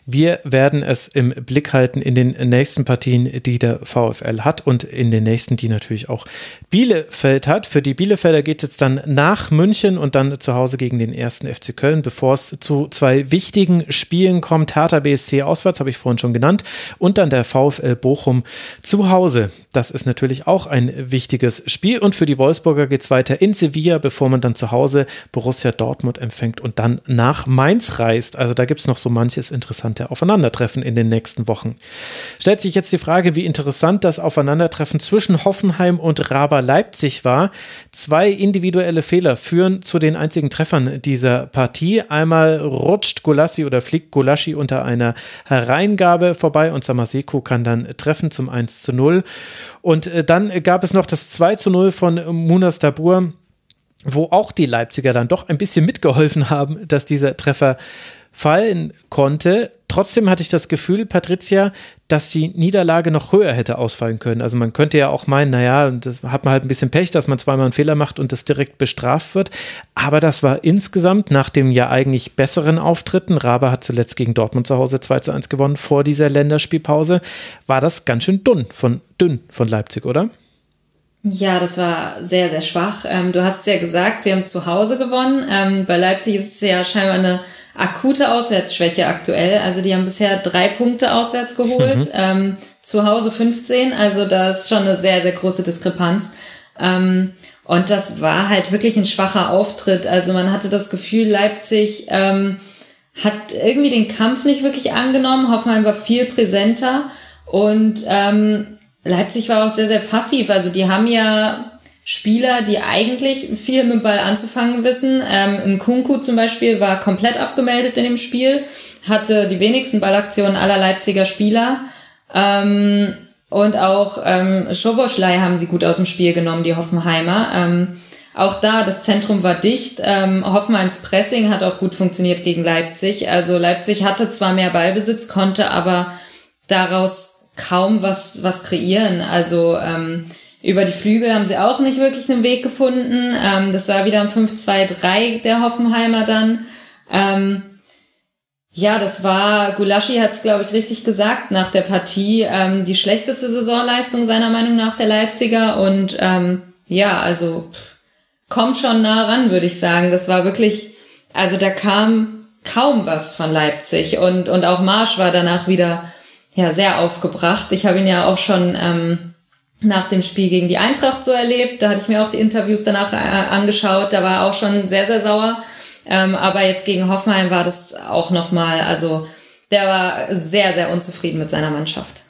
Wir werden es im Blick halten in den nächsten Partien, die der VfL hat und in den nächsten, die natürlich auch Bielefeld hat. Für die Bielefelder geht es jetzt dann nach München und dann zu Hause gegen den ersten FC Köln, bevor es zu zwei wichtigen Spielen kommt. Hertha BSC auswärts, habe ich vorhin schon genannt, und dann der VfL Bochum zu Hause. Das ist natürlich auch ein wichtiges Spiel und für die Wolfsburger geht es weiter in Sevilla, bevor man dann zu Hause Borussia Dortmund empfängt und dann nach Mainz reist. Also da gibt es noch so manches interessante Aufeinandertreffen in den nächsten Wochen. Stellt sich jetzt die Frage, wie interessant das Aufeinandertreffen zwischen Hoffenheim und Raber Leipzig war. Zwei individuelle Fehler führen zu den einzigen Treffern dieser Partie. Einmal rutscht Golassi oder fliegt Golaschi unter einer Hereingabe vorbei und Samaseko kann dann treffen zum 1 zu 0. Und äh, dann gab es noch das 2 zu 0 von Munas Dabur wo auch die Leipziger dann doch ein bisschen mitgeholfen haben, dass dieser Treffer fallen konnte. Trotzdem hatte ich das Gefühl, Patricia, dass die Niederlage noch höher hätte ausfallen können. Also man könnte ja auch meinen, naja, das hat man halt ein bisschen Pech, dass man zweimal einen Fehler macht und das direkt bestraft wird. Aber das war insgesamt nach dem ja eigentlich besseren Auftritten, Rabe hat zuletzt gegen Dortmund zu Hause 2 zu 1 gewonnen vor dieser Länderspielpause, war das ganz schön dünn von, dünn von Leipzig, oder? Ja, das war sehr, sehr schwach. Ähm, du hast es ja gesagt, sie haben zu Hause gewonnen. Ähm, bei Leipzig ist es ja scheinbar eine akute Auswärtsschwäche aktuell. Also die haben bisher drei Punkte auswärts geholt, mhm. ähm, zu Hause 15. Also das ist schon eine sehr, sehr große Diskrepanz. Ähm, und das war halt wirklich ein schwacher Auftritt. Also man hatte das Gefühl, Leipzig ähm, hat irgendwie den Kampf nicht wirklich angenommen. Hoffenheim war viel präsenter und ähm, Leipzig war auch sehr, sehr passiv. Also die haben ja Spieler, die eigentlich viel mit dem Ball anzufangen wissen. Ähm, Kunku zum Beispiel war komplett abgemeldet in dem Spiel, hatte die wenigsten Ballaktionen aller Leipziger Spieler. Ähm, und auch ähm, Schoboschlei haben sie gut aus dem Spiel genommen, die Hoffenheimer. Ähm, auch da, das Zentrum war dicht. Ähm, Hoffenheims Pressing hat auch gut funktioniert gegen Leipzig. Also Leipzig hatte zwar mehr Ballbesitz, konnte aber daraus kaum was, was kreieren. Also ähm, über die Flügel haben sie auch nicht wirklich einen Weg gefunden. Ähm, das war wieder ein 5-2-3 der Hoffenheimer dann. Ähm, ja, das war, Gulaschi hat es, glaube ich, richtig gesagt nach der Partie, ähm, die schlechteste Saisonleistung seiner Meinung nach der Leipziger. Und ähm, ja, also pff, kommt schon nah ran, würde ich sagen. Das war wirklich, also da kam kaum was von Leipzig. Und, und auch Marsch war danach wieder ja sehr aufgebracht. Ich habe ihn ja auch schon ähm, nach dem Spiel gegen die Eintracht so erlebt. Da hatte ich mir auch die Interviews danach äh, angeschaut. Da war er auch schon sehr, sehr sauer. Ähm, aber jetzt gegen Hoffenheim war das auch nochmal, also der war sehr, sehr unzufrieden mit seiner Mannschaft.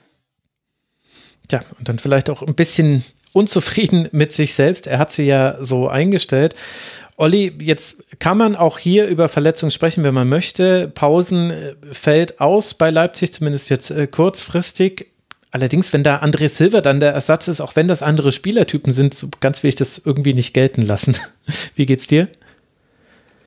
Ja, und dann vielleicht auch ein bisschen unzufrieden mit sich selbst. Er hat sie ja so eingestellt. Olli, jetzt kann man auch hier über Verletzungen sprechen, wenn man möchte. Pausen äh, fällt aus bei Leipzig, zumindest jetzt äh, kurzfristig. Allerdings, wenn da André Silva dann der Ersatz ist, auch wenn das andere Spielertypen sind, so ganz will ich das irgendwie nicht gelten lassen. Wie geht's dir?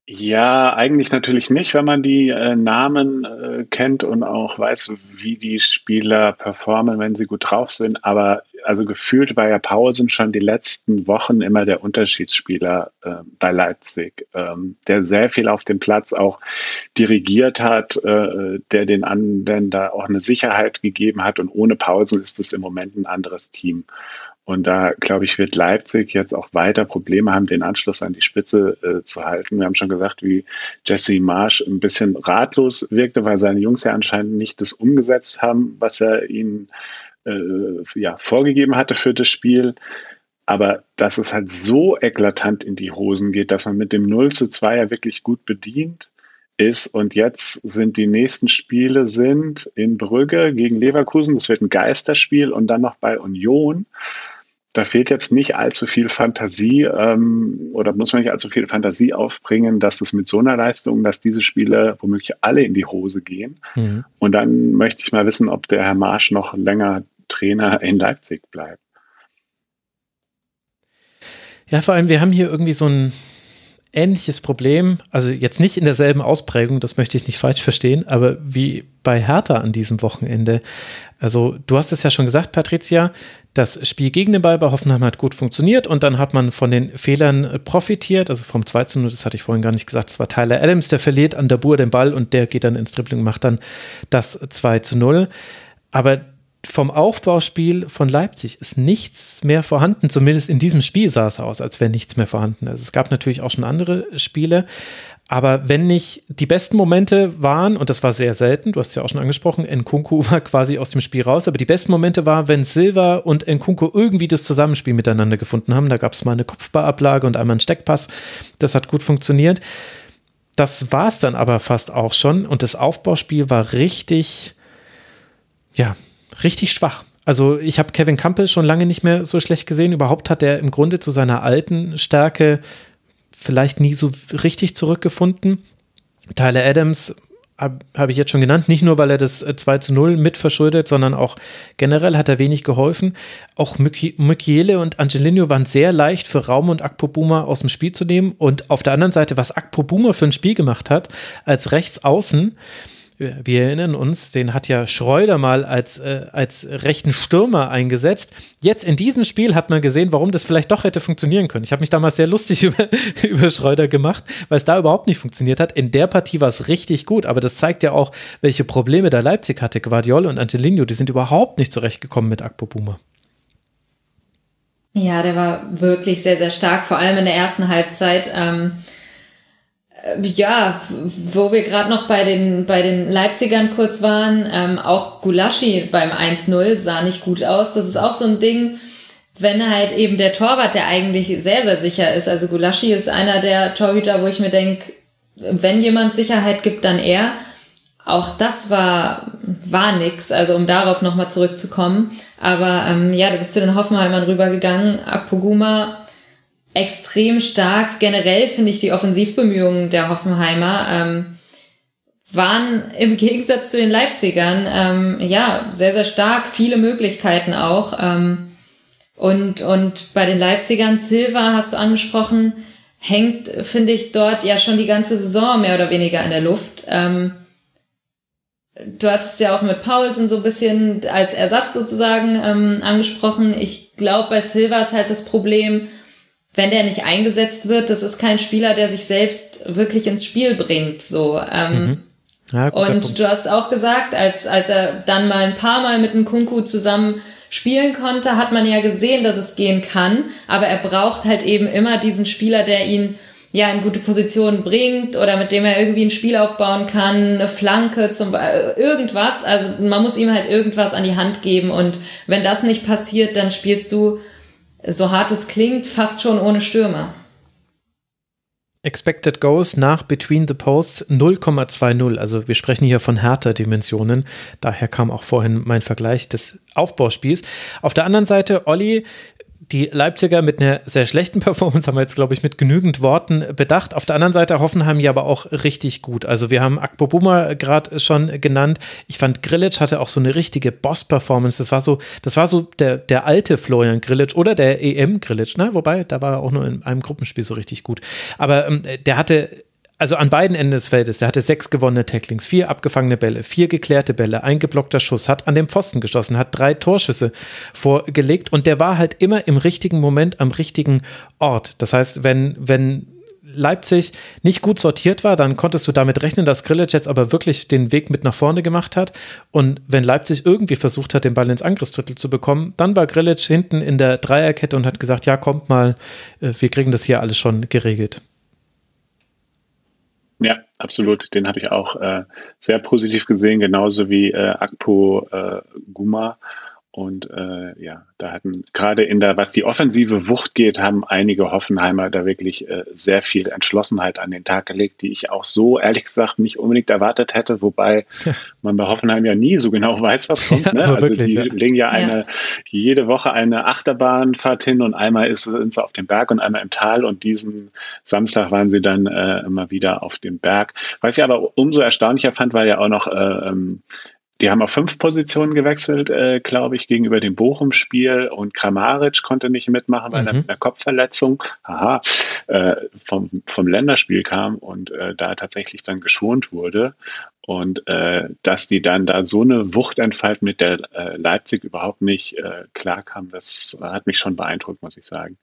Ja, eigentlich natürlich nicht, wenn man die äh, Namen äh, kennt und auch weiß, wie die Spieler performen, wenn sie gut drauf sind. Aber also gefühlt war ja Pausen schon die letzten Wochen immer der Unterschiedsspieler äh, bei Leipzig, ähm, der sehr viel auf dem Platz auch dirigiert hat, äh, der den anderen da auch eine Sicherheit gegeben hat. Und ohne Pausen ist es im Moment ein anderes Team. Und da, glaube ich, wird Leipzig jetzt auch weiter Probleme haben, den Anschluss an die Spitze äh, zu halten. Wir haben schon gesagt, wie Jesse Marsch ein bisschen ratlos wirkte, weil seine Jungs ja anscheinend nicht das umgesetzt haben, was er ihnen äh, ja, vorgegeben hatte für das Spiel. Aber dass es halt so eklatant in die Hosen geht, dass man mit dem 0 zu 2 ja wirklich gut bedient ist. Und jetzt sind die nächsten Spiele sind in Brügge gegen Leverkusen. Das wird ein Geisterspiel und dann noch bei Union. Da fehlt jetzt nicht allzu viel Fantasie ähm, oder muss man nicht allzu viel Fantasie aufbringen, dass es mit so einer Leistung, dass diese Spiele womöglich alle in die Hose gehen. Mhm. Und dann möchte ich mal wissen, ob der Herr Marsch noch länger Trainer in Leipzig bleibt. Ja, vor allem, wir haben hier irgendwie so ein ähnliches Problem, also jetzt nicht in derselben Ausprägung, das möchte ich nicht falsch verstehen, aber wie bei Hertha an diesem Wochenende. Also du hast es ja schon gesagt, Patricia, Das Spiel gegen den Ball bei Hoffenheim hat gut funktioniert und dann hat man von den Fehlern profitiert. Also vom 2 zu 0, das hatte ich vorhin gar nicht gesagt, es war Tyler Adams, der verliert an der Bur den Ball und der geht dann ins Dribbling und macht dann das 2 zu 0. Aber vom Aufbauspiel von Leipzig ist nichts mehr vorhanden. Zumindest in diesem Spiel sah es aus, als wäre nichts mehr vorhanden. Also es gab natürlich auch schon andere Spiele, aber wenn nicht die besten Momente waren, und das war sehr selten, du hast es ja auch schon angesprochen, Nkunku war quasi aus dem Spiel raus, aber die besten Momente waren, wenn Silva und Nkunku irgendwie das Zusammenspiel miteinander gefunden haben. Da gab es mal eine Kopfballablage und einmal einen Steckpass. Das hat gut funktioniert. Das war es dann aber fast auch schon. Und das Aufbauspiel war richtig, ja, richtig schwach. Also ich habe Kevin Campbell schon lange nicht mehr so schlecht gesehen. Überhaupt hat er im Grunde zu seiner alten Stärke vielleicht nie so richtig zurückgefunden. Tyler Adams habe hab ich jetzt schon genannt, nicht nur, weil er das 2 äh, zu 0 mit verschuldet, sondern auch generell hat er wenig geholfen. Auch Mukiele und Angelino waren sehr leicht für Raum und Akpo Buma aus dem Spiel zu nehmen. Und auf der anderen Seite, was Akpo Buma für ein Spiel gemacht hat, als Rechtsaußen, wir erinnern uns, den hat ja Schreuder mal als, äh, als rechten Stürmer eingesetzt. Jetzt in diesem Spiel hat man gesehen, warum das vielleicht doch hätte funktionieren können. Ich habe mich damals sehr lustig über, über Schreuder gemacht, weil es da überhaupt nicht funktioniert hat. In der Partie war es richtig gut, aber das zeigt ja auch, welche Probleme da Leipzig hatte. Guardiola und Angelino, die sind überhaupt nicht zurechtgekommen mit Akpo Buma. Ja, der war wirklich sehr, sehr stark, vor allem in der ersten Halbzeit. Ähm äh, ja, wo wir gerade noch bei den, bei den Leipzigern kurz waren, ähm, auch Gulaschi beim 1-0 sah nicht gut aus. Das ist auch so ein Ding, wenn halt eben der Torwart, der eigentlich sehr, sehr sicher ist. Also Gulaschi ist einer der Torhüter, wo ich mir denke, wenn jemand Sicherheit gibt, dann er. Auch das war, war nix, also um darauf nochmal zurückzukommen. Aber ähm, ja, du bist zu den Hoffenheimern rübergegangen. Akpoguma extrem stark. Generell finde ich die Offensivbemühungen der Hoffenheimer ähm, waren im Gegensatz zu den Leipzigern ähm, ja sehr, sehr stark, viele Möglichkeiten auch. Ähm, und, und bei den Leipzigern, Silva hast du angesprochen, hängt, finde ich, dort ja schon die ganze Saison mehr oder weniger in der Luft. Ähm, du hattest ja auch mit Paulsen so ein bisschen als Ersatz sozusagen ähm, angesprochen. Ich glaube, bei Silva ist halt das Problem, wenn der nicht eingesetzt wird, das ist kein Spieler, der sich selbst wirklich ins Spiel bringt. So. Ähm, mhm. ja, und du hast auch gesagt, als, als er dann mal ein paar Mal mit dem Kunku zusammen spielen konnte, hat man ja gesehen, dass es gehen kann. Aber er braucht halt eben immer diesen Spieler, der ihn ja in gute Positionen bringt oder mit dem er irgendwie ein Spiel aufbauen kann, eine Flanke zum Beispiel, irgendwas. Also man muss ihm halt irgendwas an die Hand geben und wenn das nicht passiert, dann spielst du so hart es klingt, fast schon ohne Stürmer. Expected Goals nach Between the Posts 0,20. Also wir sprechen hier von härter Dimensionen. Daher kam auch vorhin mein Vergleich des Aufbauspiels. Auf der anderen Seite, Olli, die Leipziger mit einer sehr schlechten Performance haben wir jetzt, glaube ich, mit genügend Worten bedacht. Auf der anderen Seite Hoffenheim ja aber auch richtig gut. Also wir haben Akpo Buma gerade schon genannt. Ich fand Grillitsch hatte auch so eine richtige Boss-Performance. Das war so, das war so der, der alte Florian Grillitsch oder der EM Grillitsch, ne? Wobei, da war er auch nur in einem Gruppenspiel so richtig gut. Aber ähm, der hatte also an beiden Enden des Feldes, der hatte sechs gewonnene Tacklings, vier abgefangene Bälle, vier geklärte Bälle, ein geblockter Schuss, hat an den Pfosten geschossen, hat drei Torschüsse vorgelegt und der war halt immer im richtigen Moment am richtigen Ort. Das heißt, wenn, wenn Leipzig nicht gut sortiert war, dann konntest du damit rechnen, dass Grillitsch jetzt aber wirklich den Weg mit nach vorne gemacht hat. Und wenn Leipzig irgendwie versucht hat, den Ball ins Angriffsdrittel zu bekommen, dann war Grillitsch hinten in der Dreierkette und hat gesagt, ja, kommt mal, äh, wir kriegen das hier alles schon geregelt. Ja, absolut. Den habe ich auch äh, sehr positiv gesehen, genauso wie äh, Akpo äh, Guma. Und äh, ja, da hatten gerade in der, was die offensive Wucht geht, haben einige Hoffenheimer da wirklich äh, sehr viel Entschlossenheit an den Tag gelegt, die ich auch so ehrlich gesagt nicht unbedingt erwartet hätte, wobei man bei Hoffenheim ja nie so genau weiß, was kommt. Ja, ne? Also wirklich, die ja. legen ja eine ja. jede Woche eine Achterbahnfahrt hin und einmal ist, sind sie auf dem Berg und einmal im Tal und diesen Samstag waren sie dann äh, immer wieder auf dem Berg. Was ich aber umso erstaunlicher fand, war ja auch noch äh, ähm, die haben auf fünf Positionen gewechselt, äh, glaube ich, gegenüber dem Bochum-Spiel und Kramaric konnte nicht mitmachen, weil mhm. er mit einer Kopfverletzung aha, äh, vom, vom Länderspiel kam und äh, da tatsächlich dann geschont wurde. Und äh, dass die dann da so eine Wucht entfalten, mit der äh, Leipzig überhaupt nicht äh, klarkam, das hat mich schon beeindruckt, muss ich sagen.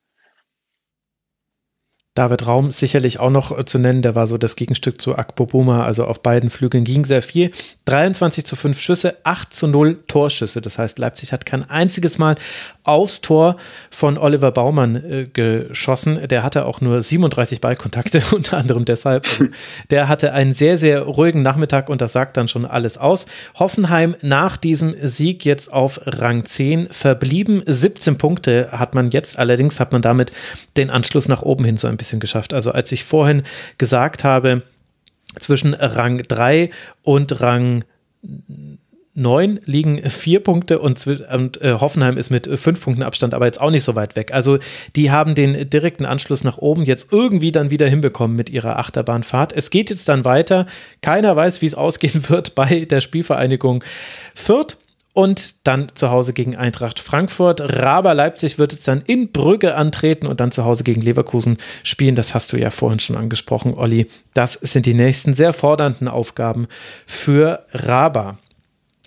David Raum sicherlich auch noch äh, zu nennen, der war so das Gegenstück zu Akpobuma, also auf beiden Flügeln ging sehr viel. 23 zu 5 Schüsse, 8 zu 0 Torschüsse. Das heißt, Leipzig hat kein einziges Mal aufs Tor von Oliver Baumann äh, geschossen. Der hatte auch nur 37 Ballkontakte, unter anderem deshalb. Also, der hatte einen sehr, sehr ruhigen Nachmittag und das sagt dann schon alles aus. Hoffenheim nach diesem Sieg jetzt auf Rang 10 verblieben. 17 Punkte hat man jetzt, allerdings hat man damit den Anschluss nach oben hin so ein bisschen bisschen geschafft. Also als ich vorhin gesagt habe, zwischen Rang 3 und Rang 9 liegen vier Punkte und, und äh, Hoffenheim ist mit fünf Punkten Abstand aber jetzt auch nicht so weit weg. Also die haben den direkten Anschluss nach oben jetzt irgendwie dann wieder hinbekommen mit ihrer Achterbahnfahrt. Es geht jetzt dann weiter. Keiner weiß, wie es ausgehen wird bei der Spielvereinigung Fürth und dann zu Hause gegen Eintracht Frankfurt. Raber Leipzig wird jetzt dann in Brügge antreten und dann zu Hause gegen Leverkusen spielen. Das hast du ja vorhin schon angesprochen, Olli. Das sind die nächsten sehr fordernden Aufgaben für Raber.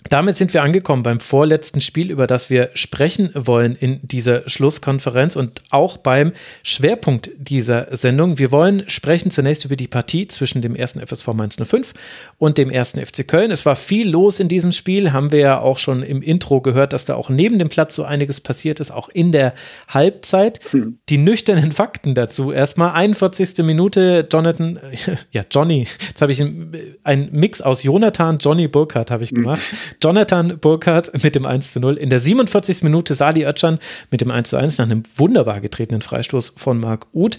Damit sind wir angekommen beim vorletzten Spiel, über das wir sprechen wollen in dieser Schlusskonferenz und auch beim Schwerpunkt dieser Sendung. Wir wollen sprechen zunächst über die Partie zwischen dem ersten FSV Mainz 05 und dem ersten FC Köln. Es war viel los in diesem Spiel, haben wir ja auch schon im Intro gehört, dass da auch neben dem Platz so einiges passiert ist, auch in der Halbzeit. Hm. Die nüchternen Fakten dazu. Erstmal 41. Minute, Jonathan, ja, Johnny, jetzt habe ich einen Mix aus Jonathan, Johnny Burkhardt habe ich gemacht. Jonathan Burkhardt mit dem 1 zu 0. In der 47. Minute Sali Özcan mit dem 1 zu 1 nach einem wunderbar getretenen Freistoß von Marc Uth.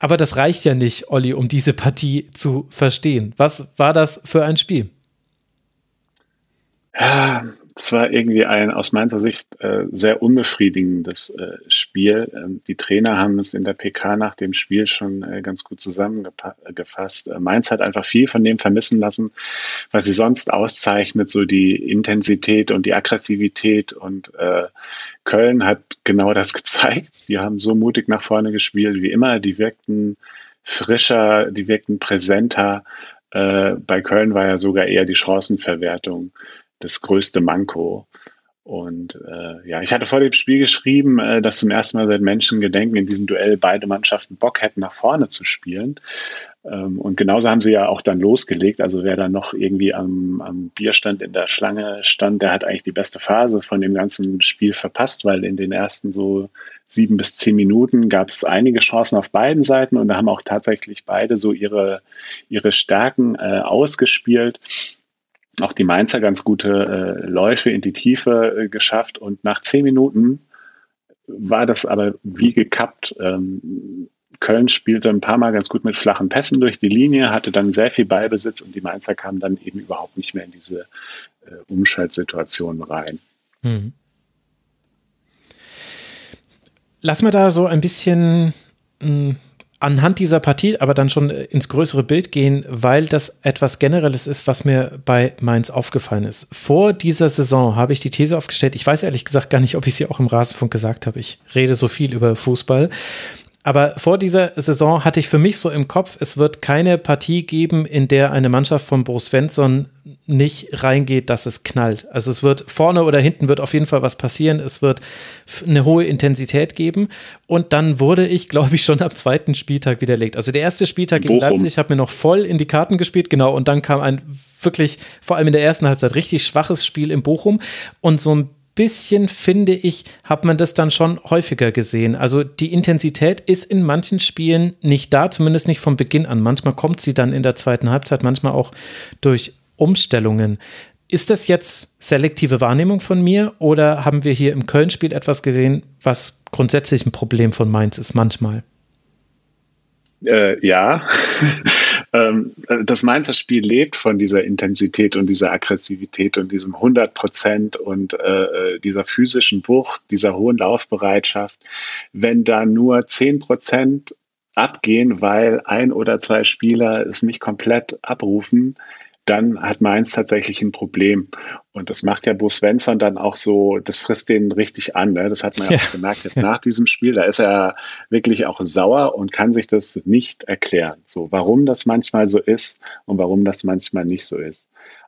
Aber das reicht ja nicht, Olli, um diese Partie zu verstehen. Was war das für ein Spiel? Es war irgendwie ein aus meiner Sicht äh, sehr unbefriedigendes äh, Spiel. Ähm, die Trainer haben es in der PK nach dem Spiel schon äh, ganz gut zusammengefasst. Äh, Mainz hat einfach viel von dem vermissen lassen, was sie sonst auszeichnet, so die Intensität und die Aggressivität. Und äh, Köln hat genau das gezeigt. Die haben so mutig nach vorne gespielt wie immer. Die wirkten frischer, die wirkten präsenter. Äh, bei Köln war ja sogar eher die Chancenverwertung das größte Manko. Und äh, ja, ich hatte vor dem Spiel geschrieben, äh, dass zum ersten Mal seit Menschengedenken in diesem Duell beide Mannschaften Bock hätten, nach vorne zu spielen. Ähm, und genauso haben sie ja auch dann losgelegt. Also wer da noch irgendwie am, am Bierstand in der Schlange stand, der hat eigentlich die beste Phase von dem ganzen Spiel verpasst, weil in den ersten so sieben bis zehn Minuten gab es einige Chancen auf beiden Seiten und da haben auch tatsächlich beide so ihre, ihre Stärken äh, ausgespielt auch die Mainzer ganz gute äh, Läufe in die Tiefe äh, geschafft und nach zehn Minuten war das aber wie gekappt. Ähm, Köln spielte ein paar Mal ganz gut mit flachen Pässen durch die Linie, hatte dann sehr viel Ballbesitz und die Mainzer kamen dann eben überhaupt nicht mehr in diese äh, Umschaltsituation rein. Hm. Lass mal da so ein bisschen hm, anhand dieser Partie aber dann schon ins größere Bild gehen, weil das etwas Generelles ist, was mir bei Mainz aufgefallen ist. Vor dieser Saison habe ich die These aufgestellt, ich weiß ehrlich gesagt gar nicht, ob ich sie auch im Rasenfunk gesagt habe, ich rede so viel über Fußball, aber vor dieser Saison hatte ich für mich so im Kopf, es wird keine Partie geben, in der eine Mannschaft von Bo Svensson nicht reingeht, dass es knallt. Also es wird vorne oder hinten wird auf jeden Fall was passieren. Es wird eine hohe Intensität geben. Und dann wurde ich, glaube ich, schon am zweiten Spieltag widerlegt. Also der erste Spieltag in Leipzig hat mir noch voll in die Karten gespielt, genau. Und dann kam ein wirklich, vor allem in der ersten Halbzeit, richtig schwaches Spiel in Bochum. Und so ein bisschen, finde ich, hat man das dann schon häufiger gesehen. Also die Intensität ist in manchen Spielen nicht da, zumindest nicht von Beginn an. Manchmal kommt sie dann in der zweiten Halbzeit, manchmal auch durch Umstellungen. Ist das jetzt selektive Wahrnehmung von mir oder haben wir hier im Köln-Spiel etwas gesehen, was grundsätzlich ein Problem von Mainz ist manchmal? Äh, ja, das Mainzer Spiel lebt von dieser Intensität und dieser Aggressivität und diesem 100 Prozent und äh, äh, dieser physischen Wucht, dieser hohen Laufbereitschaft. Wenn da nur 10 Prozent abgehen, weil ein oder zwei Spieler es nicht komplett abrufen, dann hat Mainz tatsächlich ein Problem. Und das macht ja Bo Svensson dann auch so, das frisst den richtig an. Ne? Das hat man ja, auch gemerkt jetzt ja. nach diesem Spiel. Da ist er wirklich auch sauer und kann sich das nicht erklären. So, warum das manchmal so ist und warum das manchmal nicht so ist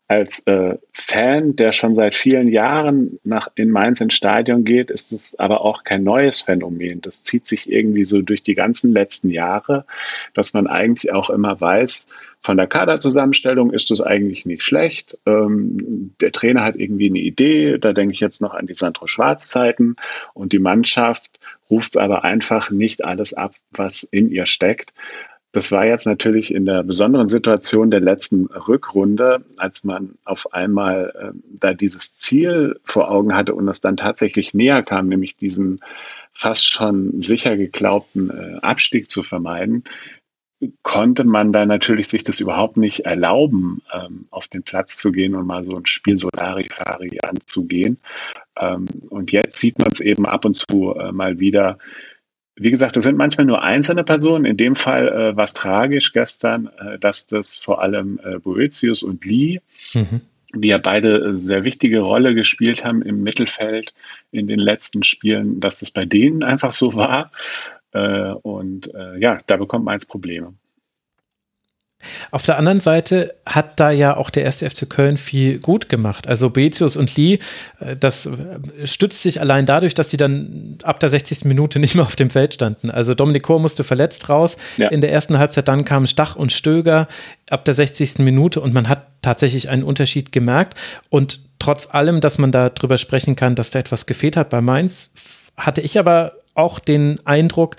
als äh, Fan, der schon seit vielen Jahren nach, in Mainz ins Stadion geht, ist es aber auch kein neues Phänomen. Das zieht sich irgendwie so durch die ganzen letzten Jahre, dass man eigentlich auch immer weiß, von der Kaderzusammenstellung ist es eigentlich nicht schlecht. Ähm, der Trainer hat irgendwie eine Idee, da denke ich jetzt noch an die Sandro Schwarz Zeiten und die Mannschaft ruft es aber einfach nicht alles ab, was in ihr steckt. Das war jetzt natürlich in der besonderen Situation der letzten Rückrunde, als man auf einmal äh, da dieses Ziel vor Augen hatte und das dann tatsächlich näher kam, nämlich diesen fast schon sicher geglaubten äh, Abstieg zu vermeiden, konnte man da natürlich sich das überhaupt nicht erlauben, ähm, auf den Platz zu gehen und mal so ein Spiel Solari-Fari anzugehen. Ähm, und jetzt sieht man es eben ab und zu äh, mal wieder, wie gesagt, das sind manchmal nur einzelne Personen. In dem Fall äh, war es tragisch gestern, äh, dass das vor allem äh, Boetius und Lee, mhm. die ja beide äh, sehr wichtige Rolle gespielt haben im Mittelfeld in den letzten Spielen, dass das bei denen einfach so war. Äh, und äh, ja, da bekommt man jetzt Probleme. Auf der anderen Seite hat da ja auch der erste FC Köln viel gut gemacht. Also Bezius und Lee, äh, das äh, stützt sich allein dadurch, dass die dann ab der 60. Minute nicht mehr auf dem Feld standen. Also Dominik Kor musste verletzt raus. Ja. In der ersten Halbzeit dann kamen Stach und Stöger ab der 60. Minute und man hat tatsächlich einen Unterschied gemerkt. Und trotz allem, dass man da drüber sprechen kann, dass da etwas gefehlt hat bei Mainz, hatte ich aber auch den Eindruck,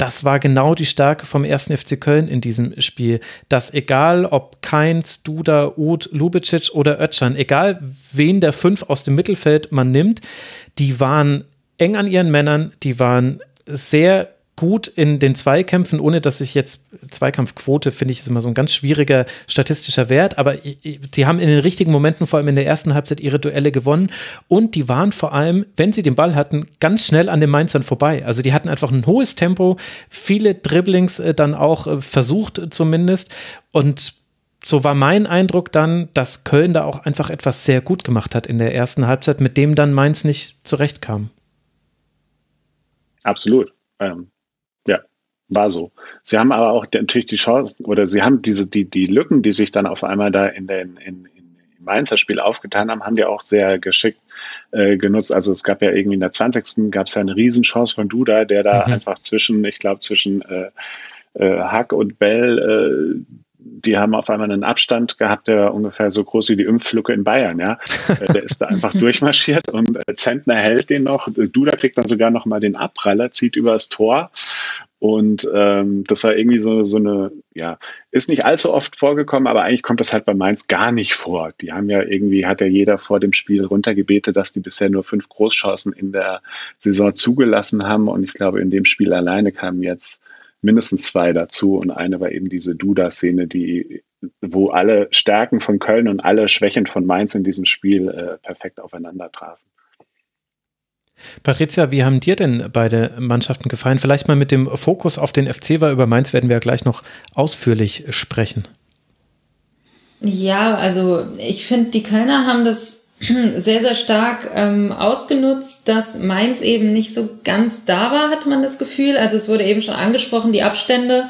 das war genau die Stärke vom ersten FC Köln in diesem Spiel, dass egal ob Keins, Duda, Uth, Lubicic oder Ötschan, egal wen der fünf aus dem Mittelfeld man nimmt, die waren eng an ihren Männern, die waren sehr gut in den Zweikämpfen, ohne dass ich jetzt Zweikampfquote finde ich ist immer so ein ganz schwieriger statistischer Wert, aber sie haben in den richtigen Momenten, vor allem in der ersten Halbzeit, ihre Duelle gewonnen und die waren vor allem, wenn sie den Ball hatten, ganz schnell an den Mainzern vorbei. Also die hatten einfach ein hohes Tempo, viele Dribblings äh, dann auch äh, versucht zumindest und so war mein Eindruck dann, dass Köln da auch einfach etwas sehr gut gemacht hat in der ersten Halbzeit, mit dem dann Mainz nicht zurechtkam. Absolut. Ähm, war so. Sie haben aber auch natürlich die Chancen oder sie haben diese, die, die Lücken, die sich dann auf einmal da in den, in, in im Mainzer Spiel aufgetan haben, haben die auch sehr geschickt äh, genutzt. Also es gab ja irgendwie in der 20. gab es ja eine Riesenchance von Duda, der da mhm. einfach zwischen, ich glaube, zwischen äh, äh, Hack und Bell, äh, die haben auf einmal einen Abstand gehabt, der war ungefähr so groß wie die Impflücke in Bayern, ja. Äh, der ist da einfach durchmarschiert und äh, Zentner hält den noch. Duda kriegt dann sogar noch mal den Abpraller, zieht übers Tor und ähm, das war irgendwie so, so eine, ja, ist nicht allzu oft vorgekommen, aber eigentlich kommt das halt bei Mainz gar nicht vor. Die haben ja irgendwie, hat ja jeder vor dem Spiel runtergebetet, dass die bisher nur fünf Großchancen in der Saison zugelassen haben. Und ich glaube, in dem Spiel alleine kamen jetzt mindestens zwei dazu. Und eine war eben diese Duda-Szene, die, wo alle Stärken von Köln und alle Schwächen von Mainz in diesem Spiel äh, perfekt aufeinander trafen. Patricia, wie haben dir denn beide Mannschaften gefallen? Vielleicht mal mit dem Fokus auf den FC, weil über Mainz werden wir ja gleich noch ausführlich sprechen. Ja, also ich finde, die Kölner haben das sehr, sehr stark ähm, ausgenutzt, dass Mainz eben nicht so ganz da war, hat man das Gefühl. Also es wurde eben schon angesprochen, die Abstände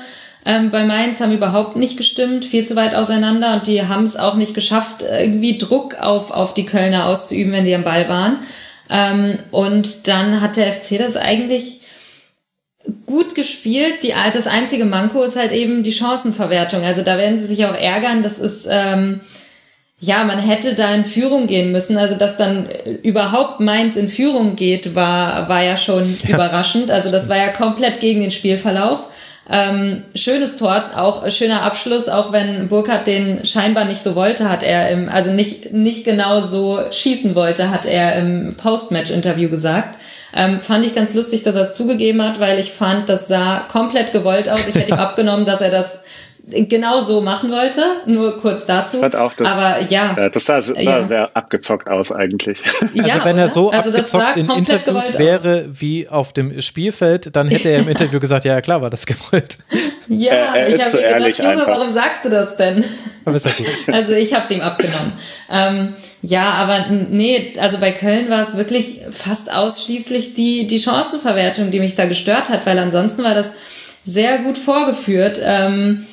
ähm, bei Mainz haben überhaupt nicht gestimmt, viel zu weit auseinander und die haben es auch nicht geschafft, irgendwie Druck auf, auf die Kölner auszuüben, wenn die am Ball waren. Ähm, und dann hat der FC das eigentlich gut gespielt. Die, das einzige Manko ist halt eben die Chancenverwertung. Also da werden sie sich auch ärgern. Das ist, ähm, ja, man hätte da in Führung gehen müssen. Also dass dann überhaupt Mainz in Führung geht, war, war ja schon ja. überraschend. Also das war ja komplett gegen den Spielverlauf. Ähm, schönes Tor, auch schöner Abschluss, auch wenn Burkhardt den scheinbar nicht so wollte, hat er im, also nicht, nicht genau so schießen wollte, hat er im Postmatch-Interview gesagt. Ähm, fand ich ganz lustig, dass er es zugegeben hat, weil ich fand, das sah komplett gewollt aus. Ich hätte ihm abgenommen, dass er das genau so machen wollte. Nur kurz dazu. Hat auch das, Aber ja. das sah, sah ja. sehr abgezockt aus eigentlich. Also ja, wenn er so also abgezockt in Interviews wäre aus. wie auf dem Spielfeld, dann hätte er im Interview gesagt, ja klar war das gewollt. Ja, er, er ich habe so mir gedacht, Junge, warum sagst du das denn? Also ich habe es ihm abgenommen. ähm, ja, aber nee, also bei Köln war es wirklich fast ausschließlich die, die Chancenverwertung, die mich da gestört hat, weil ansonsten war das sehr gut vorgeführt. Ähm,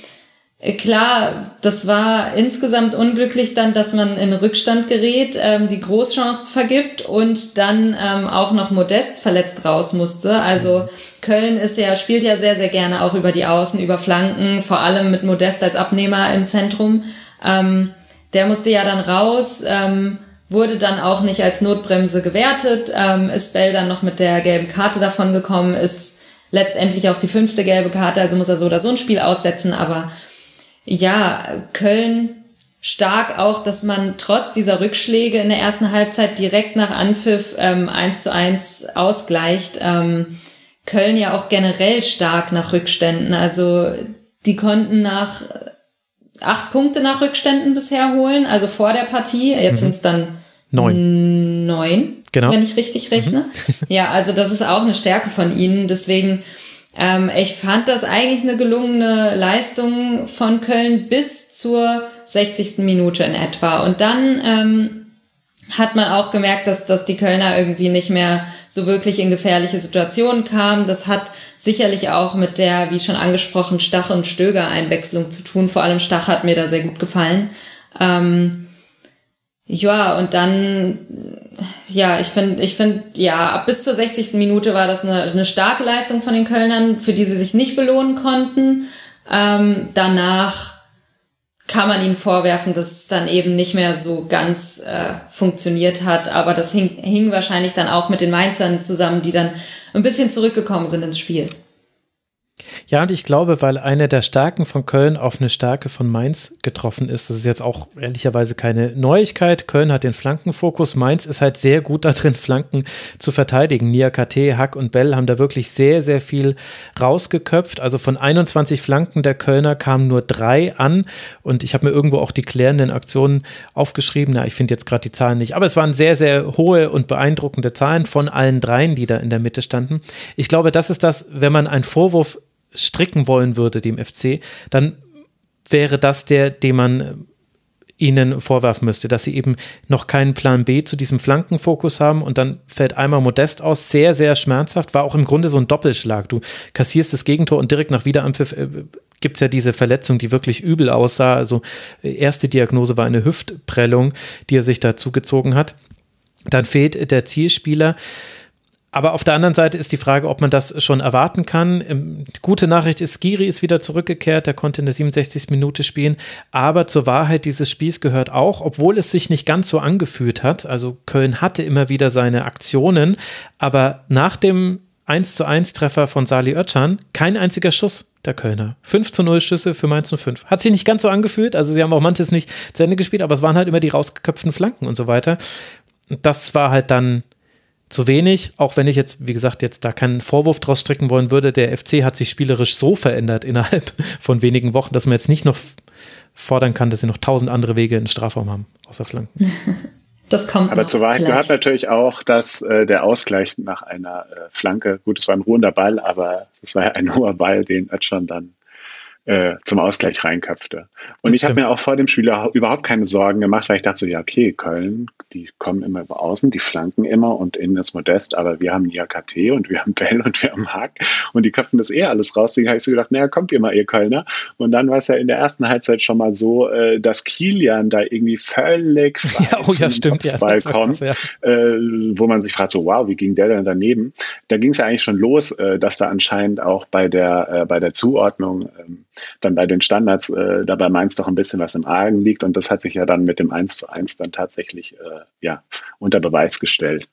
Klar, das war insgesamt unglücklich dann, dass man in Rückstand gerät, ähm, die Großchance vergibt und dann ähm, auch noch Modest verletzt raus musste. Also Köln ist ja, spielt ja sehr, sehr gerne auch über die Außen, über Flanken, vor allem mit Modest als Abnehmer im Zentrum. Ähm, der musste ja dann raus, ähm, wurde dann auch nicht als Notbremse gewertet, ähm, ist Bell dann noch mit der gelben Karte davon gekommen, ist letztendlich auch die fünfte gelbe Karte, also muss er so oder so ein Spiel aussetzen, aber ja, Köln stark auch, dass man trotz dieser Rückschläge in der ersten Halbzeit direkt nach Anpfiff ähm, 1 zu 1 ausgleicht. Ähm, Köln ja auch generell stark nach Rückständen. Also die konnten nach acht Punkte nach Rückständen bisher holen, also vor der Partie. Jetzt mhm. sind es dann neun. neun, genau. wenn ich richtig rechne. Mhm. ja, also das ist auch eine Stärke von ihnen. Deswegen ähm, ich fand das eigentlich eine gelungene Leistung von Köln bis zur 60. Minute in etwa. Und dann ähm, hat man auch gemerkt, dass, dass die Kölner irgendwie nicht mehr so wirklich in gefährliche Situationen kamen. Das hat sicherlich auch mit der, wie schon angesprochen, Stach- und Stöger-Einwechslung zu tun. Vor allem Stach hat mir da sehr gut gefallen. Ähm, ja, und dann ja, ich finde, ich finde, ja, ab bis zur 60. Minute war das eine, eine starke Leistung von den Kölnern, für die sie sich nicht belohnen konnten. Ähm, danach kann man ihnen vorwerfen, dass es dann eben nicht mehr so ganz äh, funktioniert hat. Aber das hing, hing wahrscheinlich dann auch mit den Mainzern zusammen, die dann ein bisschen zurückgekommen sind ins Spiel. Ja, und ich glaube, weil eine der Stärken von Köln auf eine Stärke von Mainz getroffen ist, das ist jetzt auch ehrlicherweise keine Neuigkeit. Köln hat den Flankenfokus. Mainz ist halt sehr gut darin, Flanken zu verteidigen. Nia KT, Hack und Bell haben da wirklich sehr, sehr viel rausgeköpft. Also von 21 Flanken der Kölner kamen nur drei an. Und ich habe mir irgendwo auch die klärenden Aktionen aufgeschrieben. Na, ich finde jetzt gerade die Zahlen nicht. Aber es waren sehr, sehr hohe und beeindruckende Zahlen von allen dreien, die da in der Mitte standen. Ich glaube, das ist das, wenn man einen Vorwurf stricken wollen würde, dem FC, dann wäre das der, den man äh, ihnen vorwerfen müsste, dass sie eben noch keinen Plan B zu diesem Flankenfokus haben und dann fällt einmal Modest aus, sehr, sehr schmerzhaft, war auch im Grunde so ein Doppelschlag. Du kassierst das Gegentor und direkt nach Wiederanpfiff äh, gibt es ja diese Verletzung, die wirklich übel aussah. Also äh, erste Diagnose war eine Hüftprellung, die er sich da zugezogen hat. Dann fehlt der Zielspieler. Aber auf der anderen Seite ist die Frage, ob man das schon erwarten kann. Ähm, gute Nachricht ist, Skiri ist wieder zurückgekehrt, der konnte in der 67. Minute spielen. Aber zur Wahrheit dieses Spiels gehört auch, obwohl es sich nicht ganz so angefühlt hat, also Köln hatte immer wieder seine Aktionen, aber nach dem 1 zu 1 Treffer von Sali Özcan, kein einziger Schuss der Kölner. 5 zu 0 Schüsse für Mainz 05. Hat sich nicht ganz so angefühlt, also sie haben auch manches nicht zu Ende gespielt, aber es waren halt immer die rausgeköpften Flanken und so weiter. Das war halt dann zu wenig, auch wenn ich jetzt, wie gesagt, jetzt da keinen Vorwurf draus stricken wollen würde. Der FC hat sich spielerisch so verändert innerhalb von wenigen Wochen, dass man jetzt nicht noch fordern kann, dass sie noch tausend andere Wege in den Strafraum haben, außer Flanken. Das kommt. Aber zur Wahrheit gehört natürlich auch, dass äh, der Ausgleich nach einer äh, Flanke, gut, es war ein ruhender Ball, aber es war ja ein hoher Ball, den Ötschern dann äh, zum Ausgleich reinköpfte. Und ich habe mir auch vor dem Spiel überhaupt keine Sorgen gemacht, weil ich dachte, ja, okay, Köln, die kommen immer über außen, die flanken immer und innen ist Modest, aber wir haben KT und wir haben Bell und wir haben Hack und die köpfen das eh alles raus. Deswegen habe ich so gedacht, naja, kommt ihr mal, ihr Kölner. Und dann war es ja in der ersten Halbzeit schon mal so, äh, dass Kilian da irgendwie völlig ja, oh, ja, stimmt, ja, kommt, ja. äh, wo man sich fragt, so wow, wie ging der denn daneben? Da ging es ja eigentlich schon los, dass da anscheinend auch bei der, bei der Zuordnung ähm, dann bei den Standards äh, dabei Mainz doch ein bisschen was im Argen liegt. Und das hat sich ja dann mit dem 1 zu 1 dann tatsächlich äh, ja, unter Beweis gestellt.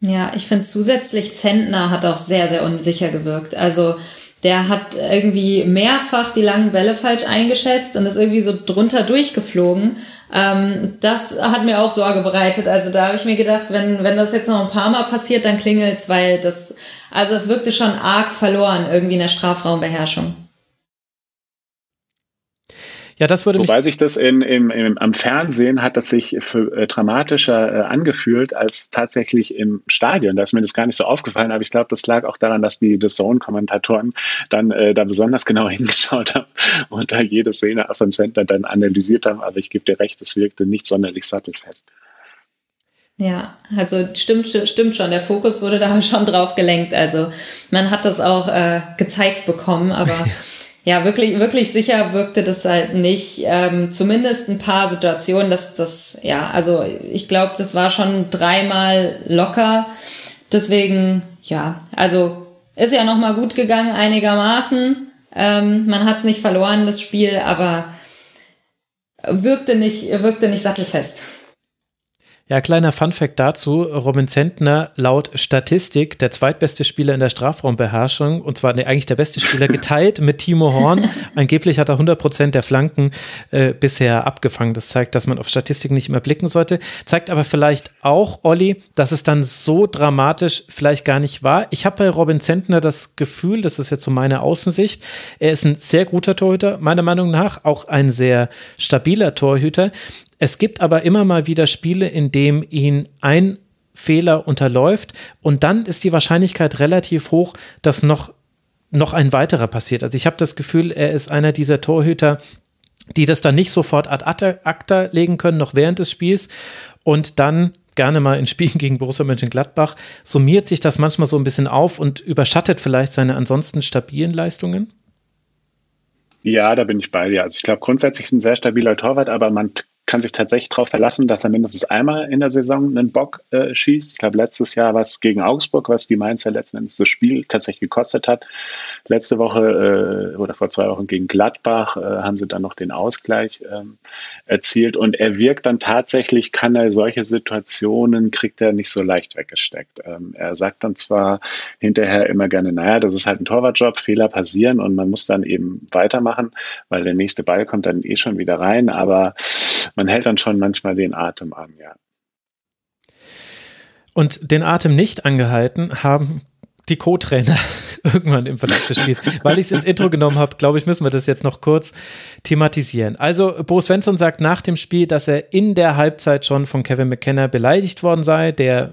Ja, ich finde zusätzlich Zentner hat auch sehr, sehr unsicher gewirkt. Also der hat irgendwie mehrfach die langen Bälle falsch eingeschätzt und ist irgendwie so drunter durchgeflogen. Ähm, das hat mir auch Sorge bereitet. Also da habe ich mir gedacht, wenn, wenn das jetzt noch ein paar Mal passiert, dann klingelt's, weil das, also es wirkte schon arg verloren irgendwie in der Strafraumbeherrschung. Ja, das würde Wobei sich das in, im, im, am Fernsehen hat das sich für, äh, dramatischer äh, angefühlt als tatsächlich im Stadion. Da ist mir das gar nicht so aufgefallen, aber ich glaube, das lag auch daran, dass die The Zone-Kommentatoren dann äh, da besonders genau hingeschaut haben und da jede Szene von Center dann analysiert haben. Aber ich gebe dir recht, es wirkte nicht sonderlich sattelfest. Ja, also stimmt, stimmt schon. Der Fokus wurde da schon drauf gelenkt. Also man hat das auch äh, gezeigt bekommen, aber ja, wirklich, wirklich sicher wirkte das halt nicht. Ähm, zumindest ein paar Situationen, dass das, ja, also ich glaube, das war schon dreimal locker. Deswegen, ja, also ist ja nochmal gut gegangen einigermaßen. Ähm, man hat es nicht verloren, das Spiel, aber wirkte nicht, wirkte nicht sattelfest. Ja, kleiner Funfact dazu. Robin Zentner laut Statistik der zweitbeste Spieler in der Strafraumbeherrschung und zwar nee, eigentlich der beste Spieler geteilt mit Timo Horn. Angeblich hat er 100 Prozent der Flanken äh, bisher abgefangen. Das zeigt, dass man auf Statistik nicht immer blicken sollte. Zeigt aber vielleicht auch, Olli, dass es dann so dramatisch vielleicht gar nicht war. Ich habe bei Robin Zentner das Gefühl, das ist jetzt so meine Außensicht, er ist ein sehr guter Torhüter, meiner Meinung nach, auch ein sehr stabiler Torhüter. Es gibt aber immer mal wieder Spiele, in dem ihn ein Fehler unterläuft und dann ist die Wahrscheinlichkeit relativ hoch, dass noch, noch ein weiterer passiert. Also ich habe das Gefühl, er ist einer dieser Torhüter, die das dann nicht sofort ad acta legen können, noch während des Spiels und dann gerne mal in Spielen gegen Borussia Mönchengladbach, summiert sich das manchmal so ein bisschen auf und überschattet vielleicht seine ansonsten stabilen Leistungen? Ja, da bin ich bei dir. Also ich glaube grundsätzlich ist ein sehr stabiler Torwart, aber man kann sich tatsächlich darauf verlassen, dass er mindestens einmal in der Saison einen Bock äh, schießt. Ich glaube, letztes Jahr war es gegen Augsburg, was die Mainzer letzten Endes das Spiel tatsächlich gekostet hat. Letzte Woche äh, oder vor zwei Wochen gegen Gladbach äh, haben sie dann noch den Ausgleich ähm, erzielt. Und er wirkt dann tatsächlich, kann er solche Situationen, kriegt er nicht so leicht weggesteckt. Ähm, er sagt dann zwar hinterher immer gerne, naja, das ist halt ein Torwartjob, Fehler passieren und man muss dann eben weitermachen, weil der nächste Ball kommt dann eh schon wieder rein. Aber man hält dann schon manchmal den Atem an, ja. Und den Atem nicht angehalten haben die Co-Trainer irgendwann im Verlauf des Spiels. Weil ich es ins Intro genommen habe, glaube ich, müssen wir das jetzt noch kurz thematisieren. Also, Bo Svensson sagt nach dem Spiel, dass er in der Halbzeit schon von Kevin McKenna beleidigt worden sei. Der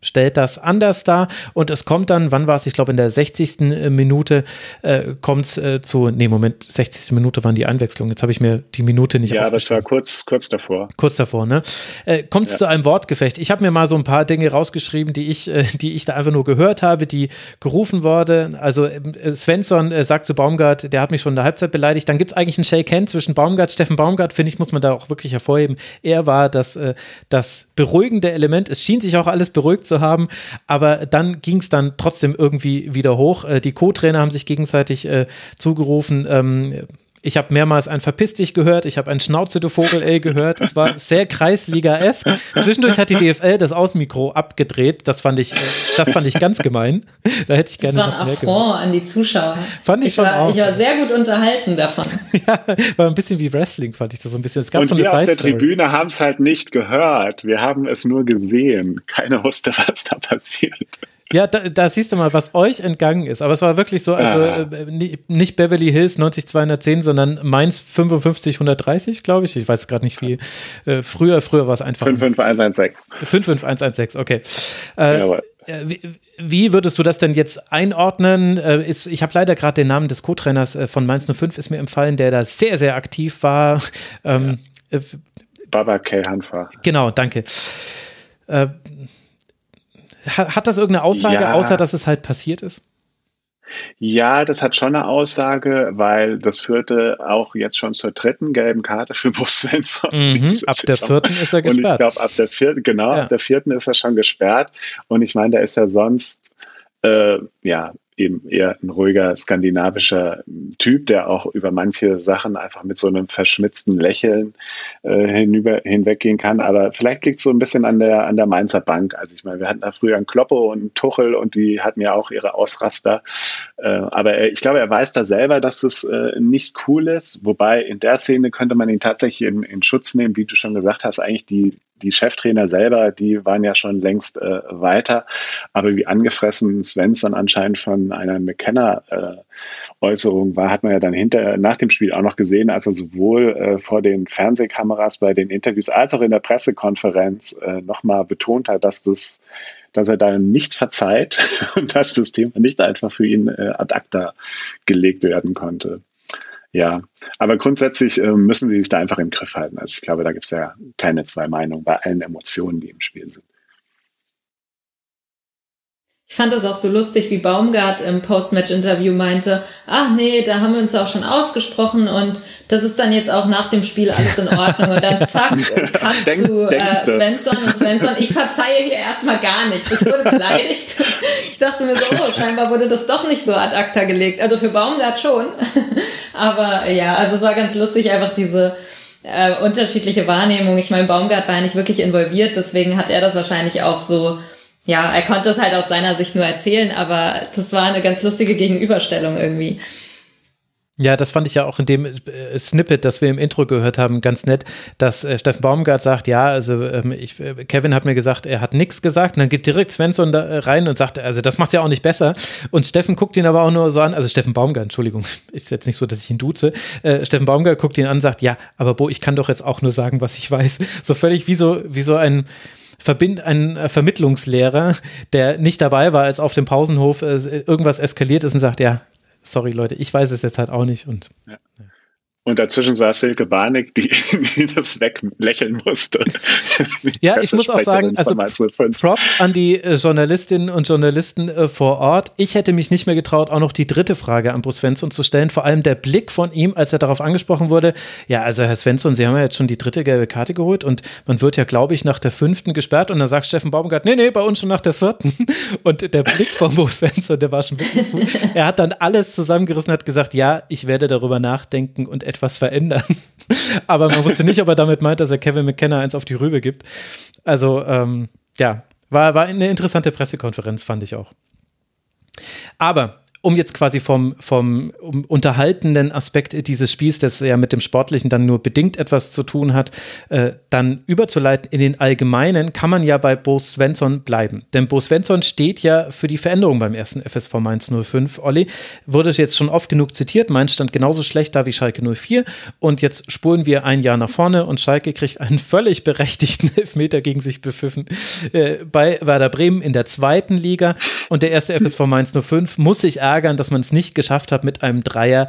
stellt das anders dar und es kommt dann, wann war es, ich glaube in der 60. Äh, Minute äh, kommt es äh, zu, nee, Moment, 60. Minute waren die Einwechslungen, jetzt habe ich mir die Minute nicht Ja, das war kurz, kurz davor. Kurz davor, ne? Äh, kommt es ja. zu einem Wortgefecht. Ich habe mir mal so ein paar Dinge rausgeschrieben, die ich, äh, die ich da einfach nur gehört habe, die gerufen wurden. Also äh, Svensson äh, sagt zu Baumgart, der hat mich schon in der Halbzeit beleidigt. Dann gibt es eigentlich einen Shake Hand zwischen Baumgart, Steffen Baumgart, finde ich, muss man da auch wirklich hervorheben. Er war das, äh, das beruhigende Element. Es schien sich auch alles beruhigt zu haben. Aber dann ging es dann trotzdem irgendwie wieder hoch. Äh, die Co-Trainer haben sich gegenseitig äh, zugerufen. Ich habe mehrmals ein Verpiss dich gehört, ich habe ein Schnauze du Vogel ey gehört. Es war sehr Kreisliga-esk. Zwischendurch hat die DFL das Außenmikro abgedreht. Das fand ich, äh, das fand ich ganz gemein. Da hätte ich gerne Das war ein Affront an die Zuschauer. Fand ich, ich schon war, auch. Ich war sehr gut unterhalten davon. ja, war ein bisschen wie Wrestling, fand ich das so ein bisschen. Es gab Und so wir eine auf der Tribüne haben es halt nicht gehört. Wir haben es nur gesehen. Keiner wusste, was da passiert. Ja, da, da, siehst du mal, was euch entgangen ist. Aber es war wirklich so, also äh, nicht Beverly Hills 90210, sondern Mainz 55130, glaube ich. Ich weiß gerade nicht wie. Äh, früher, früher war es einfach. 55116. 55116, okay. Äh, Jawohl. Wie, wie, würdest du das denn jetzt einordnen? Äh, ist, ich habe leider gerade den Namen des Co-Trainers äh, von Mainz 05 ist mir empfallen, der da sehr, sehr aktiv war. Ähm, ja. Baba K. Hanfa. Genau, danke. Äh, hat, das irgendeine Aussage, ja. außer dass es halt passiert ist? Ja, das hat schon eine Aussage, weil das führte auch jetzt schon zur dritten gelben Karte für Svensson. Mhm, ab der vierten ist er gesperrt. Und ich glaube, ab der vierten, genau, ja. ab der vierten ist er schon gesperrt. Und ich meine, da ist er sonst, äh, ja, eben eher ein ruhiger skandinavischer Typ, der auch über manche Sachen einfach mit so einem verschmitzten Lächeln äh, hinüber, hinweggehen kann. Aber vielleicht liegt es so ein bisschen an der, an der Mainzer Bank. Also ich meine, wir hatten da früher einen Kloppo und einen Tuchel und die hatten ja auch ihre Ausraster. Äh, aber er, ich glaube, er weiß da selber, dass es äh, nicht cool ist. Wobei in der Szene könnte man ihn tatsächlich in, in Schutz nehmen, wie du schon gesagt hast, eigentlich die die Cheftrainer selber, die waren ja schon längst äh, weiter. Aber wie angefressen Svensson anscheinend von einer McKenna-Äußerung äh, war, hat man ja dann hinter, nach dem Spiel auch noch gesehen, als er sowohl äh, vor den Fernsehkameras bei den Interviews als auch in der Pressekonferenz äh, nochmal betont hat, dass das dass er da nichts verzeiht und dass das Thema nicht einfach für ihn äh, ad acta gelegt werden konnte. Ja, aber grundsätzlich äh, müssen sie sich da einfach im Griff halten. Also ich glaube, da gibt es ja keine zwei Meinungen bei allen Emotionen, die im Spiel sind. Ich fand das auch so lustig, wie Baumgart im Postmatch-Interview meinte, ach nee, da haben wir uns auch schon ausgesprochen und das ist dann jetzt auch nach dem Spiel alles in Ordnung. Und dann zack, kam denk, zu äh, Svensson und Svensson, ich verzeihe hier erstmal gar nicht. Ich wurde beleidigt. Ich dachte mir so, oh, scheinbar wurde das doch nicht so ad acta gelegt. Also für Baumgart schon. Aber ja, also es war ganz lustig, einfach diese äh, unterschiedliche Wahrnehmung. Ich meine, Baumgart war ja nicht wirklich involviert, deswegen hat er das wahrscheinlich auch so ja, er konnte es halt aus seiner Sicht nur erzählen, aber das war eine ganz lustige Gegenüberstellung irgendwie. Ja, das fand ich ja auch in dem äh, Snippet, das wir im Intro gehört haben, ganz nett, dass äh, Steffen Baumgart sagt, ja, also ähm, ich, äh, Kevin hat mir gesagt, er hat nichts gesagt und dann geht direkt Svensson da rein und sagt, also das macht ja auch nicht besser und Steffen guckt ihn aber auch nur so an, also Steffen Baumgart, Entschuldigung, ist jetzt nicht so, dass ich ihn duze, Steffen Baumgart guckt ihn an und sagt, ja, aber Bo, ich kann doch jetzt auch nur sagen, was ich weiß. So völlig wie so, wie so ein Verbind ein äh, Vermittlungslehrer, der nicht dabei war, als auf dem Pausenhof äh, irgendwas eskaliert ist und sagt, ja, sorry Leute, ich weiß es jetzt halt auch nicht und ja. Und dazwischen saß Silke Barnick, die, die das weglächeln musste. ja, ich muss auch sagen, also Props an die äh, Journalistinnen und Journalisten äh, vor Ort. Ich hätte mich nicht mehr getraut, auch noch die dritte Frage an Bruce Svensson zu stellen. Vor allem der Blick von ihm, als er darauf angesprochen wurde. Ja, also Herr Svensson, Sie haben ja jetzt schon die dritte gelbe Karte geholt und man wird ja, glaube ich, nach der fünften gesperrt. Und dann sagt Steffen Baumgart, nee, nee, bei uns schon nach der vierten. Und der Blick von Bruce Svensson, der war schon wirklich gut. Er hat dann alles zusammengerissen, hat gesagt, ja, ich werde darüber nachdenken und etwas etwas verändern. Aber man wusste nicht, ob er damit meint, dass er Kevin McKenna eins auf die Rübe gibt. Also, ähm, ja, war, war eine interessante Pressekonferenz, fand ich auch. Aber um jetzt quasi vom, vom unterhaltenden Aspekt dieses Spiels, das ja mit dem Sportlichen dann nur bedingt etwas zu tun hat, äh, dann überzuleiten in den Allgemeinen, kann man ja bei Bo Svensson bleiben. Denn Bo Svensson steht ja für die Veränderung beim ersten FSV Mainz 05. Olli wurde jetzt schon oft genug zitiert. Mainz stand genauso schlecht da wie Schalke 04. Und jetzt spulen wir ein Jahr nach vorne und Schalke kriegt einen völlig berechtigten Elfmeter gegen sich bepfiffen äh, bei Werder Bremen in der zweiten Liga. Und der erste FSV Mainz 05 muss sich ärgern, dass man es nicht geschafft hat, mit einem Dreier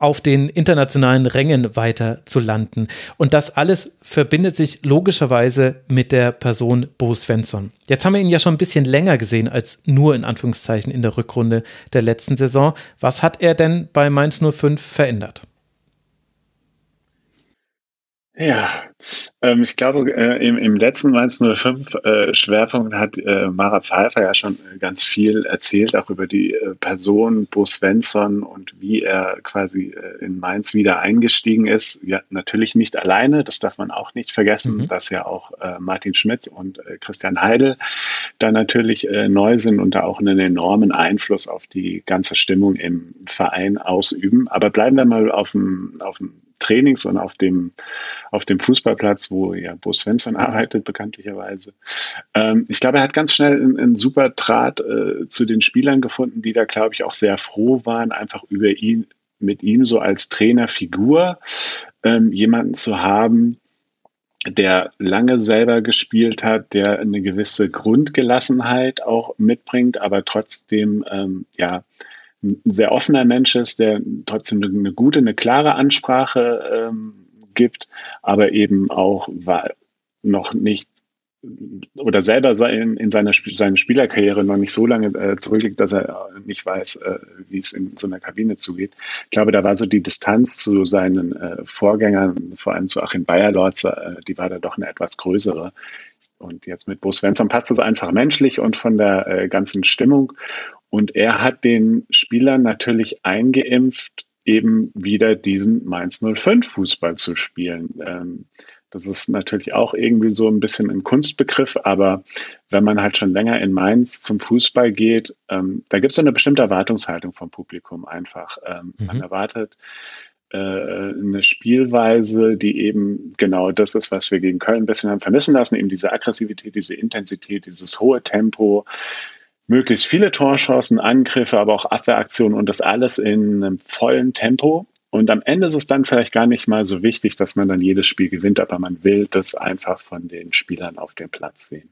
auf den internationalen Rängen weiter zu landen. Und das alles verbindet sich logischerweise mit der Person Bo Svensson. Jetzt haben wir ihn ja schon ein bisschen länger gesehen als nur in Anführungszeichen in der Rückrunde der letzten Saison. Was hat er denn bei Mainz 05 verändert? Ja, ähm, ich glaube, äh, im, im letzten Mainz 05 äh, Schwerpunkt hat äh, Mara Pfeiffer ja schon ganz viel erzählt, auch über die äh, Person Bo Svensson und wie er quasi äh, in Mainz wieder eingestiegen ist. Ja, natürlich nicht alleine, das darf man auch nicht vergessen, mhm. dass ja auch äh, Martin Schmidt und äh, Christian Heidel da natürlich äh, neu sind und da auch einen enormen Einfluss auf die ganze Stimmung im Verein ausüben. Aber bleiben wir mal auf dem, auf dem Trainings und auf dem, auf dem Fußballplatz, wo ja Bo Svensson arbeitet, bekanntlicherweise. Ähm, ich glaube, er hat ganz schnell einen, einen super Draht äh, zu den Spielern gefunden, die da, glaube ich, auch sehr froh waren, einfach über ihn, mit ihm so als Trainerfigur ähm, jemanden zu haben, der lange selber gespielt hat, der eine gewisse Grundgelassenheit auch mitbringt, aber trotzdem ähm, ja ein sehr offener Mensch ist, der trotzdem eine gute, eine klare Ansprache ähm, gibt, aber eben auch noch nicht oder selber in, in seiner seine Spielerkarriere noch nicht so lange äh, zurückliegt, dass er nicht weiß, äh, wie es in so einer Kabine zugeht. Ich glaube, da war so die Distanz zu seinen äh, Vorgängern, vor allem zu Achim Bayerlorzer, äh, die war da doch eine etwas größere. Und jetzt mit Bo Svensson passt das einfach menschlich und von der äh, ganzen Stimmung. Und er hat den Spielern natürlich eingeimpft, eben wieder diesen Mainz 05 Fußball zu spielen. Ähm, das ist natürlich auch irgendwie so ein bisschen ein Kunstbegriff, aber wenn man halt schon länger in Mainz zum Fußball geht, ähm, da gibt es eine bestimmte Erwartungshaltung vom Publikum einfach. Ähm, mhm. Man erwartet äh, eine Spielweise, die eben genau das ist, was wir gegen Köln ein bisschen haben vermissen lassen, eben diese Aggressivität, diese Intensität, dieses hohe Tempo, möglichst viele Torchancen, Angriffe, aber auch Abwehraktionen und das alles in einem vollen Tempo. Und am Ende ist es dann vielleicht gar nicht mal so wichtig, dass man dann jedes Spiel gewinnt, aber man will das einfach von den Spielern auf dem Platz sehen.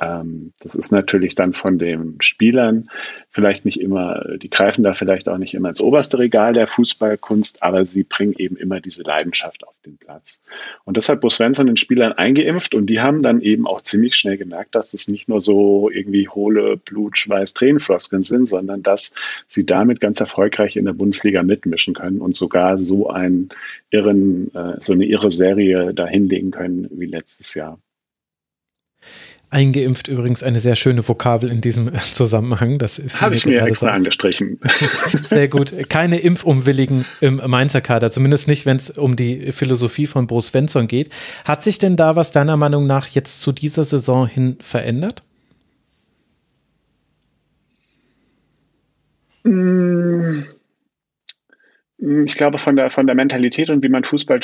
Ähm, das ist natürlich dann von den Spielern vielleicht nicht immer, die greifen da vielleicht auch nicht immer ins oberste Regal der Fußballkunst, aber sie bringen eben immer diese Leidenschaft auf den Platz. Und das hat Bo Svensson den Spielern eingeimpft und die haben dann eben auch ziemlich schnell gemerkt, dass es nicht nur so irgendwie hohle Blut, Schweiß, Tränenfloskeln sind, sondern dass sie damit ganz erfolgreich in der Bundesliga mitmischen können und sogar so einen irren, äh, so eine irre Serie da hinlegen können wie letztes Jahr. Eingeimpft übrigens eine sehr schöne Vokabel in diesem Zusammenhang. Das habe ich mir extra angestrichen. Sehr gut. Keine Impfunwilligen im Mainzer Kader, zumindest nicht, wenn es um die Philosophie von Bo Svensson geht. Hat sich denn da was deiner Meinung nach jetzt zu dieser Saison hin verändert? Mmh ich glaube, von der, von der Mentalität und wie man Fußball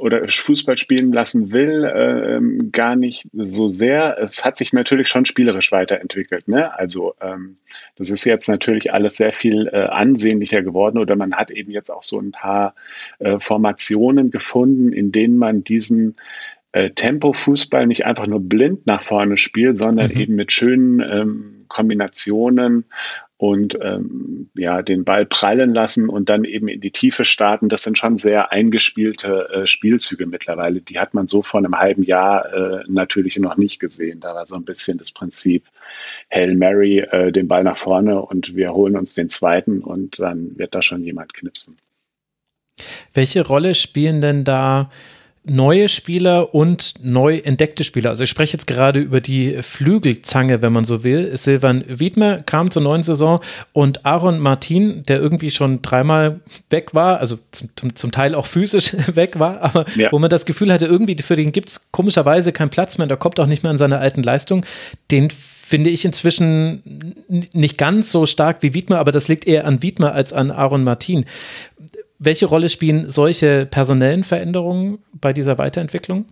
oder Fußball spielen lassen will, äh, gar nicht so sehr. Es hat sich natürlich schon spielerisch weiterentwickelt. Ne? Also ähm, das ist jetzt natürlich alles sehr viel äh, ansehnlicher geworden oder man hat eben jetzt auch so ein paar äh, Formationen gefunden, in denen man diesen äh, Tempo-Fußball nicht einfach nur blind nach vorne spielt, sondern mhm. eben mit schönen ähm, Kombinationen und ähm, ja den Ball prallen lassen und dann eben in die Tiefe starten. Das sind schon sehr eingespielte äh, Spielzüge mittlerweile. Die hat man so vor einem halben Jahr äh, natürlich noch nicht gesehen. Da war so ein bisschen das Prinzip Hail Mary, äh, den Ball nach vorne und wir holen uns den zweiten und dann wird da schon jemand knipsen. Welche Rolle spielen denn da neue Spieler und neu entdeckte Spieler. Also ich spreche jetzt gerade über die Flügelzange, wenn man so will. Silvan Wiedmer kam zur neuen Saison und Aaron Martin, der irgendwie schon dreimal weg war, also zum, zum Teil auch physisch weg war, aber ja. wo man das Gefühl hatte, irgendwie für den gibt es komischerweise keinen Platz mehr, der kommt auch nicht mehr an seine alten Leistungen. Den finde ich inzwischen nicht ganz so stark wie Wiedmer, aber das liegt eher an Wiedmer als an Aaron Martin. Welche Rolle spielen solche personellen Veränderungen bei dieser Weiterentwicklung?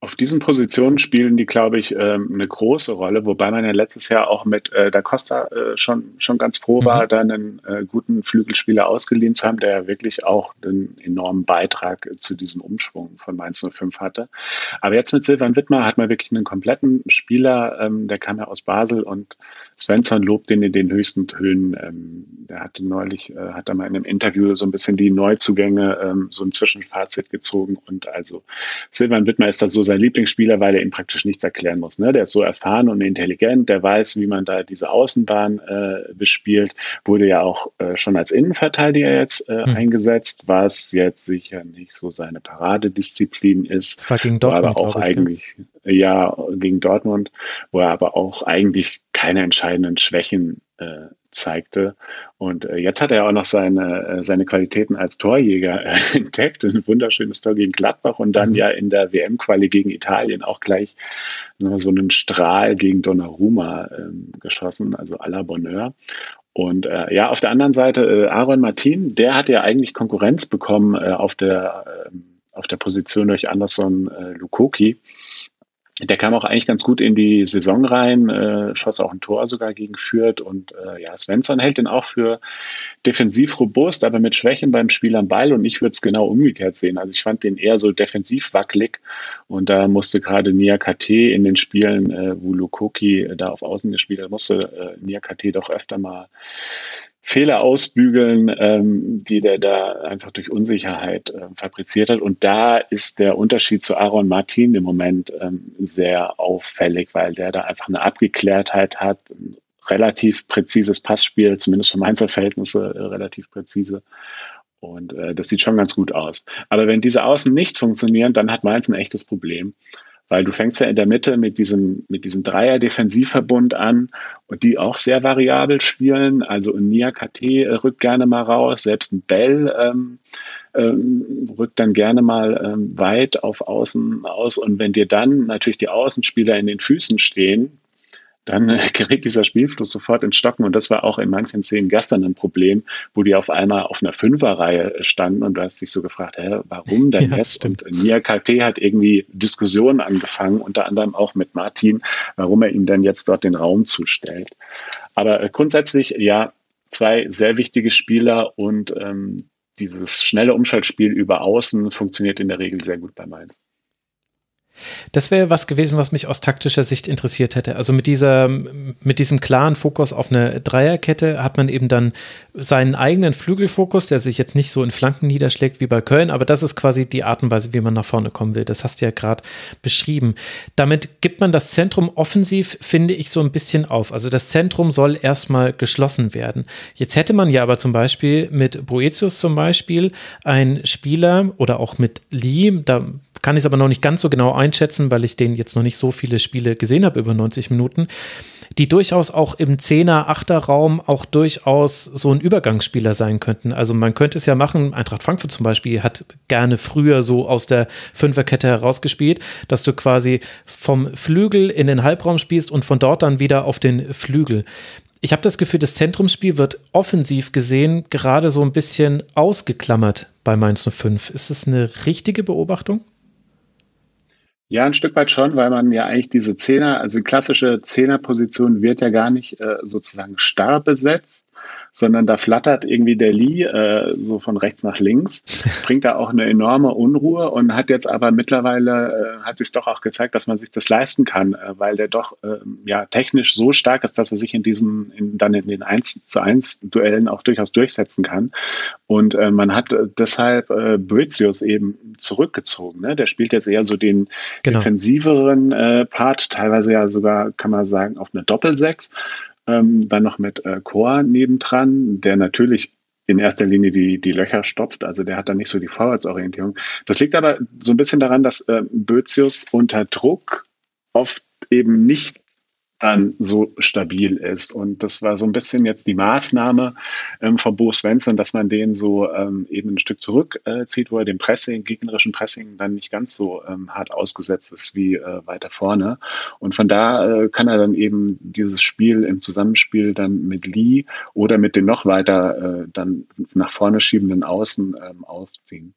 Auf diesen Positionen spielen die, glaube ich, ähm, eine große Rolle, wobei man ja letztes Jahr auch mit äh, Da Costa äh, schon, schon ganz froh war, mhm. da einen äh, guten Flügelspieler ausgeliehen zu haben, der ja wirklich auch einen enormen Beitrag zu diesem Umschwung von Mainz 05 hatte. Aber jetzt mit Silvan Wittmer hat man wirklich einen kompletten Spieler, ähm, der kam ja aus Basel und Svensson lobt ihn in den höchsten Tönen. Ähm, der hatte neulich, äh, hat er mal in einem Interview so ein bisschen die Neuzugänge, ähm, so ein Zwischenfazit gezogen. Und also Silvan Wittmer ist da so sein Lieblingsspieler, weil er ihm praktisch nichts erklären muss. Ne? Der ist so erfahren und intelligent, der weiß, wie man da diese Außenbahn äh, bespielt, wurde ja auch äh, schon als Innenverteidiger jetzt äh, mhm. eingesetzt, was jetzt sicher nicht so seine Paradedisziplin ist. Das war gegen Dortmund, aber auch eigentlich, ja, gegen Dortmund, wo er aber auch eigentlich keine entscheidenden Schwächen äh, zeigte. Und äh, jetzt hat er auch noch seine, äh, seine Qualitäten als Torjäger äh, entdeckt. Ein wunderschönes Tor gegen Gladbach und dann mhm. ja in der WM-Quali gegen Italien auch gleich so einen Strahl gegen Donnarumma ähm, geschossen, also à la Bonheur. Und äh, ja, auf der anderen Seite äh, Aaron Martin, der hat ja eigentlich Konkurrenz bekommen äh, auf der äh, auf der Position durch Anderson äh, Lukoki der kam auch eigentlich ganz gut in die Saison rein, äh, schoss auch ein Tor sogar gegen Fürth und äh, ja, Svensson hält den auch für defensiv robust, aber mit Schwächen beim Spiel am Ball und ich würde es genau umgekehrt sehen. Also ich fand den eher so defensiv wackelig und da musste gerade Nia KT in den Spielen, äh, wo Lukoki äh, da auf Außen gespielt hat, musste äh, Nia KT doch öfter mal Fehler ausbügeln, ähm, die der da einfach durch Unsicherheit äh, fabriziert hat. Und da ist der Unterschied zu Aaron Martin im Moment ähm, sehr auffällig, weil der da einfach eine Abgeklärtheit hat, ein relativ präzises Passspiel, zumindest für Mainzer Verhältnisse äh, relativ präzise. Und äh, das sieht schon ganz gut aus. Aber wenn diese Außen nicht funktionieren, dann hat Mainz ein echtes Problem weil du fängst ja in der Mitte mit diesem, mit diesem Dreier-Defensivverbund an und die auch sehr variabel spielen. Also ein Nia KT rückt gerne mal raus, selbst ein Bell ähm, ähm, rückt dann gerne mal ähm, weit auf Außen aus. Und wenn dir dann natürlich die Außenspieler in den Füßen stehen, dann äh, gerät dieser Spielfluss sofort in Stocken. Und das war auch in manchen Szenen gestern ein Problem, wo die auf einmal auf einer Fünferreihe standen und du hast dich so gefragt, hä, warum denn ja, jetzt? Stimmt. Und Nia KT hat irgendwie Diskussionen angefangen, unter anderem auch mit Martin, warum er ihm denn jetzt dort den Raum zustellt. Aber äh, grundsätzlich, ja, zwei sehr wichtige Spieler und ähm, dieses schnelle Umschaltspiel über Außen funktioniert in der Regel sehr gut bei Mainz. Das wäre was gewesen, was mich aus taktischer Sicht interessiert hätte. Also mit dieser, mit diesem klaren Fokus auf eine Dreierkette hat man eben dann seinen eigenen Flügelfokus, der sich jetzt nicht so in Flanken niederschlägt wie bei Köln, aber das ist quasi die Art und Weise, wie man nach vorne kommen will. Das hast du ja gerade beschrieben. Damit gibt man das Zentrum offensiv, finde ich, so ein bisschen auf. Also das Zentrum soll erstmal geschlossen werden. Jetzt hätte man ja aber zum Beispiel mit Boetius zum Beispiel einen Spieler oder auch mit Lee, da kann ich es aber noch nicht ganz so genau einschätzen, weil ich den jetzt noch nicht so viele Spiele gesehen habe über 90 Minuten, die durchaus auch im 10er, 8er Raum auch durchaus so ein Übergangsspieler sein könnten. Also man könnte es ja machen, Eintracht Frankfurt zum Beispiel hat gerne früher so aus der Fünferkette herausgespielt, dass du quasi vom Flügel in den Halbraum spielst und von dort dann wieder auf den Flügel ich habe das Gefühl, das Zentrumsspiel wird offensiv gesehen gerade so ein bisschen ausgeklammert bei Mainz 05. Ist das eine richtige Beobachtung? Ja, ein Stück weit schon, weil man ja eigentlich diese Zehner, also die klassische Zehnerposition wird ja gar nicht äh, sozusagen starr besetzt, sondern da flattert irgendwie der Lee äh, so von rechts nach links, bringt da auch eine enorme Unruhe und hat jetzt aber mittlerweile, äh, hat sich doch auch gezeigt, dass man sich das leisten kann, äh, weil der doch äh, ja technisch so stark ist, dass er sich in diesen, in, dann in den 1 zu 1 Duellen auch durchaus durchsetzen kann. Und äh, man hat äh, deshalb äh, Boetius eben zurückgezogen. Ne? Der spielt jetzt eher so den genau. defensiveren äh, Part, teilweise ja sogar, kann man sagen, auf eine Doppelsechs. Ähm, dann noch mit äh, Chor nebendran, der natürlich in erster Linie die, die Löcher stopft. Also der hat da nicht so die Vorwärtsorientierung. Das liegt aber so ein bisschen daran, dass äh, Bözius unter Druck oft eben nicht dann so stabil ist. Und das war so ein bisschen jetzt die Maßnahme ähm, von Bo Svensson, dass man den so ähm, eben ein Stück zurückzieht, äh, wo er dem Pressing, gegnerischen Pressing dann nicht ganz so ähm, hart ausgesetzt ist wie äh, weiter vorne. Und von da äh, kann er dann eben dieses Spiel im Zusammenspiel dann mit Lee oder mit den noch weiter äh, dann nach vorne schiebenden Außen ähm, aufziehen.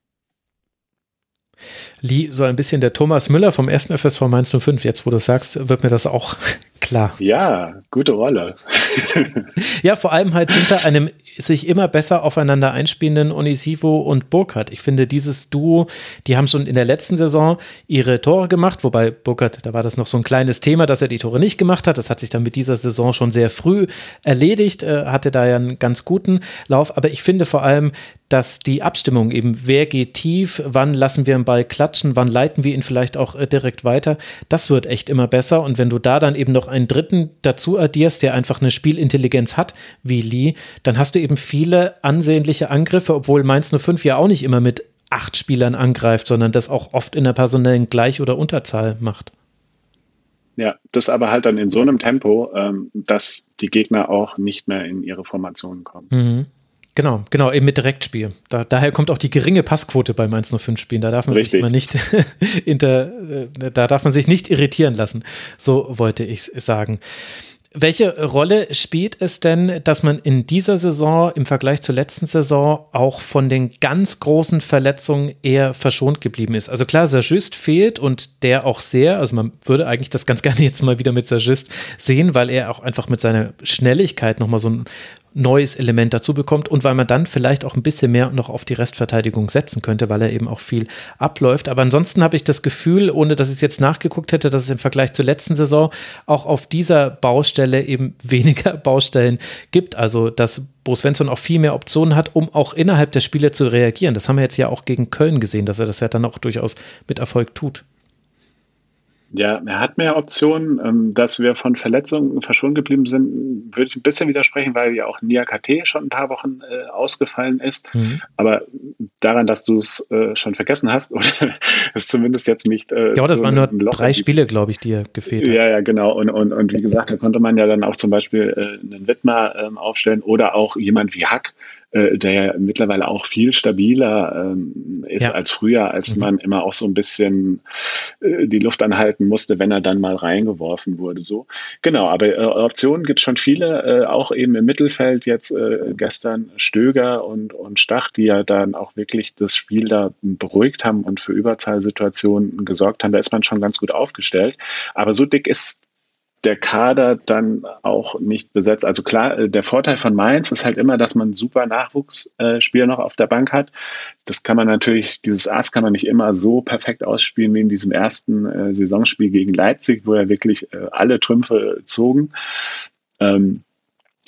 Lee, so ein bisschen der Thomas Müller vom ersten FSV Mainz 05. Jetzt, wo du sagst, wird mir das auch klar. Ja, gute Rolle. ja, vor allem halt hinter einem sich immer besser aufeinander einspielenden Onisivo und Burkhardt. Ich finde, dieses Duo, die haben schon in der letzten Saison ihre Tore gemacht, wobei Burkhardt, da war das noch so ein kleines Thema, dass er die Tore nicht gemacht hat. Das hat sich dann mit dieser Saison schon sehr früh erledigt, äh, hatte da ja einen ganz guten Lauf. Aber ich finde vor allem, dass die Abstimmung eben, wer geht tief, wann lassen wir einen Ball klatschen, wann leiten wir ihn vielleicht auch äh, direkt weiter, das wird echt immer besser. Und wenn du da dann eben noch einen dritten dazu addierst, der einfach eine Spielintelligenz hat, wie Lee, dann hast du eben viele ansehnliche Angriffe, obwohl Mainz 05 ja auch nicht immer mit acht Spielern angreift, sondern das auch oft in der personellen Gleich- oder Unterzahl macht. Ja, das aber halt dann in so einem Tempo, ähm, dass die Gegner auch nicht mehr in ihre Formationen kommen. Mhm. Genau, genau, eben mit Direktspiel. Da, daher kommt auch die geringe Passquote bei Mainz 05 Spielen. Da darf man Richtig. sich nicht inter, äh, da darf man sich nicht irritieren lassen. So wollte ich sagen. Welche Rolle spielt es denn, dass man in dieser Saison im Vergleich zur letzten Saison auch von den ganz großen Verletzungen eher verschont geblieben ist? Also klar, Sajust fehlt und der auch sehr, also man würde eigentlich das ganz gerne jetzt mal wieder mit Sajust sehen, weil er auch einfach mit seiner Schnelligkeit nochmal so ein neues Element dazu bekommt und weil man dann vielleicht auch ein bisschen mehr noch auf die Restverteidigung setzen könnte, weil er eben auch viel abläuft. Aber ansonsten habe ich das Gefühl, ohne dass ich es jetzt nachgeguckt hätte, dass es im Vergleich zur letzten Saison auch auf dieser Baustelle eben weniger Baustellen gibt. Also, dass Bo Svensson auch viel mehr Optionen hat, um auch innerhalb der Spiele zu reagieren. Das haben wir jetzt ja auch gegen Köln gesehen, dass er das ja dann auch durchaus mit Erfolg tut. Ja, er hat mehr Optionen. Ähm, dass wir von Verletzungen verschont geblieben sind, würde ich ein bisschen widersprechen, weil ja auch Nia KT schon ein paar Wochen äh, ausgefallen ist. Mhm. Aber daran, dass du es äh, schon vergessen hast oder es zumindest jetzt nicht. Äh, ja, das so waren nur drei Spiele, glaube ich, die er gefehlt hat. Ja, ja, genau. Und, und, und wie gesagt, da konnte man ja dann auch zum Beispiel äh, einen Wittmer ähm, aufstellen oder auch jemand wie Hack, äh, der ja mittlerweile auch viel stabiler ähm, ist ja. als früher, als mhm. man immer auch so ein bisschen äh, die Luft anhalten musste, wenn er dann mal reingeworfen wurde. So genau, aber äh, Optionen gibt schon viele, äh, auch eben im Mittelfeld jetzt äh, gestern Stöger und und Stach, die ja dann auch wirklich das Spiel da beruhigt haben und für Überzahlsituationen gesorgt haben. Da ist man schon ganz gut aufgestellt. Aber so dick ist der Kader dann auch nicht besetzt. Also klar, äh, der Vorteil von Mainz ist halt immer, dass man super Nachwuchsspieler noch auf der Bank hat. Das kann man natürlich, dieses Ass kann man nicht immer so perfekt ausspielen wie in diesem ersten äh, Saisonspiel gegen Leipzig, wo er wirklich äh, alle Trümpfe zogen. Ähm,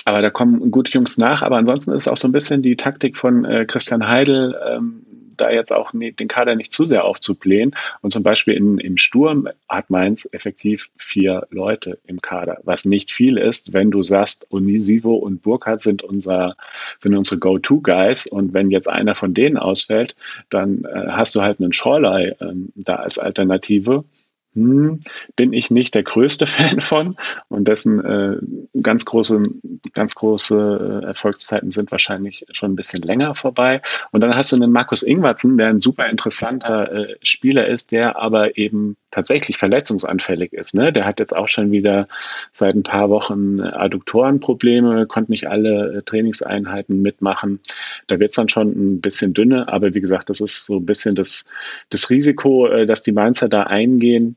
aber da kommen gute Jungs nach. Aber ansonsten ist auch so ein bisschen die Taktik von äh, Christian Heidel, ähm, da jetzt auch den Kader nicht zu sehr aufzublähen. Und zum Beispiel in, im Sturm hat Mainz effektiv vier Leute im Kader, was nicht viel ist, wenn du sagst, Onisivo und Burkhardt sind unser, sind unsere Go-To-Guys. Und wenn jetzt einer von denen ausfällt, dann äh, hast du halt einen Schorlei ähm, da als Alternative hm, bin ich nicht der größte Fan von und dessen äh, ganz große, ganz große äh, Erfolgszeiten sind wahrscheinlich schon ein bisschen länger vorbei. Und dann hast du einen Markus Ingwertsen, der ein super interessanter äh, Spieler ist, der aber eben tatsächlich verletzungsanfällig ist. Ne? Der hat jetzt auch schon wieder seit ein paar Wochen Adduktorenprobleme, konnte nicht alle äh, Trainingseinheiten mitmachen. Da wird es dann schon ein bisschen dünne, aber wie gesagt, das ist so ein bisschen das, das Risiko, äh, dass die Mainzer da eingehen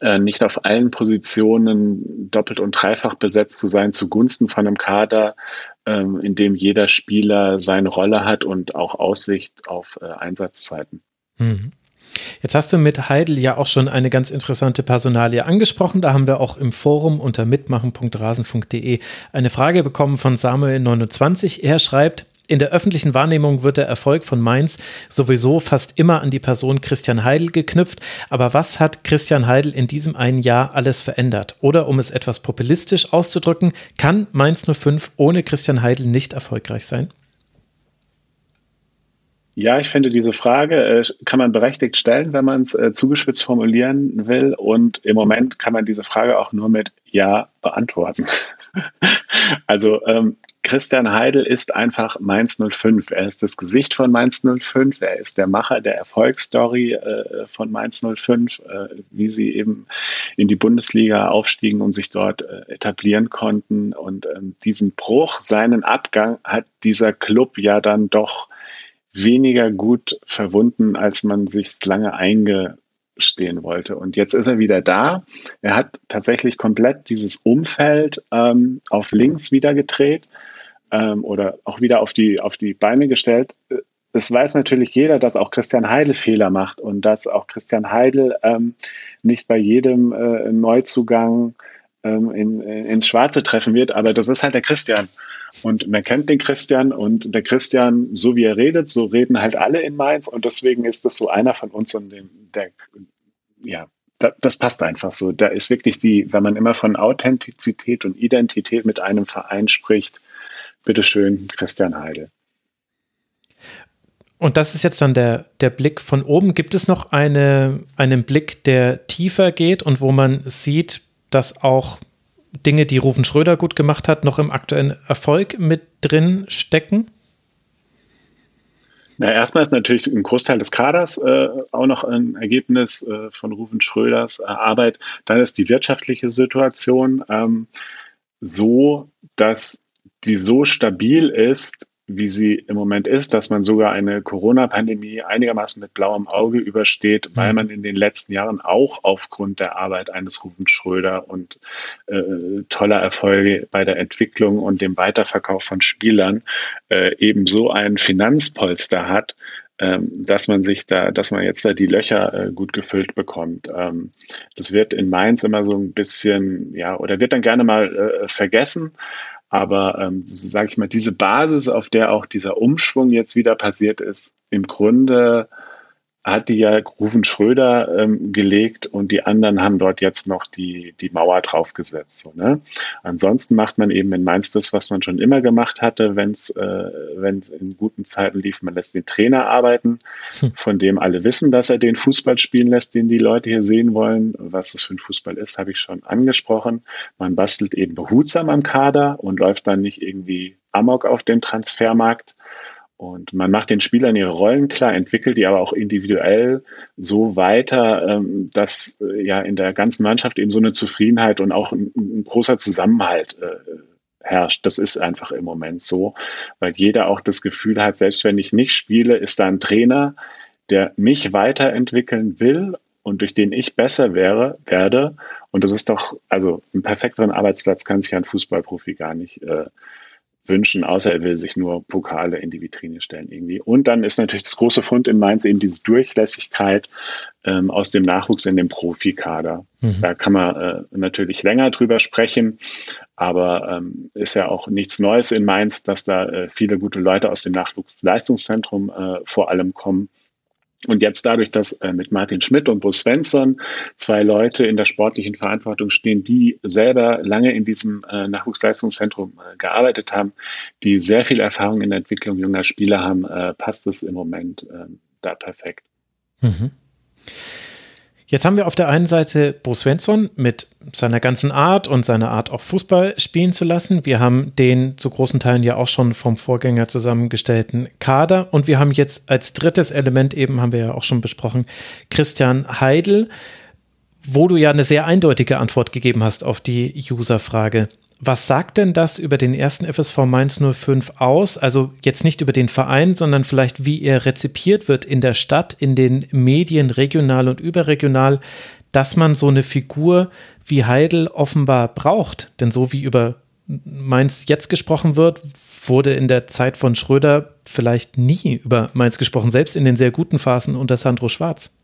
äh, nicht auf allen Positionen doppelt und dreifach besetzt zu sein zugunsten von einem Kader, ähm, in dem jeder Spieler seine Rolle hat und auch Aussicht auf Einsatzzeiten. Mhm. Jetzt hast du mit Heidel ja auch schon eine ganz interessante Personalie angesprochen. Da haben wir auch im Forum unter mitmachen.rasen.de eine Frage bekommen von Samuel29. Er schreibt, in der öffentlichen Wahrnehmung wird der Erfolg von Mainz sowieso fast immer an die Person Christian Heidel geknüpft. Aber was hat Christian Heidel in diesem einen Jahr alles verändert? Oder um es etwas populistisch auszudrücken, kann Mainz 05 ohne Christian Heidel nicht erfolgreich sein? Ja, ich finde, diese Frage äh, kann man berechtigt stellen, wenn man es äh, zugespitzt formulieren will. Und im Moment kann man diese Frage auch nur mit Ja beantworten. also ähm, Christian Heidel ist einfach Mainz 05. Er ist das Gesicht von Mainz 05. Er ist der Macher der Erfolgsstory äh, von Mainz 05, äh, wie sie eben in die Bundesliga aufstiegen und sich dort äh, etablieren konnten. Und ähm, diesen Bruch, seinen Abgang hat dieser Club ja dann doch weniger gut verwunden, als man sich lange eingestehen wollte. Und jetzt ist er wieder da. Er hat tatsächlich komplett dieses Umfeld ähm, auf links wieder gedreht ähm, oder auch wieder auf die, auf die Beine gestellt. Es weiß natürlich jeder, dass auch Christian Heidel Fehler macht und dass auch Christian Heidel ähm, nicht bei jedem äh, Neuzugang ähm, in, in, ins Schwarze treffen wird, aber das ist halt der Christian. Und man kennt den Christian und der Christian, so wie er redet, so reden halt alle in Mainz und deswegen ist das so einer von uns und dem, der, ja, das passt einfach so. Da ist wirklich die, wenn man immer von Authentizität und Identität mit einem Verein spricht, bitteschön, Christian Heidel. Und das ist jetzt dann der, der Blick von oben. Gibt es noch eine, einen Blick, der tiefer geht und wo man sieht, dass auch Dinge, die Rufen Schröder gut gemacht hat, noch im aktuellen Erfolg mit drin stecken? Na, erstmal ist natürlich ein Großteil des Kaders äh, auch noch ein Ergebnis äh, von Rufen Schröders äh, Arbeit. Dann ist die wirtschaftliche Situation ähm, so, dass die so stabil ist, wie sie im Moment ist, dass man sogar eine Corona-Pandemie einigermaßen mit blauem Auge übersteht, weil mhm. man in den letzten Jahren auch aufgrund der Arbeit eines Rufen Schröder und äh, toller Erfolge bei der Entwicklung und dem Weiterverkauf von Spielern äh, eben so ein Finanzpolster hat, ähm, dass man sich da, dass man jetzt da die Löcher äh, gut gefüllt bekommt. Ähm, das wird in Mainz immer so ein bisschen, ja, oder wird dann gerne mal äh, vergessen. Aber ähm, sage ich mal, diese Basis, auf der auch dieser Umschwung jetzt wieder passiert ist, im Grunde hat die ja Rufen Schröder ähm, gelegt und die anderen haben dort jetzt noch die, die Mauer draufgesetzt. So, ne? Ansonsten macht man eben in Mainz das, was man schon immer gemacht hatte, wenn es äh, wenn's in guten Zeiten lief. Man lässt den Trainer arbeiten, hm. von dem alle wissen, dass er den Fußball spielen lässt, den die Leute hier sehen wollen. Was das für ein Fußball ist, habe ich schon angesprochen. Man bastelt eben behutsam am Kader und läuft dann nicht irgendwie amok auf dem Transfermarkt und man macht den Spielern ihre Rollen klar, entwickelt die aber auch individuell so weiter, ähm, dass äh, ja in der ganzen Mannschaft eben so eine Zufriedenheit und auch ein, großer Zusammenhalt äh, herrscht. Das ist einfach im Moment so, weil jeder auch das Gefühl hat, selbst wenn ich nicht spiele, ist da ein Trainer, der mich weiterentwickeln will und durch den ich besser wäre, werde. Und das ist doch, also einen perfekteren Arbeitsplatz kann sich ein Fußballprofi gar nicht äh, wünschen, außer er will sich nur Pokale in die Vitrine stellen irgendwie. Und dann ist natürlich das große Fund in Mainz eben diese Durchlässigkeit ähm, aus dem Nachwuchs in dem Profikader. Mhm. Da kann man äh, natürlich länger drüber sprechen, aber ähm, ist ja auch nichts Neues in Mainz, dass da äh, viele gute Leute aus dem Nachwuchsleistungszentrum äh, vor allem kommen. Und jetzt dadurch, dass äh, mit Martin Schmidt und Bo Svensson zwei Leute in der sportlichen Verantwortung stehen, die selber lange in diesem äh, Nachwuchsleistungszentrum äh, gearbeitet haben, die sehr viel Erfahrung in der Entwicklung junger Spieler haben, äh, passt es im Moment ähm, da perfekt. Mhm. Jetzt haben wir auf der einen Seite Bo Svensson mit seiner ganzen Art und seiner Art auch Fußball spielen zu lassen. Wir haben den zu großen Teilen ja auch schon vom Vorgänger zusammengestellten Kader und wir haben jetzt als drittes Element eben, haben wir ja auch schon besprochen, Christian Heidel, wo du ja eine sehr eindeutige Antwort gegeben hast auf die User-Frage. Was sagt denn das über den ersten FSV Mainz 05 aus? Also jetzt nicht über den Verein, sondern vielleicht, wie er rezipiert wird in der Stadt, in den Medien, regional und überregional, dass man so eine Figur wie Heidel offenbar braucht. Denn so wie über Mainz jetzt gesprochen wird, wurde in der Zeit von Schröder vielleicht nie über Mainz gesprochen, selbst in den sehr guten Phasen unter Sandro Schwarz.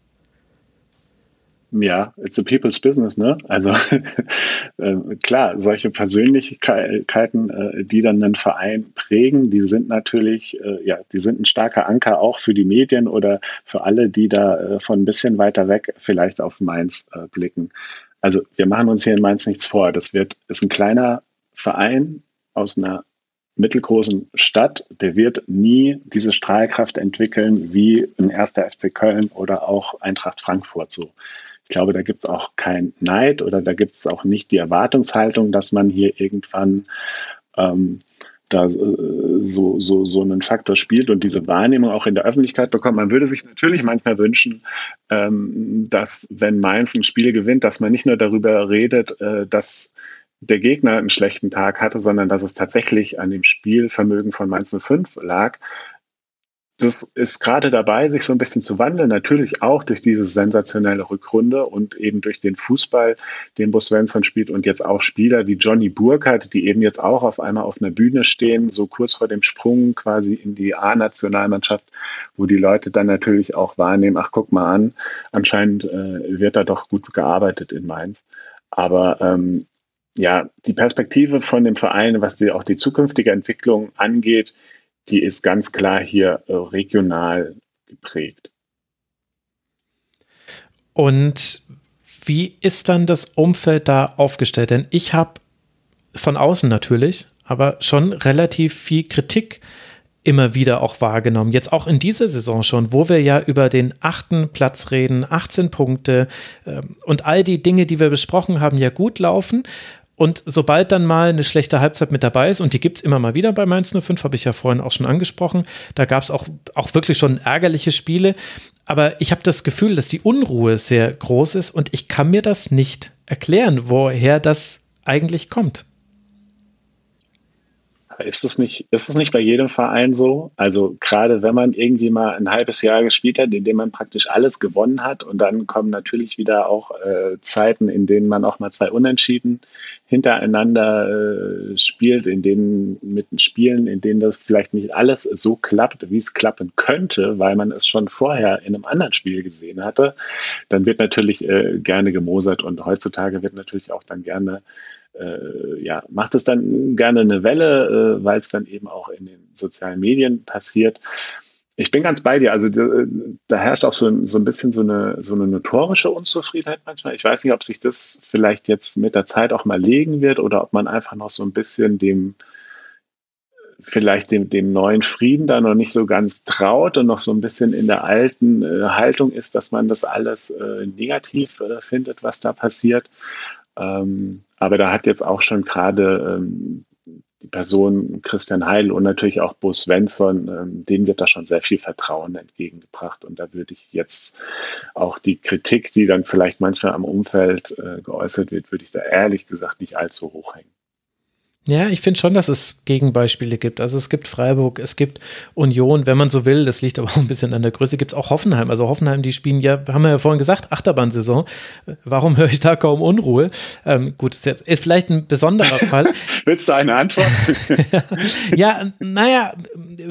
Ja, it's a people's business, ne? Also äh, klar, solche Persönlichkeiten, äh, die dann einen Verein prägen, die sind natürlich, äh, ja, die sind ein starker Anker auch für die Medien oder für alle, die da äh, von ein bisschen weiter weg vielleicht auf Mainz äh, blicken. Also wir machen uns hier in Mainz nichts vor. Das wird, ist ein kleiner Verein aus einer mittelgroßen Stadt, der wird nie diese Strahlkraft entwickeln wie ein erster FC Köln oder auch Eintracht Frankfurt so. Ich glaube, da gibt es auch kein Neid oder da gibt es auch nicht die Erwartungshaltung, dass man hier irgendwann ähm, da äh, so, so, so einen Faktor spielt und diese Wahrnehmung auch in der Öffentlichkeit bekommt. Man würde sich natürlich manchmal wünschen, ähm, dass wenn Mainz ein Spiel gewinnt, dass man nicht nur darüber redet, äh, dass der Gegner einen schlechten Tag hatte, sondern dass es tatsächlich an dem Spielvermögen von Mainz 05 lag, das ist gerade dabei, sich so ein bisschen zu wandeln. Natürlich auch durch diese sensationelle Rückrunde und eben durch den Fußball, den Bo Svensson spielt und jetzt auch Spieler wie Johnny Burkhardt, die eben jetzt auch auf einmal auf einer Bühne stehen, so kurz vor dem Sprung quasi in die A-Nationalmannschaft, wo die Leute dann natürlich auch wahrnehmen, ach guck mal an, anscheinend äh, wird da doch gut gearbeitet in Mainz. Aber ähm, ja, die Perspektive von dem Verein, was die, auch die zukünftige Entwicklung angeht, die ist ganz klar hier äh, regional geprägt. Und wie ist dann das Umfeld da aufgestellt? Denn ich habe von außen natürlich, aber schon relativ viel Kritik immer wieder auch wahrgenommen. Jetzt auch in dieser Saison schon, wo wir ja über den achten Platz reden, 18 Punkte äh, und all die Dinge, die wir besprochen haben, ja gut laufen. Und sobald dann mal eine schlechte Halbzeit mit dabei ist, und die gibt es immer mal wieder bei Mainz 05, habe ich ja vorhin auch schon angesprochen, da gab es auch, auch wirklich schon ärgerliche Spiele. Aber ich habe das Gefühl, dass die Unruhe sehr groß ist und ich kann mir das nicht erklären, woher das eigentlich kommt. Ist es nicht, nicht bei jedem Verein so? Also gerade wenn man irgendwie mal ein halbes Jahr gespielt hat, in dem man praktisch alles gewonnen hat und dann kommen natürlich wieder auch äh, Zeiten, in denen man auch mal zwei Unentschieden hintereinander äh, spielt, in denen mit Spielen, in denen das vielleicht nicht alles so klappt, wie es klappen könnte, weil man es schon vorher in einem anderen Spiel gesehen hatte, dann wird natürlich äh, gerne gemosert und heutzutage wird natürlich auch dann gerne äh, ja, macht es dann gerne eine Welle, äh, weil es dann eben auch in den sozialen Medien passiert. Ich bin ganz bei dir. Also da, herrscht auch so, so, ein bisschen so eine, so eine notorische Unzufriedenheit manchmal. Ich weiß nicht, ob sich das vielleicht jetzt mit der Zeit auch mal legen wird oder ob man einfach noch so ein bisschen dem, vielleicht dem, dem neuen Frieden da noch nicht so ganz traut und noch so ein bisschen in der alten äh, Haltung ist, dass man das alles äh, negativ äh, findet, was da passiert. Ähm, aber da hat jetzt auch schon gerade ähm, Person Christian Heil und natürlich auch Bo Svensson, ähm, denen wird da schon sehr viel Vertrauen entgegengebracht. Und da würde ich jetzt auch die Kritik, die dann vielleicht manchmal am Umfeld äh, geäußert wird, würde ich da ehrlich gesagt nicht allzu hoch hängen. Ja, ich finde schon, dass es Gegenbeispiele gibt. Also es gibt Freiburg, es gibt Union, wenn man so will. Das liegt aber auch ein bisschen an der Größe. Gibt es auch Hoffenheim. Also Hoffenheim, die spielen ja, haben wir ja vorhin gesagt, Achterbahnsaison. Warum höre ich da kaum Unruhe? Ähm, gut, ist, jetzt, ist vielleicht ein besonderer Fall. Willst du eine Antwort? ja, naja,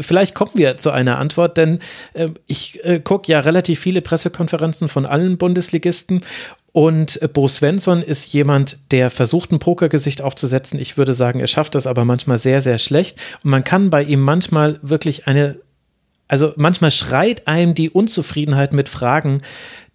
vielleicht kommen wir zu einer Antwort, denn äh, ich äh, gucke ja relativ viele Pressekonferenzen von allen Bundesligisten und Bo Svensson ist jemand, der versucht, ein Pokergesicht aufzusetzen. Ich würde sagen, er schafft das aber manchmal sehr, sehr schlecht. Und man kann bei ihm manchmal wirklich eine, also manchmal schreit einem die Unzufriedenheit mit Fragen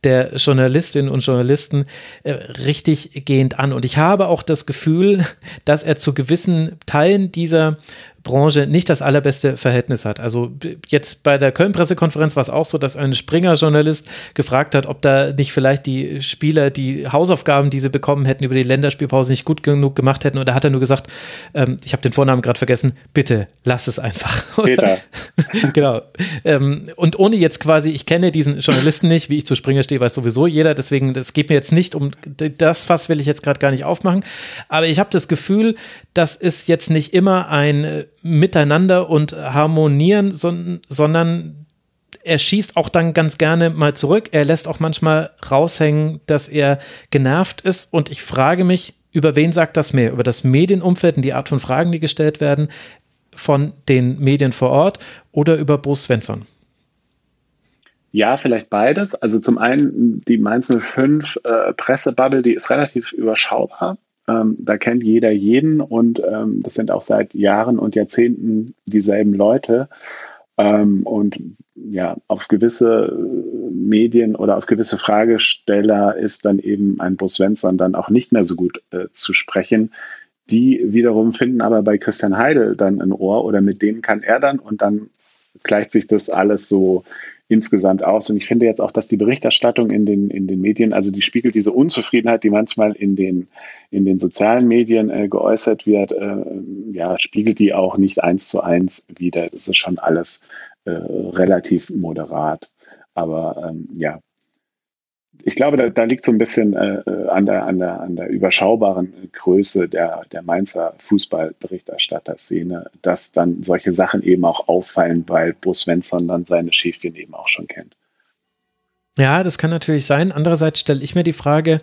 der Journalistinnen und Journalisten äh, richtig gehend an. Und ich habe auch das Gefühl, dass er zu gewissen Teilen dieser Branche nicht das allerbeste Verhältnis hat. Also jetzt bei der Köln-Pressekonferenz war es auch so, dass ein Springer-Journalist gefragt hat, ob da nicht vielleicht die Spieler die Hausaufgaben, die sie bekommen hätten über die Länderspielpause nicht gut genug gemacht hätten. Und da hat er nur gesagt, ähm, ich habe den Vornamen gerade vergessen, bitte lass es einfach. Peter. genau. Ähm, und ohne jetzt quasi, ich kenne diesen Journalisten nicht, wie ich zu Springer stehe, weiß sowieso jeder. Deswegen, das geht mir jetzt nicht um das Fass will ich jetzt gerade gar nicht aufmachen. Aber ich habe das Gefühl, das ist jetzt nicht immer ein äh, Miteinander und Harmonieren, sondern er schießt auch dann ganz gerne mal zurück. Er lässt auch manchmal raushängen, dass er genervt ist. Und ich frage mich, über wen sagt das mehr? Über das Medienumfeld und die Art von Fragen, die gestellt werden von den Medien vor Ort oder über Bo Svensson? Ja, vielleicht beides. Also zum einen die Mainz 05 äh, Pressebubble, die ist relativ überschaubar. Ähm, da kennt jeder jeden und ähm, das sind auch seit Jahren und Jahrzehnten dieselben Leute. Ähm, und ja, auf gewisse äh, Medien oder auf gewisse Fragesteller ist dann eben ein Bo Svensson dann auch nicht mehr so gut äh, zu sprechen. Die wiederum finden aber bei Christian Heidel dann ein Ohr oder mit denen kann er dann und dann gleicht sich das alles so insgesamt aus. Und ich finde jetzt auch, dass die Berichterstattung in den, in den Medien, also die spiegelt diese Unzufriedenheit, die manchmal in den, in den sozialen Medien äh, geäußert wird, äh, ja, spiegelt die auch nicht eins zu eins wieder. Das ist schon alles äh, relativ moderat. Aber ähm, ja, ich glaube, da, da, liegt so ein bisschen äh, äh, an, der, an, der, an der überschaubaren Größe der, der Mainzer Fußballberichterstatter-Szene, dass dann solche Sachen eben auch auffallen, weil Bo Svensson dann seine Schäfchen eben auch schon kennt. Ja, das kann natürlich sein. Andererseits stelle ich mir die Frage,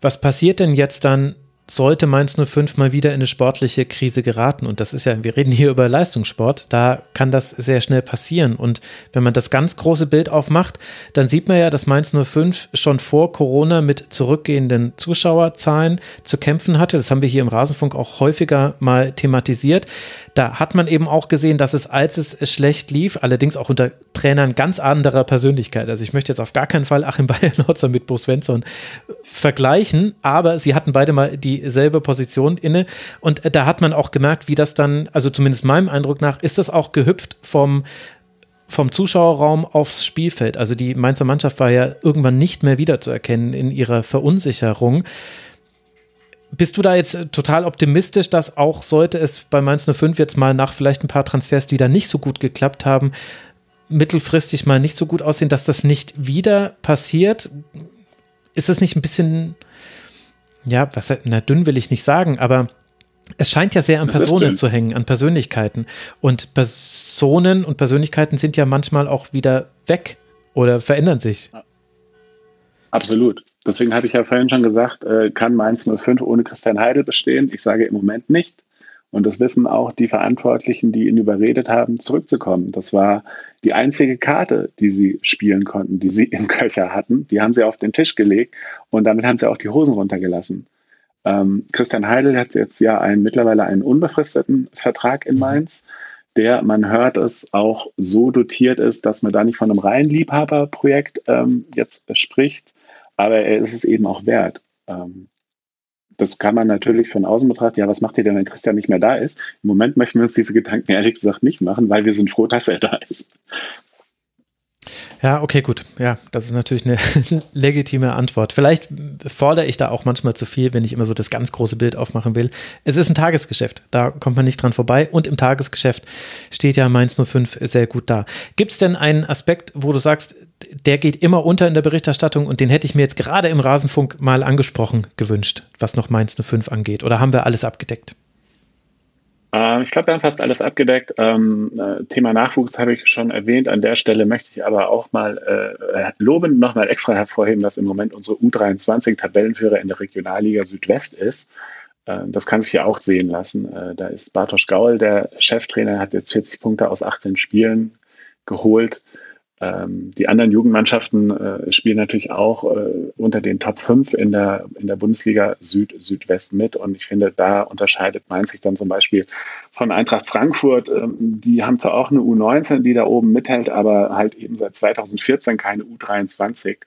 was passiert denn jetzt dann, sollte Mainz 05 mal wieder in eine sportliche Krise geraten, und das ist ja, wir reden hier über Leistungssport, da kann das sehr schnell passieren. Und wenn man das ganz große Bild aufmacht, dann sieht man ja, dass Mainz 05 schon vor Corona mit zurückgehenden Zuschauerzahlen zu kämpfen hatte. Das haben wir hier im Rasenfunk auch häufiger mal thematisiert. Da hat man eben auch gesehen, dass es, als es schlecht lief, allerdings auch unter Trainern ganz anderer Persönlichkeit. Also ich möchte jetzt auf gar keinen Fall Achim Bayerlotzer mit Bo Svensson vergleichen, aber sie hatten beide mal dieselbe Position inne und da hat man auch gemerkt, wie das dann, also zumindest meinem Eindruck nach, ist das auch gehüpft vom vom Zuschauerraum aufs Spielfeld. Also die Mainzer Mannschaft war ja irgendwann nicht mehr wiederzuerkennen in ihrer Verunsicherung. Bist du da jetzt total optimistisch, dass auch sollte es bei Mainz 05 jetzt mal nach vielleicht ein paar Transfers, die da nicht so gut geklappt haben, mittelfristig mal nicht so gut aussehen, dass das nicht wieder passiert? Ist es nicht ein bisschen, ja, was, na, dünn will ich nicht sagen, aber es scheint ja sehr an Personen zu hängen, an Persönlichkeiten. Und Personen und Persönlichkeiten sind ja manchmal auch wieder weg oder verändern sich. Absolut. Deswegen habe ich ja vorhin schon gesagt, äh, kann Mainz 05 ohne Christian Heidel bestehen? Ich sage im Moment nicht. Und das wissen auch die Verantwortlichen, die ihn überredet haben, zurückzukommen. Das war die einzige Karte, die sie spielen konnten, die sie im Köcher hatten. Die haben sie auf den Tisch gelegt und damit haben sie auch die Hosen runtergelassen. Ähm, Christian Heidel hat jetzt ja einen, mittlerweile einen unbefristeten Vertrag in mhm. Mainz. der, man hört es, auch so dotiert ist, dass man da nicht von einem reinen Liebhaberprojekt ähm, jetzt spricht, aber er ist es eben auch wert. Ähm, das kann man natürlich von außen betrachten. Ja, was macht ihr denn, wenn Christian nicht mehr da ist? Im Moment möchten wir uns diese Gedanken ehrlich gesagt nicht machen, weil wir sind froh, dass er da ist. Ja, okay, gut. Ja, das ist natürlich eine legitime Antwort. Vielleicht fordere ich da auch manchmal zu viel, wenn ich immer so das ganz große Bild aufmachen will. Es ist ein Tagesgeschäft, da kommt man nicht dran vorbei. Und im Tagesgeschäft steht ja Mainz 05 sehr gut da. Gibt es denn einen Aspekt, wo du sagst, der geht immer unter in der Berichterstattung und den hätte ich mir jetzt gerade im Rasenfunk mal angesprochen gewünscht, was noch Mainz 05 angeht? Oder haben wir alles abgedeckt? Äh, ich glaube, wir haben fast alles abgedeckt. Ähm, äh, Thema Nachwuchs habe ich schon erwähnt. An der Stelle möchte ich aber auch mal äh, lobend nochmal extra hervorheben, dass im Moment unsere U23 Tabellenführer in der Regionalliga Südwest ist. Äh, das kann sich ja auch sehen lassen. Äh, da ist Bartosz Gaul, der Cheftrainer, hat jetzt 40 Punkte aus 18 Spielen geholt. Ähm, die anderen Jugendmannschaften äh, spielen natürlich auch äh, unter den Top 5 in der, in der Bundesliga Süd, Südwest mit. Und ich finde, da unterscheidet Mainz sich dann zum Beispiel von Eintracht Frankfurt. Ähm, die haben zwar auch eine U19, die da oben mithält, aber halt eben seit 2014 keine U23.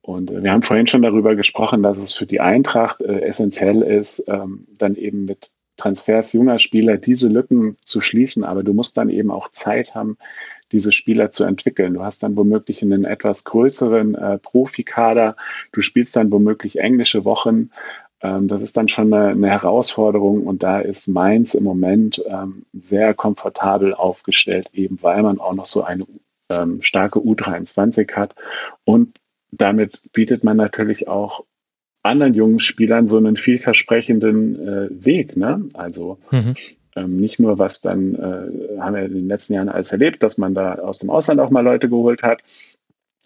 Und äh, wir haben vorhin schon darüber gesprochen, dass es für die Eintracht äh, essentiell ist, ähm, dann eben mit Transfers junger Spieler diese Lücken zu schließen. Aber du musst dann eben auch Zeit haben, diese Spieler zu entwickeln. Du hast dann womöglich einen etwas größeren äh, Profikader, du spielst dann womöglich englische Wochen. Ähm, das ist dann schon eine, eine, Herausforderung und da ist Mainz im Moment ähm, sehr komfortabel aufgestellt, eben weil man auch noch so eine ähm, starke U23 hat und damit bietet man natürlich auch anderen jungen Spielern so einen vielversprechenden äh, Weg. Ne? Also mhm. Ähm, nicht nur, was dann, äh, haben wir in den letzten Jahren alles erlebt, dass man da aus dem Ausland auch mal Leute geholt hat.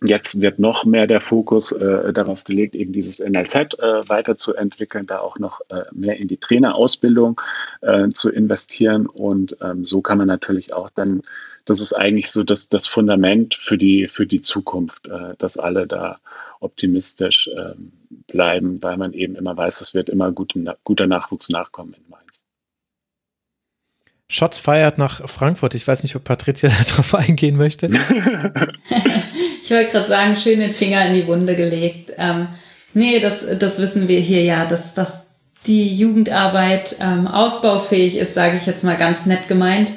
Jetzt wird noch mehr der Fokus äh, darauf gelegt, eben dieses NLZ äh, weiterzuentwickeln, da auch noch äh, mehr in die Trainerausbildung äh, zu investieren. Und ähm, so kann man natürlich auch dann, das ist eigentlich so das, das Fundament für die, für die Zukunft, äh, dass alle da optimistisch äh, bleiben, weil man eben immer weiß, es wird immer gut, guter Nachwuchs nachkommen in Mainz. Shots feiert nach Frankfurt. Ich weiß nicht, ob Patricia darauf eingehen möchte. ich wollte gerade sagen, schön den Finger in die Wunde gelegt. Ähm, nee, das, das wissen wir hier ja, dass, dass die Jugendarbeit ähm, ausbaufähig ist, sage ich jetzt mal ganz nett gemeint.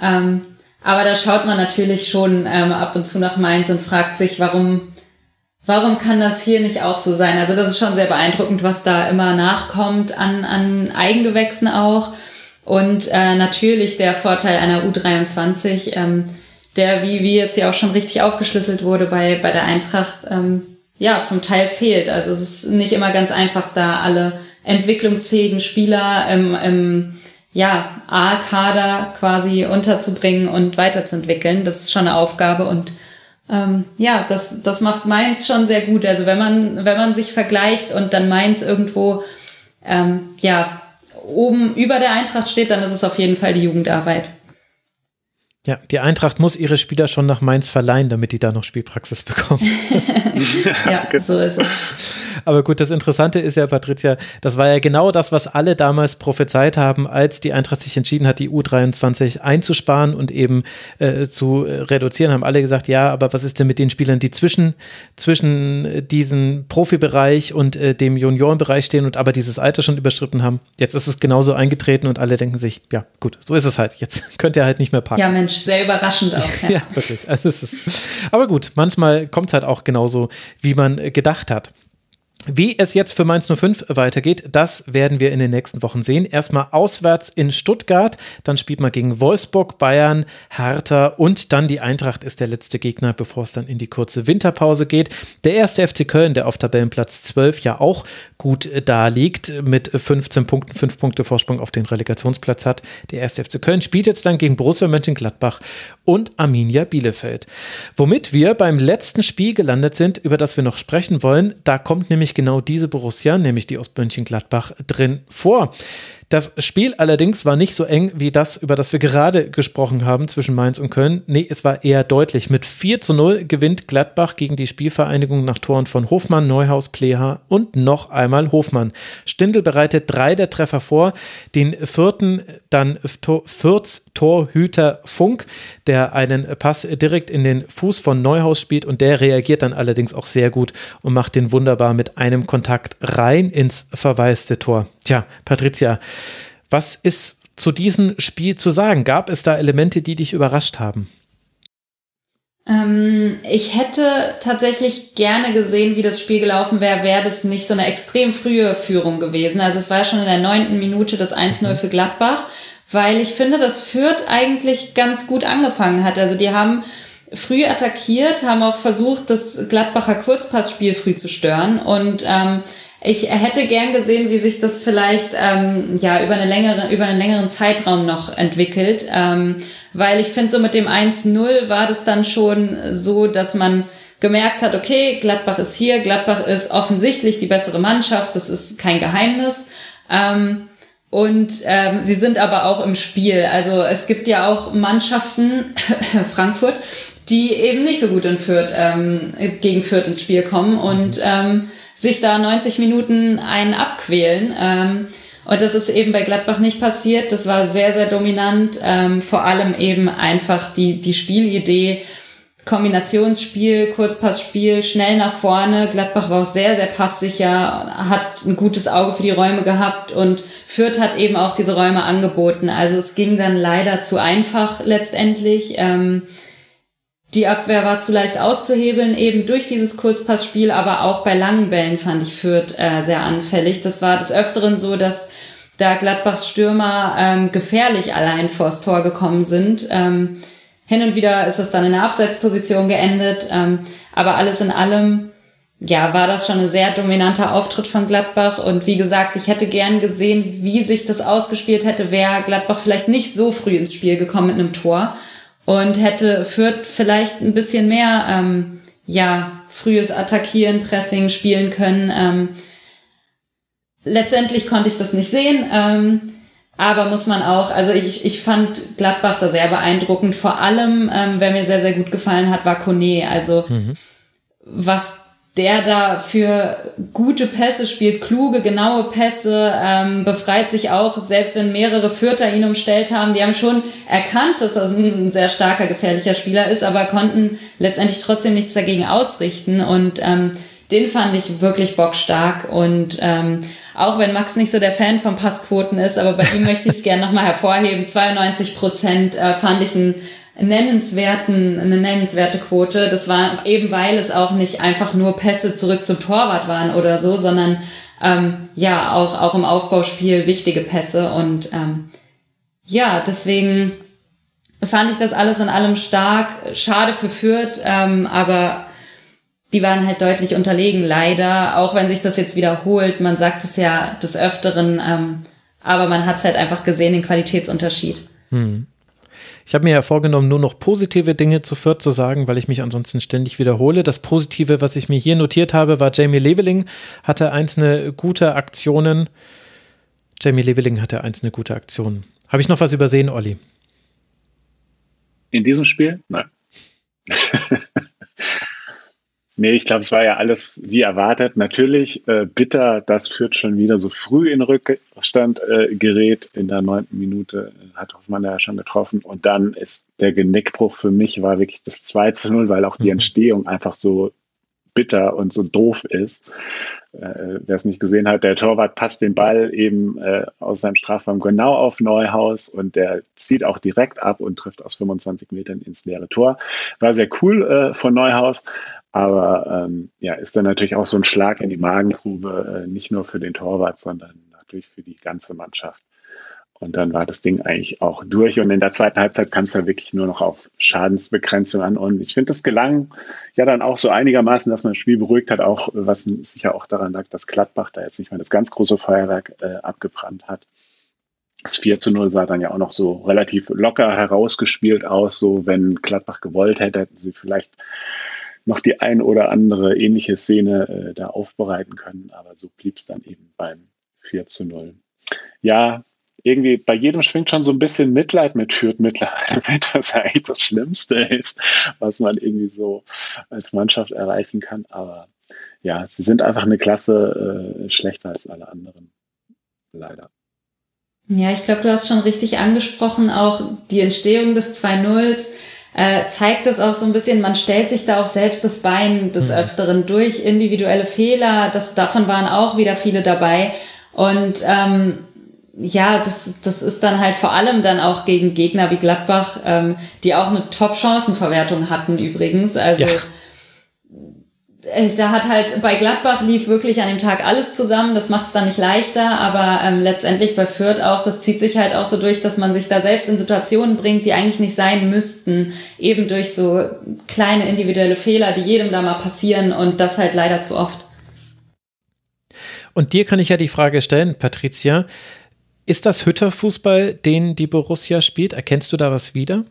Ähm, aber da schaut man natürlich schon ähm, ab und zu nach Mainz und fragt sich, warum, warum kann das hier nicht auch so sein? Also das ist schon sehr beeindruckend, was da immer nachkommt an, an Eigengewächsen auch. Und äh, natürlich der Vorteil einer U23, ähm, der, wie, wie jetzt ja auch schon richtig aufgeschlüsselt wurde bei, bei der Eintracht, ähm, ja, zum Teil fehlt. Also es ist nicht immer ganz einfach, da alle entwicklungsfähigen Spieler im, im ja, A-Kader quasi unterzubringen und weiterzuentwickeln. Das ist schon eine Aufgabe und ähm, ja, das, das macht Mainz schon sehr gut. Also wenn man, wenn man sich vergleicht und dann Mainz irgendwo ähm, ja, oben über der Eintracht steht, dann ist es auf jeden Fall die Jugendarbeit. Ja, die Eintracht muss ihre Spieler schon nach Mainz verleihen, damit die da noch Spielpraxis bekommen. ja, so ist es. Aber gut, das Interessante ist ja, Patricia, das war ja genau das, was alle damals prophezeit haben, als die Eintracht sich entschieden hat, die U23 einzusparen und eben äh, zu reduzieren, haben alle gesagt, ja, aber was ist denn mit den Spielern, die zwischen, zwischen diesem Profibereich und äh, dem Juniorenbereich stehen und aber dieses Alter schon überschritten haben? Jetzt ist es genauso eingetreten und alle denken sich, ja, gut, so ist es halt. Jetzt könnt ihr halt nicht mehr packen. Ja, Mensch, sehr überraschend auch. Ja, ja wirklich. Also aber gut, manchmal kommt es halt auch genauso, wie man gedacht hat. Wie es jetzt für Mainz 05 weitergeht, das werden wir in den nächsten Wochen sehen. Erstmal auswärts in Stuttgart, dann spielt man gegen Wolfsburg, Bayern, Hertha und dann die Eintracht ist der letzte Gegner, bevor es dann in die kurze Winterpause geht. Der erste FC Köln, der auf Tabellenplatz 12 ja auch gut da liegt, mit 15 Punkten, 5 Punkte Vorsprung auf den Relegationsplatz hat. Der erste FC Köln spielt jetzt dann gegen Borussia Mönchengladbach und Arminia Bielefeld. Womit wir beim letzten Spiel gelandet sind, über das wir noch sprechen wollen. Da kommt nämlich genau diese Borussia, nämlich die aus Mönchengladbach, drin vor. Das Spiel allerdings war nicht so eng wie das, über das wir gerade gesprochen haben zwischen Mainz und Köln. Nee, es war eher deutlich. Mit 4 zu 0 gewinnt Gladbach gegen die Spielvereinigung nach Toren von Hofmann, Neuhaus, Pleha und noch einmal Hofmann. Stindl bereitet drei der Treffer vor. Den vierten dann Fürths Torhüter Funk, der einen Pass direkt in den Fuß von Neuhaus spielt und der reagiert dann allerdings auch sehr gut und macht den wunderbar mit einem Kontakt rein ins verwaiste Tor. Tja, Patricia, was ist zu diesem Spiel zu sagen? Gab es da Elemente, die dich überrascht haben? Ähm, ich hätte tatsächlich gerne gesehen, wie das Spiel gelaufen wäre, wäre das nicht so eine extrem frühe Führung gewesen. Also es war schon in der neunten Minute das 1-0 für Gladbach, weil ich finde, dass Fürth eigentlich ganz gut angefangen hat. Also die haben früh attackiert, haben auch versucht, das Gladbacher Kurzpassspiel früh zu stören und ähm, ich hätte gern gesehen, wie sich das vielleicht ähm, ja über eine längere über einen längeren Zeitraum noch entwickelt, ähm, weil ich finde so mit dem 1-0 war das dann schon so, dass man gemerkt hat, okay, Gladbach ist hier, Gladbach ist offensichtlich die bessere Mannschaft, das ist kein Geheimnis. Ähm, und ähm, sie sind aber auch im Spiel. Also es gibt ja auch Mannschaften, Frankfurt, die eben nicht so gut in Fürth, ähm, gegen Fürth ins Spiel kommen und ähm, sich da 90 Minuten einen abquälen. Ähm, und das ist eben bei Gladbach nicht passiert. Das war sehr, sehr dominant. Ähm, vor allem eben einfach die, die Spielidee, Kombinationsspiel, Kurzpassspiel, schnell nach vorne. Gladbach war auch sehr, sehr passsicher, hat ein gutes Auge für die Räume gehabt und Fürth hat eben auch diese Räume angeboten. Also es ging dann leider zu einfach letztendlich. Ähm, die Abwehr war zu leicht auszuhebeln, eben durch dieses Kurzpassspiel, aber auch bei langen Bällen fand ich Fürth äh, sehr anfällig. Das war des Öfteren so, dass da Gladbachs Stürmer ähm, gefährlich allein vors Tor gekommen sind. Ähm, hin und wieder ist es dann in der Abseitsposition geendet, ähm, aber alles in allem, ja, war das schon ein sehr dominanter Auftritt von Gladbach. Und wie gesagt, ich hätte gern gesehen, wie sich das ausgespielt hätte, wäre Gladbach vielleicht nicht so früh ins Spiel gekommen mit einem Tor und hätte Fürth vielleicht ein bisschen mehr, ähm, ja, frühes Attackieren, Pressing spielen können. Ähm, letztendlich konnte ich das nicht sehen, ähm, aber muss man auch, also ich, ich fand Gladbach da sehr beeindruckend. Vor allem, ähm, wer mir sehr, sehr gut gefallen hat, war Kone. Also mhm. was der da für gute Pässe spielt, kluge, genaue Pässe, ähm, befreit sich auch, selbst wenn mehrere Fürther ihn umstellt haben. Die haben schon erkannt, dass das ein sehr starker, gefährlicher Spieler ist, aber konnten letztendlich trotzdem nichts dagegen ausrichten. Und ähm, den fand ich wirklich bockstark. Und ähm, auch wenn Max nicht so der Fan von Passquoten ist, aber bei ihm möchte ich es gerne nochmal hervorheben. 92 Prozent äh, fand ich ein nennenswerten, eine nennenswerte Quote. Das war eben, weil es auch nicht einfach nur Pässe zurück zum Torwart waren oder so, sondern ähm, ja, auch, auch im Aufbauspiel wichtige Pässe. Und ähm, ja, deswegen fand ich das alles in allem stark. Schade für Fürth, ähm, aber die waren halt deutlich unterlegen, leider. Auch wenn sich das jetzt wiederholt, man sagt es ja des Öfteren, ähm, aber man hat es halt einfach gesehen, den Qualitätsunterschied. Hm. Ich habe mir ja vorgenommen, nur noch positive Dinge zu Fürth zu sagen, weil ich mich ansonsten ständig wiederhole. Das Positive, was ich mir hier notiert habe, war Jamie Leveling hatte einzelne gute Aktionen. Jamie Leveling hatte einzelne gute Aktionen. Habe ich noch was übersehen, Olli? In diesem Spiel? Nein. Nee, ich glaube, es war ja alles wie erwartet. Natürlich äh, bitter, dass Fürth schon wieder so früh in Rückstand äh, gerät. In der neunten Minute äh, hat Hoffmann ja schon getroffen. Und dann ist der Genickbruch für mich war wirklich das 2 zu 0, weil auch die mhm. Entstehung einfach so bitter und so doof ist. Äh, Wer es nicht gesehen hat, der Torwart passt den Ball eben äh, aus seinem Strafraum genau auf Neuhaus und der zieht auch direkt ab und trifft aus 25 Metern ins leere Tor. War sehr cool äh, von Neuhaus. Aber ähm, ja, ist dann natürlich auch so ein Schlag in die Magengrube, äh, nicht nur für den Torwart, sondern natürlich für die ganze Mannschaft. Und dann war das Ding eigentlich auch durch. Und in der zweiten Halbzeit kam es dann wirklich nur noch auf Schadensbegrenzung an. Und ich finde, es gelang ja dann auch so einigermaßen, dass man das Spiel beruhigt hat, auch was sicher auch daran lag, dass Gladbach da jetzt nicht mehr das ganz große Feuerwerk äh, abgebrannt hat. Das 4 zu 0 sah dann ja auch noch so relativ locker herausgespielt aus. So, wenn Gladbach gewollt hätte, hätten sie vielleicht noch die ein oder andere ähnliche Szene äh, da aufbereiten können. Aber so blieb es dann eben beim 4 zu 0. Ja, irgendwie bei jedem schwingt schon so ein bisschen Mitleid mit Fürth mittlerweile mit, was eigentlich das Schlimmste ist, was man irgendwie so als Mannschaft erreichen kann. Aber ja, sie sind einfach eine Klasse äh, schlechter als alle anderen. Leider. Ja, ich glaube, du hast schon richtig angesprochen, auch die Entstehung des 2-0s äh, zeigt es auch so ein bisschen, man stellt sich da auch selbst das Bein des mhm. Öfteren durch individuelle Fehler, das, davon waren auch wieder viele dabei. Und ähm, ja, das, das ist dann halt vor allem dann auch gegen Gegner wie Gladbach, ähm, die auch eine Top-Chancenverwertung hatten übrigens. Also ja. Äh, da hat halt bei Gladbach lief wirklich an dem Tag alles zusammen. Das macht es dann nicht leichter, aber ähm, letztendlich bei Fürth auch, das zieht sich halt auch so durch, dass man sich da selbst in Situationen bringt, die eigentlich nicht sein müssten, eben durch so kleine individuelle Fehler, die jedem da mal passieren und das halt leider zu oft. Und dir kann ich ja die Frage stellen, Patricia, ist das Hütterfußball, den die Borussia spielt? Erkennst du da was wieder?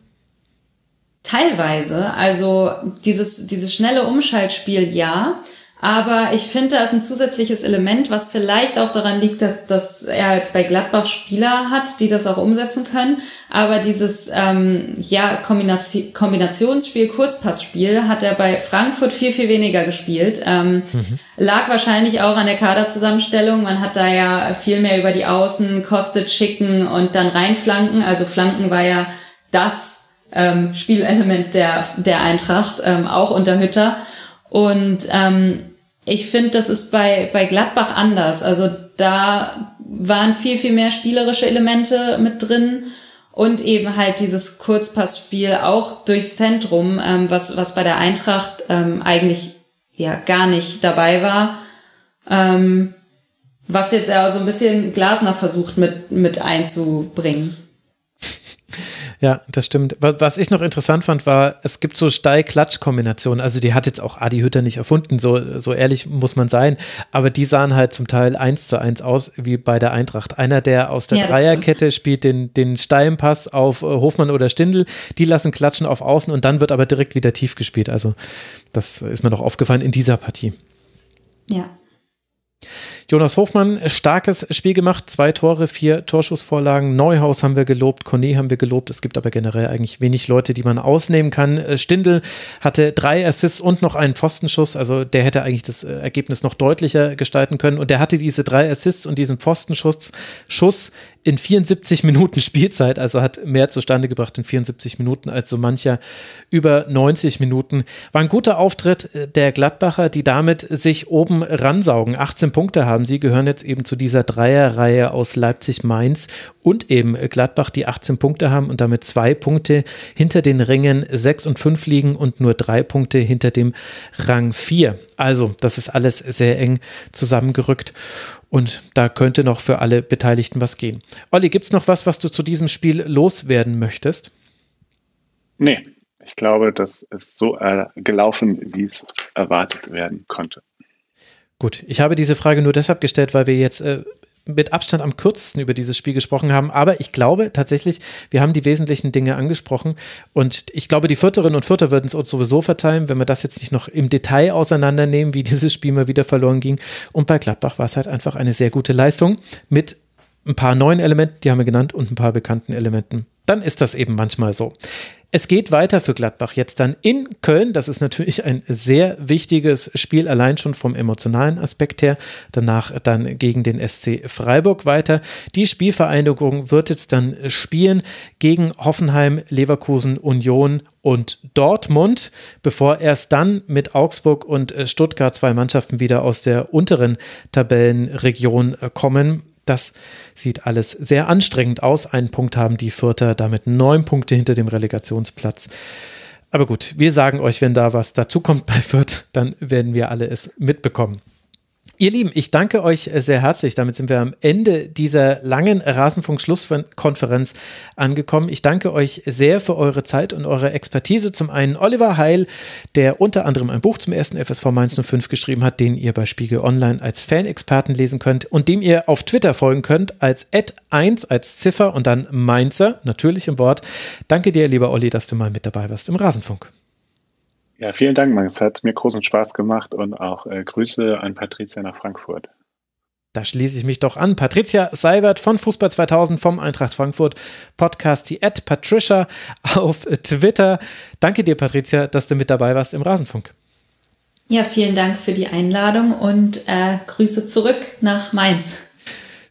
Teilweise. Also dieses, dieses schnelle Umschaltspiel ja. Aber ich finde, da ist ein zusätzliches Element, was vielleicht auch daran liegt, dass, dass er jetzt bei Gladbach Spieler hat, die das auch umsetzen können. Aber dieses ähm, ja, Kombination, Kombinationsspiel, Kurzpassspiel hat er bei Frankfurt viel, viel weniger gespielt. Ähm, mhm. Lag wahrscheinlich auch an der Kaderzusammenstellung. Man hat da ja viel mehr über die Außen, kostet schicken und dann reinflanken. Also Flanken war ja das ähm, Spielelement der, der Eintracht, ähm, auch unter Hütter. Und ähm, ich finde, das ist bei, bei Gladbach anders. Also da waren viel, viel mehr spielerische Elemente mit drin und eben halt dieses Kurzpassspiel auch durchs Zentrum, ähm, was, was bei der Eintracht ähm, eigentlich ja gar nicht dabei war. Ähm, was jetzt ja so ein bisschen Glasner versucht mit, mit einzubringen. Ja, das stimmt. Was ich noch interessant fand, war, es gibt so Steil-Klatsch-Kombinationen. Also die hat jetzt auch Adi Hütter nicht erfunden, so, so ehrlich muss man sein. Aber die sahen halt zum Teil eins zu eins aus, wie bei der Eintracht. Einer, der aus der ja, Dreierkette spielt den, den steilen Pass auf äh, Hofmann oder Stindl. Die lassen klatschen auf Außen und dann wird aber direkt wieder tief gespielt. Also das ist mir noch aufgefallen in dieser Partie. Ja. Jonas Hofmann, starkes Spiel gemacht, zwei Tore, vier Torschussvorlagen. Neuhaus haben wir gelobt, Cornet haben wir gelobt. Es gibt aber generell eigentlich wenig Leute, die man ausnehmen kann. Äh, Stindl hatte drei Assists und noch einen Pfostenschuss. Also der hätte eigentlich das äh, Ergebnis noch deutlicher gestalten können. Und der hatte diese drei Assists und diesen Pfostenschuss Schuss in 74 Minuten Spielzeit, also hat mehr zustande gebracht in 74 Minuten als so mancher über 90 Minuten. War ein guter Auftritt äh, der Gladbacher, die damit sich oben ransaugen. 18 Punkte haben sie, gehören jetzt eben zu dieser Dreierreihe aus Leipzig, Mainz und eben Gladbach, die 18 Punkte haben und damit zwei Punkte hinter den Rängen 6 und 5 liegen und nur drei Punkte hinter dem Rang 4. Also, das ist alles sehr eng zusammengerückt. Und da könnte noch für alle Beteiligten was gehen. Olli, gibt es noch was, was du zu diesem Spiel loswerden möchtest? Nee, ich glaube, das ist so äh, gelaufen, wie es erwartet werden konnte. Gut, ich habe diese Frage nur deshalb gestellt, weil wir jetzt äh, mit Abstand am kürzesten über dieses Spiel gesprochen haben. Aber ich glaube tatsächlich, wir haben die wesentlichen Dinge angesprochen. Und ich glaube, die Vierterinnen und Vierter würden es uns sowieso verteilen, wenn wir das jetzt nicht noch im Detail auseinandernehmen, wie dieses Spiel mal wieder verloren ging. Und bei Gladbach war es halt einfach eine sehr gute Leistung mit ein paar neuen Elementen, die haben wir genannt, und ein paar bekannten Elementen. Dann ist das eben manchmal so. Es geht weiter für Gladbach jetzt dann in Köln. Das ist natürlich ein sehr wichtiges Spiel, allein schon vom emotionalen Aspekt her. Danach dann gegen den SC Freiburg weiter. Die Spielvereinigung wird jetzt dann spielen gegen Hoffenheim, Leverkusen, Union und Dortmund, bevor erst dann mit Augsburg und Stuttgart zwei Mannschaften wieder aus der unteren Tabellenregion kommen. Das sieht alles sehr anstrengend aus. Einen Punkt haben die Vierter, damit neun Punkte hinter dem Relegationsplatz. Aber gut, wir sagen euch, wenn da was dazukommt bei Fürth, dann werden wir alle es mitbekommen. Ihr Lieben, ich danke euch sehr herzlich. Damit sind wir am Ende dieser langen Rasenfunk-Schlusskonferenz angekommen. Ich danke euch sehr für eure Zeit und eure Expertise. Zum einen Oliver Heil, der unter anderem ein Buch zum ersten FSV Mainz 05 geschrieben hat, den ihr bei Spiegel Online als Fanexperten lesen könnt und dem ihr auf Twitter folgen könnt als Ad1 als Ziffer und dann Mainzer, natürlich im Wort. Danke dir, lieber Olli, dass du mal mit dabei warst im Rasenfunk. Ja, vielen Dank, Max. Es hat mir großen Spaß gemacht und auch äh, Grüße an Patricia nach Frankfurt. Da schließe ich mich doch an. Patricia Seibert von Fußball 2000 vom Eintracht Frankfurt Podcast, die at Patricia auf Twitter. Danke dir, Patricia, dass du mit dabei warst im Rasenfunk. Ja, vielen Dank für die Einladung und äh, Grüße zurück nach Mainz.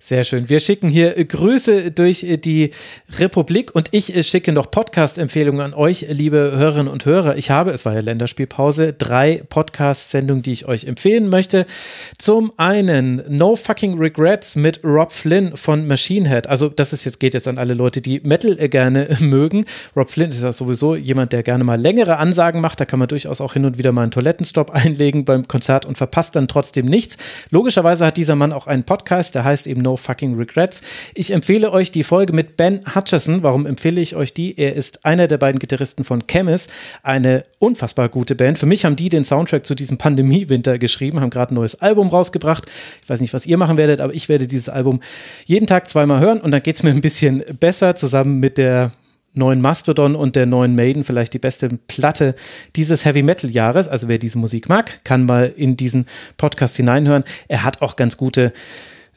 Sehr schön. Wir schicken hier Grüße durch die Republik und ich schicke noch Podcast-Empfehlungen an euch, liebe Hörerinnen und Hörer. Ich habe, es war ja Länderspielpause, drei Podcast-Sendungen, die ich euch empfehlen möchte. Zum einen No Fucking Regrets mit Rob Flynn von Machine Head. Also das ist jetzt, geht jetzt an alle Leute, die Metal gerne mögen. Rob Flynn ist ja sowieso jemand, der gerne mal längere Ansagen macht. Da kann man durchaus auch hin und wieder mal einen Toilettenstopp einlegen beim Konzert und verpasst dann trotzdem nichts. Logischerweise hat dieser Mann auch einen Podcast, der heißt eben No fucking regrets. Ich empfehle euch die Folge mit Ben Hutchison. Warum empfehle ich euch die? Er ist einer der beiden Gitarristen von Chemis, eine unfassbar gute Band. Für mich haben die den Soundtrack zu diesem Pandemie-Winter geschrieben, haben gerade ein neues Album rausgebracht. Ich weiß nicht, was ihr machen werdet, aber ich werde dieses Album jeden Tag zweimal hören und dann geht es mir ein bisschen besser zusammen mit der neuen Mastodon und der neuen Maiden vielleicht die beste Platte dieses Heavy Metal Jahres. Also wer diese Musik mag, kann mal in diesen Podcast hineinhören. Er hat auch ganz gute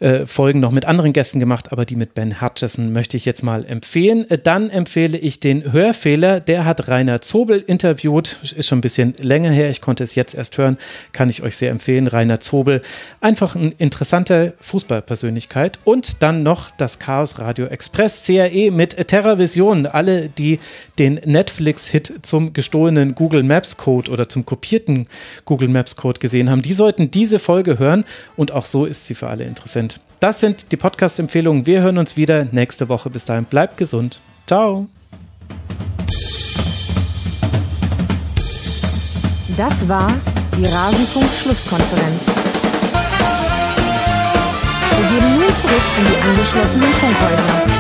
äh, Folgen noch mit anderen Gästen gemacht, aber die mit Ben Hutchison möchte ich jetzt mal empfehlen. Äh, dann empfehle ich den Hörfehler. Der hat Rainer Zobel interviewt. Ist schon ein bisschen länger her. Ich konnte es jetzt erst hören. Kann ich euch sehr empfehlen. Rainer Zobel. Einfach eine interessante Fußballpersönlichkeit. Und dann noch das Chaos Radio Express CAE mit TerraVision. Alle, die den Netflix-Hit zum gestohlenen Google Maps Code oder zum kopierten Google Maps Code gesehen haben, die sollten diese Folge hören. Und auch so ist sie für alle interessant. Das sind die Podcast-Empfehlungen. Wir hören uns wieder nächste Woche. Bis dahin, bleibt gesund. Ciao. Das war die Rasenfunk-Schlusskonferenz. Wir gehen nun zurück in die angeschlossenen Funkhäuser.